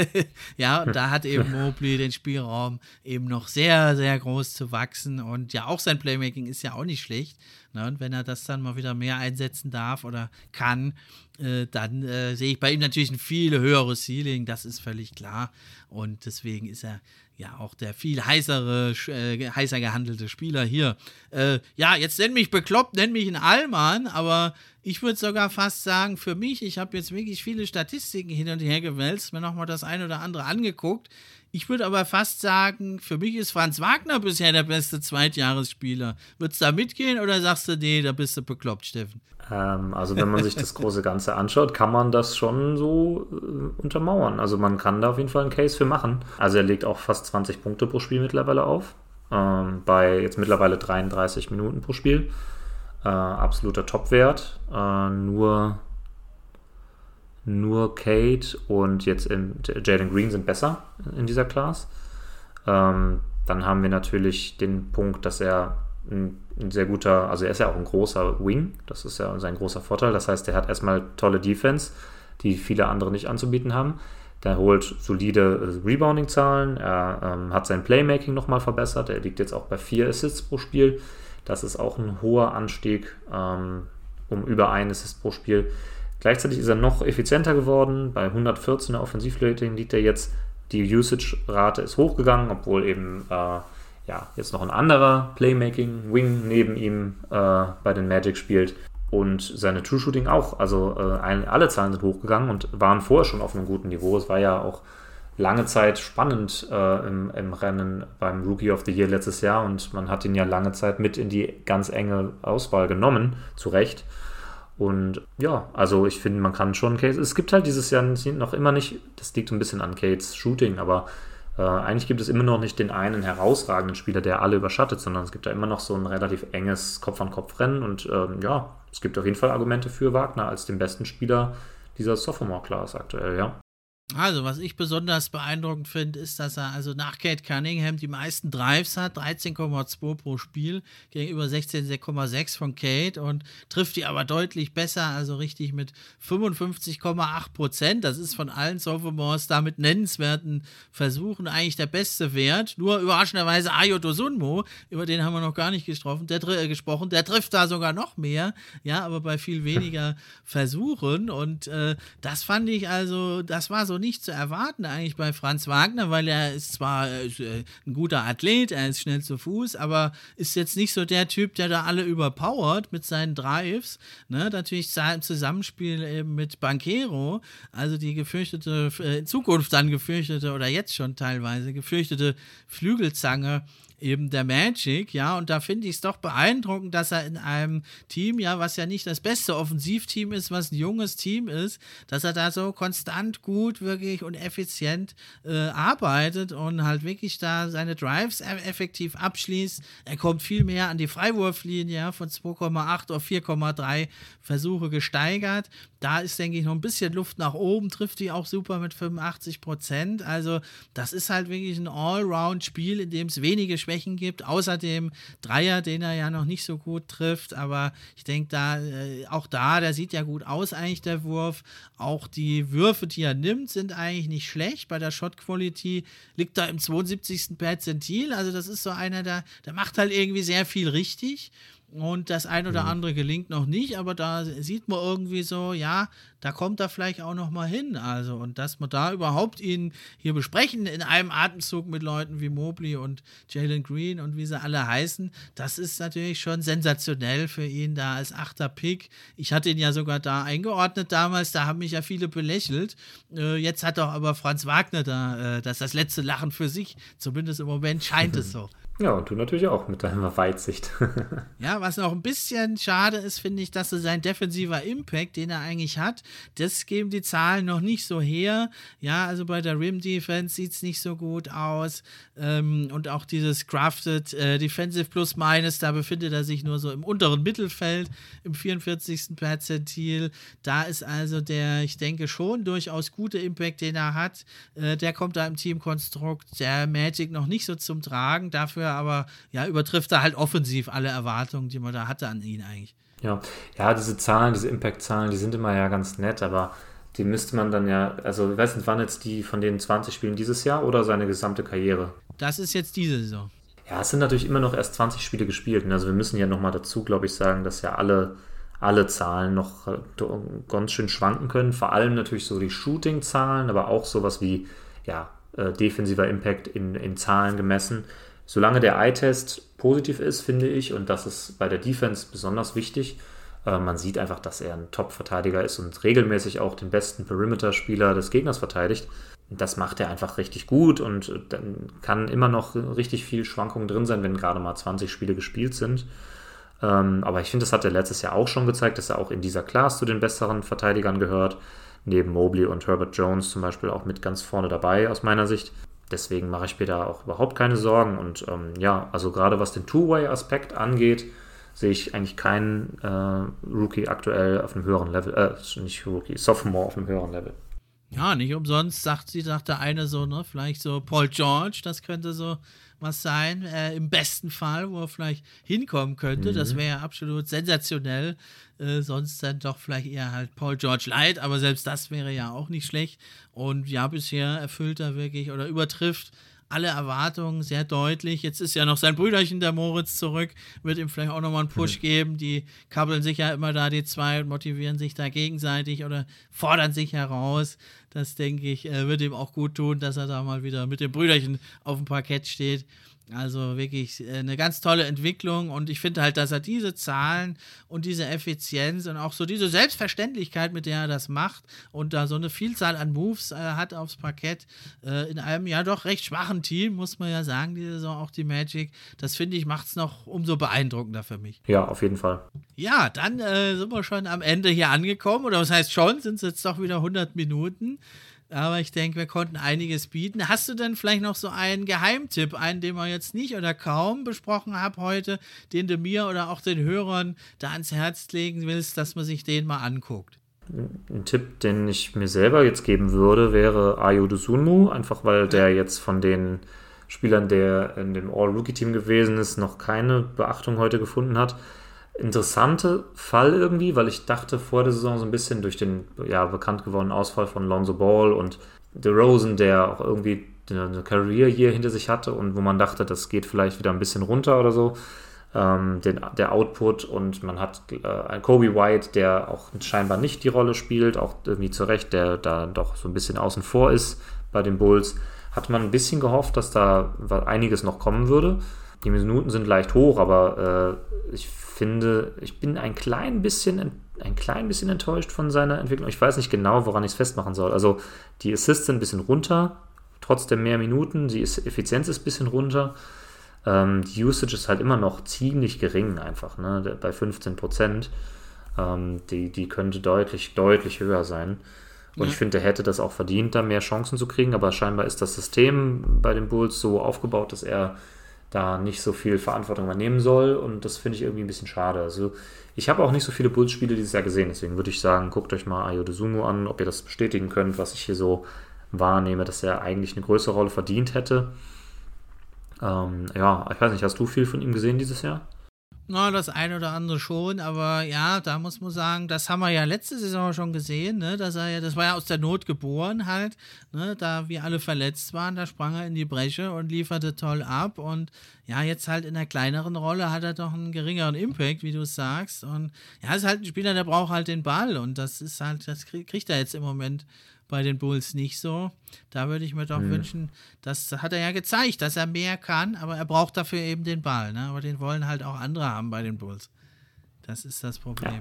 S1: ja, und da hat eben Mobley den Spielraum eben noch sehr, sehr groß zu wachsen. Und ja, auch sein Playmaking ist ja auch nicht schlecht. Ne? Und wenn er das dann mal wieder mehr einsetzen darf oder kann, äh, dann äh, sehe ich bei ihm natürlich ein viel höheres Ceiling, das ist völlig klar. Und deswegen ist er ja auch der viel heißere, äh, heißer gehandelte Spieler hier. Äh, ja, jetzt nenn mich bekloppt, nenn mich ein Allmann, aber ich würde sogar fast sagen, für mich, ich habe jetzt wirklich viele Statistiken hin und her gewälzt, mir nochmal das eine oder andere angeguckt. Ich würde aber fast sagen, für mich ist Franz Wagner bisher der beste Zweitjahresspieler. Würdest du da mitgehen oder sagst du, nee, da bist du bekloppt, Steffen?
S2: Ähm, also wenn man sich das große Ganze anschaut, kann man das schon so äh, untermauern. Also man kann da auf jeden Fall einen Case für machen. Also er legt auch fast 20 Punkte pro Spiel mittlerweile auf. Ähm, bei jetzt mittlerweile 33 Minuten pro Spiel. Äh, absoluter Topwert. Äh, nur nur Kate und jetzt Jalen Green sind besser in dieser Class. Ähm, dann haben wir natürlich den Punkt, dass er ein, ein, sehr guter, also er ist ja auch ein großer Wing, das ist ja sein großer Vorteil. Das heißt, er hat erstmal tolle Defense, die viele andere nicht anzubieten haben. Der holt solide äh, Rebounding-Zahlen, er ähm, hat sein Playmaking nochmal verbessert, er liegt jetzt auch bei vier Assists pro Spiel. Das ist auch ein hoher Anstieg ähm, um über ein Assist pro Spiel. Gleichzeitig ist er noch effizienter geworden. Bei 114er Offensivrating liegt er jetzt Die Usage-Rate ist hochgegangen, obwohl eben äh, ja, jetzt noch ein anderer Playmaking-Wing neben ihm äh, bei den Magic spielt. Und seine True Shooting auch. Also äh, ein, alle Zahlen sind hochgegangen und waren vorher schon auf einem guten Niveau. Es war ja auch lange Zeit spannend äh, im, im, Rennen beim Rookie of the Year letztes Jahr und man hat ihn ja lange Zeit mit in die ganz enge Auswahl genommen, zu Recht. Und ja, also ich finde, man kann schon Case. Es gibt halt dieses Jahr noch immer nicht, das liegt ein bisschen an Kates Shooting, aber äh, eigentlich gibt es immer noch nicht den einen herausragenden Spieler, der alle überschattet, sondern es gibt da immer noch so ein relativ enges Kopf-an-Kopf-Rennen und ähm, ja, es gibt auf jeden Fall Argumente für Wagner als den besten Spieler dieser Sophomore-Class aktuell, ja.
S1: Also, was ich besonders beeindruckend finde, ist, dass er also nach Kate Cunningham die meisten Drives hat, 13,2 pro Spiel gegenüber 16,6 von Kate und trifft die aber deutlich besser, also richtig mit 55,8 Prozent. Das ist von allen Sophomores da mit nennenswerten Versuchen eigentlich der beste Wert. Nur überraschenderweise Ayo Dosunmo, über den haben wir noch gar nicht gesprochen, der, äh, gesprochen, der trifft da sogar noch mehr, ja, aber bei viel weniger Versuchen und äh, das fand ich also, das war so so nicht zu erwarten eigentlich bei Franz Wagner, weil er ist zwar äh, ein guter Athlet, er ist schnell zu Fuß, aber ist jetzt nicht so der Typ, der da alle überpowert mit seinen Drives. Ne? Natürlich im Zusammenspiel eben mit Banquero, also die gefürchtete, äh, in Zukunft dann gefürchtete oder jetzt schon teilweise gefürchtete Flügelzange eben der Magic, ja, und da finde ich es doch beeindruckend, dass er in einem Team, ja, was ja nicht das beste Offensivteam ist, was ein junges Team ist, dass er da so konstant gut wirklich und effizient äh, arbeitet und halt wirklich da seine Drives e-, effektiv abschließt. Er kommt viel mehr an die Freiwurflinie, von 2,8 auf 4,3 Versuche gesteigert. Da ist, denke ich, noch ein bisschen Luft nach oben, trifft die auch super mit 85 Prozent. Also, das ist halt wirklich ein Allround-Spiel, in dem es wenige Schwächen gibt. Außerdem Dreier, den er ja noch nicht so gut trifft. Aber ich denke, da, äh, auch da, der sieht ja gut aus, eigentlich der Wurf. Auch die Würfe, die er nimmt, sind eigentlich nicht schlecht. Bei der Shot Quality liegt er im 72. Perzentil. Also, das ist so einer, der, der macht halt irgendwie sehr viel richtig. Und das ein oder mhm. andere gelingt noch nicht, aber da sieht man irgendwie so, ja, da kommt er vielleicht auch noch mal hin. Also, und dass wir da überhaupt ihn hier besprechen in einem Atemzug mit Leuten wie Mobley und Jalen Green und wie sie alle heißen, das ist natürlich schon sensationell für ihn da als achter Pick. Ich hatte ihn ja sogar da eingeordnet damals, da haben mich ja viele belächelt. Äh, jetzt hat doch aber Franz Wagner da äh, das, das letzte Lachen für sich, zumindest im Moment scheint es so.
S2: Ja, und du natürlich auch mit deiner Weitsicht.
S1: ja, was noch ein bisschen schade ist, finde ich, dass so sein defensiver Impact, den er eigentlich hat, das geben die Zahlen noch nicht so her. Ja, also bei der Rim Defense sieht es nicht so gut aus. Ähm, und auch dieses Crafted äh, Defensive Plus Minus, da befindet er sich nur so im unteren Mittelfeld, im 44. Perzentil. Da ist also der, ich denke schon, durchaus gute Impact, den er hat. Äh, der kommt da im Teamkonstrukt der Magic noch nicht so zum Tragen. Dafür dafür, aber ja, übertrifft er halt offensiv alle Erwartungen, die man da hatte an ihn eigentlich.
S2: Ja, ja, diese Zahlen, diese Impact-Zahlen, die sind immer ja ganz nett, aber die müsste man dann ja, also ich weiß nicht, wann jetzt die von den 20 Spielen dieses Jahr oder seine gesamte Karriere?
S1: Das ist jetzt diese Saison.
S2: Ja, es sind natürlich immer noch erst 20 Spiele gespielt. Also wir müssen ja nochmal dazu, glaube ich, sagen, dass ja alle, alle Zahlen noch äh, ganz schön schwanken können. Vor allem natürlich so die Shooting-Zahlen, aber auch sowas wie ja, äh, defensiver Impact in, in Zahlen gemessen. Solange der Eye-Test positiv ist, finde ich, und das ist bei der Defense besonders wichtig, äh, man sieht einfach, dass er ein Top-Verteidiger ist und regelmäßig auch den besten Perimeter-Spieler des Gegners verteidigt. Das macht er einfach richtig gut und dann kann immer noch richtig viel Schwankungen drin sein, wenn gerade mal 20 Spiele gespielt sind. Ähm, aber ich finde, das hat er letztes Jahr auch schon gezeigt, dass er auch in dieser Class zu den besseren Verteidigern gehört. Neben Mobley und Herbert Jones zum Beispiel auch mit ganz vorne dabei aus meiner Sicht deswegen mache ich mir da auch überhaupt keine Sorgen. Und ähm, ja, also gerade was den Two-Way-Aspekt angeht, sehe ich eigentlich keinen äh, Rookie aktuell auf einem höheren Level, äh, nicht Rookie, Sophomore auf einem höheren Level.
S1: Ja, nicht umsonst sagt sie, sagt der eine so, ne, vielleicht so Paul George, das könnte so was sein, äh, im besten Fall, wo er vielleicht hinkommen könnte. Mhm. Das wäre absolut sensationell. Äh, sonst dann doch vielleicht eher halt Paul George Light, aber selbst das wäre ja auch nicht schlecht. Und ja, bisher erfüllt er wirklich oder übertrifft alle Erwartungen sehr deutlich. Jetzt ist ja noch sein Brüderchen, der Moritz, zurück, wird ihm vielleicht auch nochmal einen Push mhm. geben. Die kabbeln sich ja immer da, die zwei, und motivieren sich da gegenseitig oder fordern sich heraus. Das denke ich, äh, wird ihm auch gut tun, dass er da mal wieder mit dem Brüderchen auf dem Parkett steht. Also wirklich äh, eine ganz tolle Entwicklung und ich finde halt, dass er diese Zahlen und diese Effizienz und auch so diese Selbstverständlichkeit, mit der er das macht und da so eine Vielzahl an Moves äh, hat aufs Parkett äh, in einem ja doch recht schwachen Team, muss man ja sagen, diese Saison auch die Magic. Das finde ich macht es noch umso beeindruckender für mich.
S2: Ja, auf jeden Fall.
S1: Ja, dann äh, sind wir schon am Ende hier angekommen oder was heißt schon, sind es jetzt doch wieder 100 Minuten. Aber ich denke, wir konnten einiges bieten. Hast du denn vielleicht noch so einen Geheimtipp, einen, den wir jetzt nicht oder kaum besprochen haben heute, den du mir oder auch den Hörern da ans Herz legen willst, dass man sich den mal anguckt?
S2: Ein Tipp, den ich mir selber jetzt geben würde, wäre Ayo Sunmu, einfach weil der jetzt von den Spielern, der in dem All-Rookie-Team gewesen ist, noch keine Beachtung heute gefunden hat interessante Fall irgendwie, weil ich dachte vor der Saison so ein bisschen durch den ja, bekannt gewordenen Ausfall von Lonzo Ball und DeRozan, der auch irgendwie eine Career Year hinter sich hatte und wo man dachte, das geht vielleicht wieder ein bisschen runter oder so, ähm, den, der Output und man hat äh, Kobe White, der auch scheinbar nicht die Rolle spielt, auch irgendwie zu Recht, der da doch so ein bisschen außen vor ist bei den Bulls, hat man ein bisschen gehofft, dass da einiges noch kommen würde. Die Minuten sind leicht hoch, aber äh, ich finde, ich bin ein klein bisschen ein klein bisschen enttäuscht von seiner Entwicklung. Ich weiß nicht genau, woran ich es festmachen soll. Also die Assists sind ein bisschen runter, trotzdem mehr Minuten, die Effizienz ist ein bisschen runter. Ähm, die Usage ist halt immer noch ziemlich gering einfach, ne? bei 15 Prozent. Ähm, die, die könnte deutlich, deutlich höher sein. Und ja. ich finde, er hätte das auch verdient, da mehr Chancen zu kriegen, aber scheinbar ist das System bei den Bulls so aufgebaut, dass er da nicht so viel Verantwortung übernehmen soll und das finde ich irgendwie ein bisschen schade. Also ich habe auch nicht so viele Bulls-Spiele dieses Jahr gesehen, deswegen würde ich sagen, guckt euch mal Ayo Sumo an, ob ihr das bestätigen könnt, was ich hier so wahrnehme, dass er eigentlich eine größere Rolle verdient hätte. Ähm, ja, ich weiß nicht, hast du viel von ihm gesehen dieses Jahr?
S1: Na, das eine oder andere schon, aber ja, da muss man sagen, das haben wir ja letzte Saison schon gesehen, ne, dass er ja, das war ja aus der Not geboren halt, ne, da wir alle verletzt waren, da sprang er in die Bresche und lieferte toll ab und ja, jetzt halt in der kleineren Rolle hat er doch einen geringeren Impact, wie du sagst und ja, ist halt ein Spieler, der braucht halt den Ball und das ist halt, das kriegt er jetzt im Moment bei den Bulls nicht so. Da würde ich mir doch mhm. wünschen, das hat er ja gezeigt, dass er mehr kann, aber er braucht dafür eben den Ball. Ne? Aber den wollen halt auch andere haben bei den Bulls. Das ist das Problem. Ja.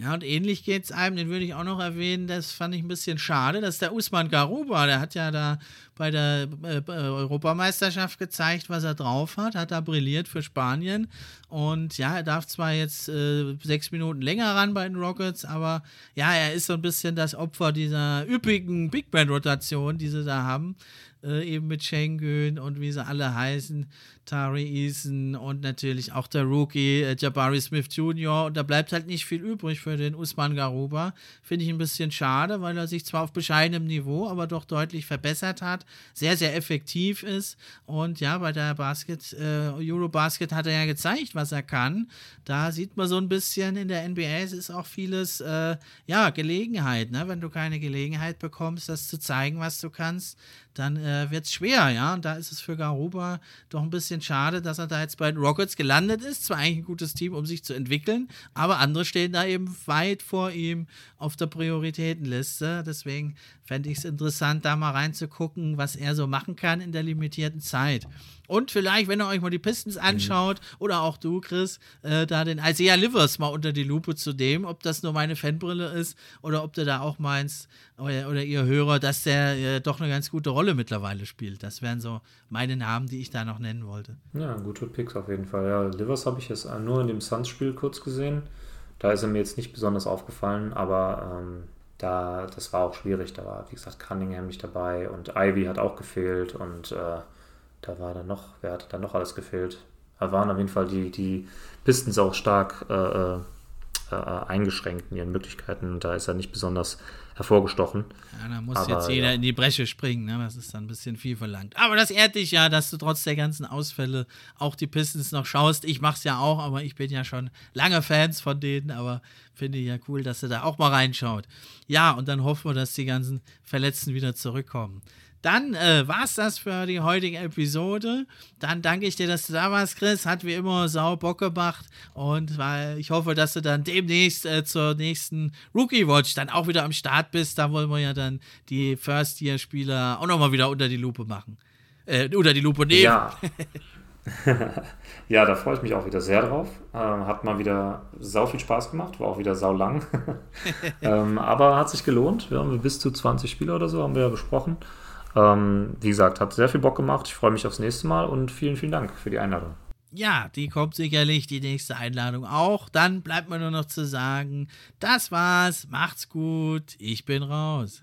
S1: Ja, und ähnlich geht es einem, den würde ich auch noch erwähnen, das fand ich ein bisschen schade, dass der Usman Garuba, der hat ja da bei der äh, Europameisterschaft gezeigt, was er drauf hat, hat da brilliert für Spanien und ja, er darf zwar jetzt äh, sechs Minuten länger ran bei den Rockets, aber ja, er ist so ein bisschen das Opfer dieser üppigen Big Band-Rotation, die sie da haben, äh, eben mit Schengen und wie sie alle heißen. Tari Eason und natürlich auch der Rookie äh, Jabari Smith Jr. Und da bleibt halt nicht viel übrig für den Usman Garuba. Finde ich ein bisschen schade, weil er sich zwar auf bescheidenem Niveau, aber doch deutlich verbessert hat, sehr, sehr effektiv ist. Und ja, bei der Basket, äh, Eurobasket hat er ja gezeigt, was er kann. Da sieht man so ein bisschen in der NBA, es ist auch vieles, äh, ja, Gelegenheit. Ne? Wenn du keine Gelegenheit bekommst, das zu zeigen, was du kannst, dann äh, wird es schwer, ja. Und da ist es für Garuba doch ein bisschen schade, dass er da jetzt bei den Rockets gelandet ist. Zwar eigentlich ein gutes Team, um sich zu entwickeln, aber andere stehen da eben weit vor ihm auf der Prioritätenliste. Deswegen fände ich es interessant, da mal reinzugucken, was er so machen kann in der limitierten Zeit. Und vielleicht, wenn ihr euch mal die Pistons mhm. anschaut, mhm. oder auch du, Chris, äh, da den Isaiah Livers mal unter die Lupe zu nehmen, ob das nur meine Fanbrille ist oder ob du da auch meinst, oder, oder ihr Hörer, dass der äh, doch eine ganz gute Rolle mittlerweile spielt. Das wären so meine Namen, die ich da noch nennen wollte.
S2: Ja, gute Picks auf jeden Fall. Ja, Livers habe ich jetzt nur in dem Suns-Spiel kurz gesehen. Da ist er mir jetzt nicht besonders aufgefallen, aber ähm, da, das war auch schwierig. Da war, wie gesagt, Cunningham nicht dabei und Ivy hat auch gefehlt und äh, da war dann noch, wer hat dann noch alles gefehlt? Da waren auf jeden Fall die, die Pistons auch stark äh, äh, äh, eingeschränkt in ihren Möglichkeiten und da ist er nicht besonders hervorgestochen.
S1: Ja, da muss Aber, jetzt jeder ja. in die Bresche springen, ne? das ist dann ein bisschen viel verlangt. Aber das ehrt dich ja, dass du trotz der ganzen Ausfälle auch die Pistons noch schaust. Ich mach's ja auch, aber ich bin ja schon lange Fans von denen, aber finde ich ja cool, dass du da auch mal reinschaut. Ja, und dann hoffen wir, dass die ganzen Verletzten wieder zurückkommen. Dann äh, war's das für die heutige Episode. Dann danke ich dir, dass du da warst, Chris. Hat wie immer sau Bock gemacht. Und weil ich hoffe, dass du dann demnächst äh, zur nächsten Rookie Watch dann auch wieder am Start bist. Da wollen wir ja dann die First-Year-Spieler auch nochmal wieder unter die Lupe machen. Äh, unter die Lupe nehmen.
S2: Ja. ja, da freue ich mich auch wieder sehr drauf. Ähm, hat mal wieder sau viel Spaß gemacht, war auch wieder sau lang. ähm, aber hat sich gelohnt. Wir haben bis zu 20 Spieler oder so, haben wir ja besprochen. Ähm, wie gesagt, hat sehr viel Bock gemacht. Ich freue mich aufs nächste Mal und vielen, vielen Dank für die Einladung.
S1: Ja, die kommt sicherlich, die nächste Einladung auch. Dann bleibt mir nur noch zu sagen, das war's, macht's gut, ich bin raus.